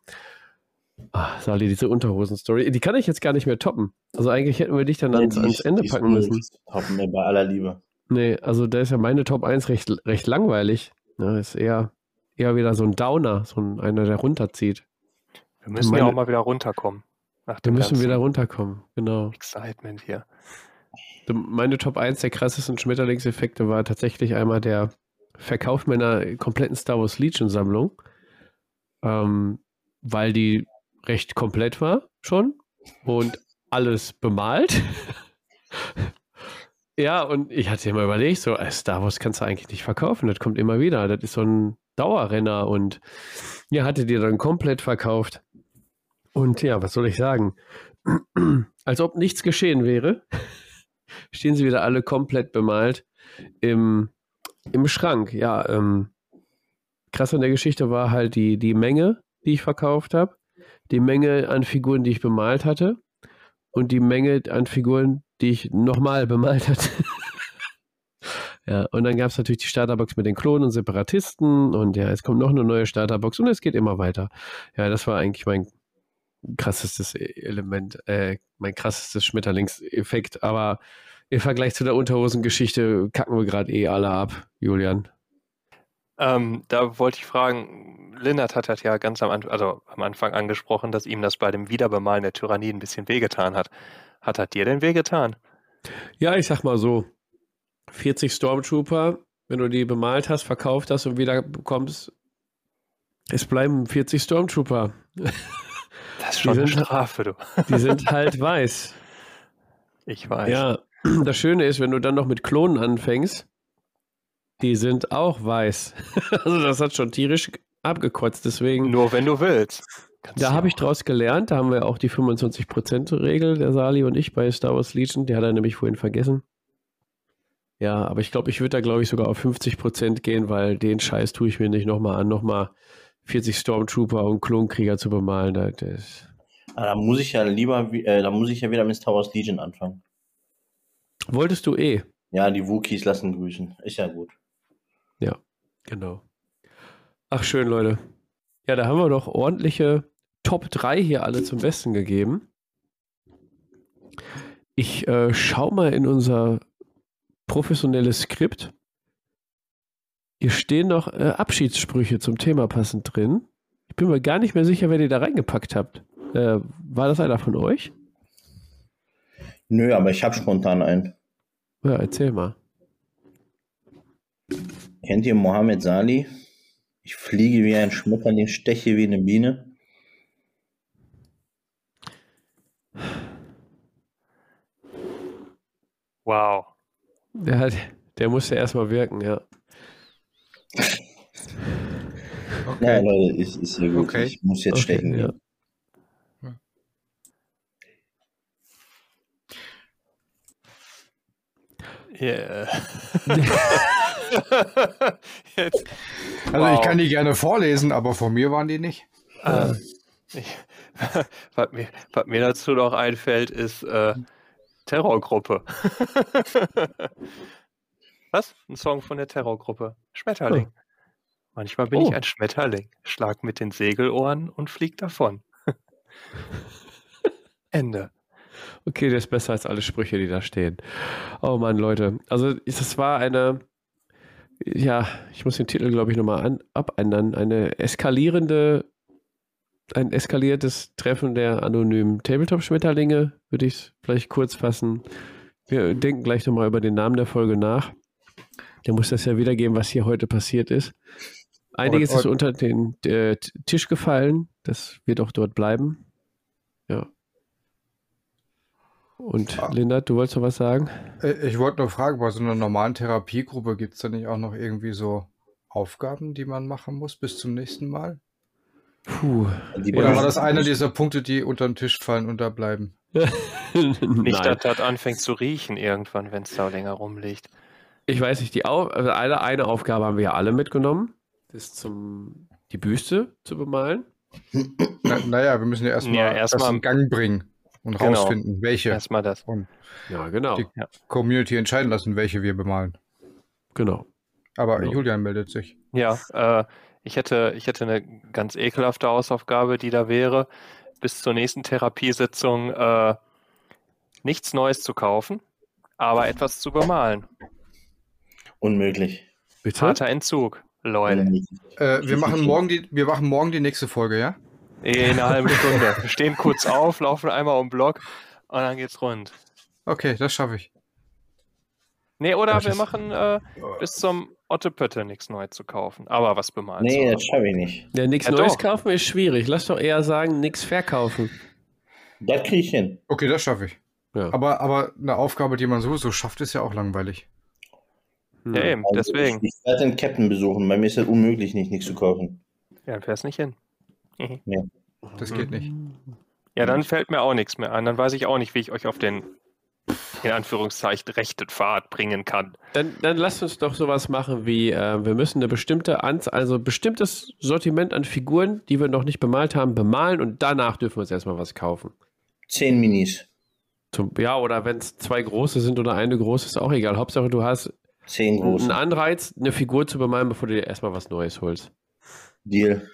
Ah, Sali, diese Unterhosen-Story, die kann ich jetzt gar nicht mehr toppen. Also eigentlich hätten wir dich dann ans, Nee, ans ist- Ende packen müssen. toppen, bei aller Liebe. Nee, also da ist ja meine Top 1 recht, recht langweilig. Ja, ist eher, eher wieder so ein Downer, so ein, einer, der runterzieht. Wir müssen Meine- ja auch mal wieder runterkommen. Wir müssen wieder runterkommen, genau. Excitement hier. Meine Top 1 der krassesten Schmetterlingseffekte war tatsächlich einmal der Verkauf meiner kompletten Star Wars Legion Sammlung, ähm, weil die recht komplett war schon und alles bemalt. ja, und ich hatte immer überlegt, so äh, Star Wars kannst du eigentlich nicht verkaufen, das kommt immer wieder, das ist so ein Dauerrenner und ja, hatte die dann komplett verkauft. Und ja, was soll ich sagen? Als ob nichts geschehen wäre stehen sie wieder alle komplett bemalt im, im Schrank. Ja, ähm, krass an der Geschichte war halt die, die Menge, die ich verkauft habe, die Menge an Figuren, die ich bemalt hatte und die Menge an Figuren, die ich nochmal bemalt hatte. ja, und dann gab es natürlich die Starterbox mit den Klonen und Separatisten und ja, es kommt noch eine neue Starterbox und es geht immer weiter. Ja, das war eigentlich mein krassestes Element, äh, mein krassestes Schmetterlingseffekt, aber im Vergleich zu der Unterhosengeschichte kacken wir gerade eh alle ab, Julian. Ähm, da wollte ich fragen, Lennart hat das ja ganz am, An also am Anfang angesprochen, dass ihm das bei dem Wiederbemalen der Tyrannie ein bisschen wehgetan hat. Hat das dir denn wehgetan? Ja, ich sag mal so, 40 Stormtrooper, wenn du die bemalt hast, verkauft hast und wieder bekommst, es bleiben 40 Stormtrooper. Das ist Die schon eine sind- Strafe, du. Die sind halt weiß. Ich weiß. Ja, das Schöne ist, wenn du dann noch mit Klonen anfängst, die sind auch weiß. Also das hat schon tierisch abgekotzt, deswegen Nur wenn du willst. Kannst Da habe ich draus gelernt. Da haben wir auch die 25%-Regel, der Sali und ich bei Star Wars Legion. Die hat er nämlich vorhin vergessen. Ja, aber ich glaube, ich würde da, glaube ich, sogar auf 50% gehen, weil den Scheiß tue ich mir nicht nochmal an, nochmal 40 Stormtrooper und Klonkrieger zu bemalen. Das, das Aber da muss ich ja lieber, äh, da muss ich ja wieder mit Star Wars Legion anfangen. Wolltest du eh. Ja, die Wookies lassen grüßen. Ist ja gut. Genau. Ach, schön, Leute. Ja, da haben wir doch ordentliche Top 3 hier alle zum Besten gegeben. Ich äh, schau mal in unser professionelles Skript. Hier stehen noch äh, Abschiedssprüche zum Thema passend drin. Ich bin mir gar nicht mehr sicher, wer die da reingepackt habt. Äh, war das einer von euch? Nö, aber ich habe spontan einen. Ja, erzähl mal. Kennt ihr Mohammed Sali? Ich fliege wie ein Schmetterling, steche wie eine Biene. Wow. Der, der musste erstmal wirken, ja. Ja, Leute, ist, ist hier gut. Okay. Ich muss jetzt Okay, stechen. ja. Yeah. Jetzt, Also Wow. ich kann die gerne vorlesen, aber von mir waren die nicht. äh, ich, was, mir, was mir dazu noch einfällt, ist äh, Terrorgruppe. was? Ein Song von der Terrorgruppe. Schmetterling. Manchmal bin Oh. ich ein Schmetterling, schlag mit den Segelohren und flieg davon. Ende. Okay, der ist besser als alle Sprüche, die da stehen. Oh Mann, Leute. Also, das war eine, ja, ich muss den Titel, glaube ich, nochmal an, abändern. Eine eskalierende, ein eskaliertes Treffen der anonymen Tabletop-Schmetterlinge, würde ich es vielleicht kurz fassen. Wir denken gleich nochmal über den Namen der Folge nach. Der muss das ja wiedergeben, was hier heute passiert ist. Einiges Und- ist unter den äh, Tisch gefallen. Das wird auch dort bleiben. Ja. Und Ah. Linda, du wolltest noch was sagen? Äh, Ich wollte nur fragen, bei so einer normalen Therapiegruppe gibt es da nicht auch noch irgendwie so Aufgaben, die man machen muss bis zum nächsten Mal? Puh. Die Oder Ja. war das einer dieser Punkte, die unter den Tisch fallen und da bleiben? Nicht, dass das anfängt zu riechen irgendwann, wenn es da länger rumliegt. Ich weiß nicht, die Au also eine, eine Aufgabe haben wir ja alle mitgenommen. Das ist zum die Büste zu bemalen. Na, naja, wir müssen ja erstmal Ja, das erstmal- in Gang bringen und Genau. rausfinden, welche. Erstmal das. Und Ja, genau. Die- Community entscheiden lassen, welche wir bemalen. Genau. Aber Ja. Julian meldet sich. Ja, äh, ich, hätte, ich hätte eine ganz ekelhafte Hausaufgabe, die da wäre, bis zur nächsten Therapiesitzung äh, nichts Neues zu kaufen, aber etwas zu bemalen. Unmöglich. Bitte? Harter Entzug, Leute. Äh, wir, machen morgen die, wir machen morgen die nächste Folge, ja? In einer halben Stunde. Wir stehen kurz auf, laufen einmal um den Block und dann geht's rund. Okay, das schaffe ich. Nee, oder Das wir machen äh, bis zum Ottepötte nichts Neues zu kaufen, aber was bemalen Nee, das schaffe ich nicht. Ja, nichts Ja, Neues doch. kaufen ist schwierig. Lass doch eher sagen, nichts verkaufen. Das kriege ich hin. Okay, das schaffe ich. Ja. Aber, aber eine Aufgabe, die man sowieso schafft, ist ja auch langweilig. Hm. Ja, eben, Also deswegen. Ich, ich werde den Captain besuchen. Bei mir ist das unmöglich, nicht nichts zu kaufen. Ja, dann fährst nicht hin. Das geht nicht. Ja, dann fällt mir auch nichts mehr ein. Dann weiß ich auch nicht, wie ich euch auf den, in Anführungszeichen, rechten Pfad bringen kann. Dann, dann lasst uns doch sowas machen wie, äh, wir müssen eine bestimmte Anzahl, also bestimmtes Sortiment an Figuren, die wir noch nicht bemalt haben, bemalen und danach dürfen wir uns erstmal was kaufen. Zehn Minis. Zum, ja, oder wenn es zwei große sind oder eine große, ist auch egal. Hauptsache, du hast Zehn einen große. Anreiz, eine Figur zu bemalen, bevor du dir erstmal was Neues holst. Deal.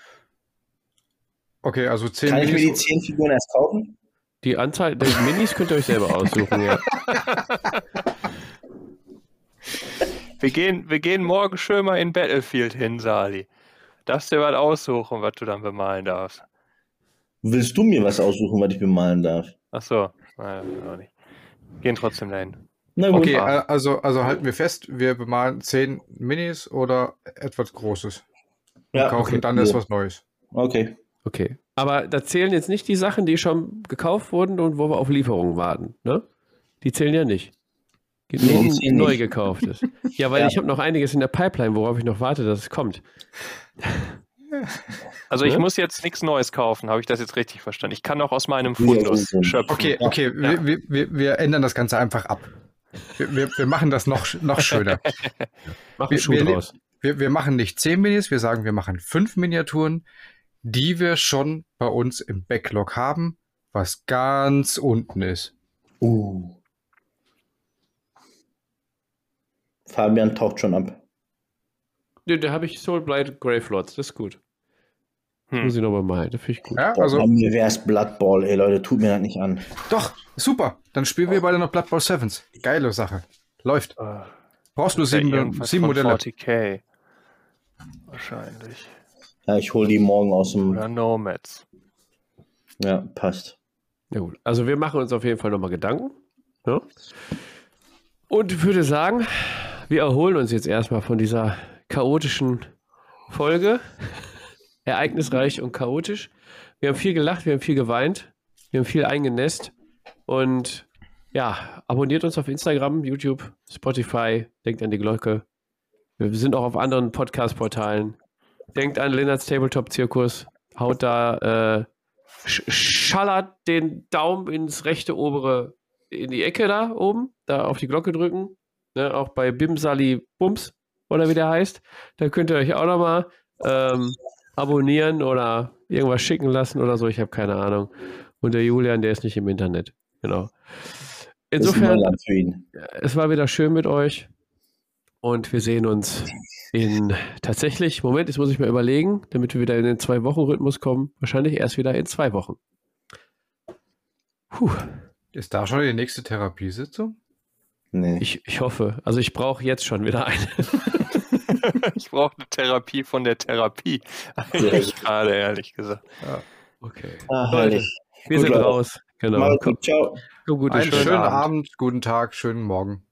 Okay, also 10 Kann ich mir die Minis. zehn Figuren erst kaufen? Die Anzahl der Minis könnt ihr euch selber aussuchen, ja. Wir gehen, wir gehen morgen schön mal in Battlefield hin, Sali. Darfst dir was aussuchen, was du dann bemalen darfst. Willst du mir was aussuchen, was ich bemalen darf? Ach so, naja, auch nicht. Gehen trotzdem dahin. Na gut. Okay, äh, also, also halten wir fest, wir bemalen 10 Minis oder etwas Großes. ja, Kaufen okay. dann erst was Neues. Okay. Okay. Aber da zählen jetzt nicht die Sachen, die schon gekauft wurden und wo wir auf Lieferungen warten, ne? Die zählen ja nicht. Geht Nee, nur um neu nicht. gekauftes. Ja, weil Ja. ich habe noch einiges in der Pipeline, worauf ich noch warte, dass es kommt. Also ich Ja? muss jetzt nichts Neues kaufen, habe ich das jetzt richtig verstanden? Ich kann auch aus meinem Fundus schöpfen. Okay, okay, wir, wir, wir, wir ändern das Ganze einfach ab. Wir, wir, wir machen das noch, noch schöner. Mach Wir- einen Schuh wir- draus. Wir, wir machen nicht 10 Minis, wir sagen, wir machen 5 Miniaturen, die wir schon bei uns im Backlog haben, was ganz unten ist. Uh. Fabian taucht schon ab. Ja, da habe ich Soulblight Gravelords, das ist gut. Das Hm. muss ich nochmal malen, das finde ich gut. Ja, Boah, also bei mir wär's Blood Bowl, ey Leute, tut mir das nicht an. doch, super. Dann spielen wir beide noch Blood Bowl Sevens. Geile Sache. Läuft. Äh, Brauchst nur ja sieben, sieben Modelle. 40k. Wahrscheinlich. Ja, ich hole die morgen aus dem. Oder Nomads. Ja, passt. Ja gut, also wir machen uns auf jeden Fall nochmal Gedanken. Ja? Und würde sagen, wir erholen uns jetzt erstmal von dieser chaotischen Folge. Ereignisreich und chaotisch. Wir haben viel gelacht, wir haben viel geweint, wir haben viel eingenässt. Und ja, abonniert uns auf Instagram, YouTube, Spotify, denkt an die Glocke. Wir sind auch auf anderen Podcast-Portalen. Denkt an Lennarts Tabletop-Zirkus. Haut da äh, sch schallert den Daumen ins rechte obere, in die Ecke da oben, da auf die Glocke drücken. Ne, auch bei Bimsali Bums oder wie der heißt. Da könnt ihr euch auch nochmal ähm, abonnieren oder irgendwas schicken lassen oder so. Ich habe keine Ahnung. Und der Julian, der ist nicht im Internet. Genau. Insofern, ihn. es war wieder schön mit euch. Und wir sehen uns in tatsächlich, Moment, jetzt muss ich mal überlegen, damit wir wieder in den Zwei-Wochen-Rhythmus kommen. Wahrscheinlich erst wieder in zwei Wochen. Puh, Ist da schon die nächste Therapiesitzung? Nee. ich, ich hoffe. Also ich brauche jetzt schon wieder eine. ich brauche eine Therapie von der Therapie. Eigentlich gerade, ehrlich gesagt. Okay. Ah, Leute, wir Gut, sind Leute. raus. Genau. Gut, ciao. komm gut, Einen schönen schönen Abend. Abend, guten Tag, schönen Morgen.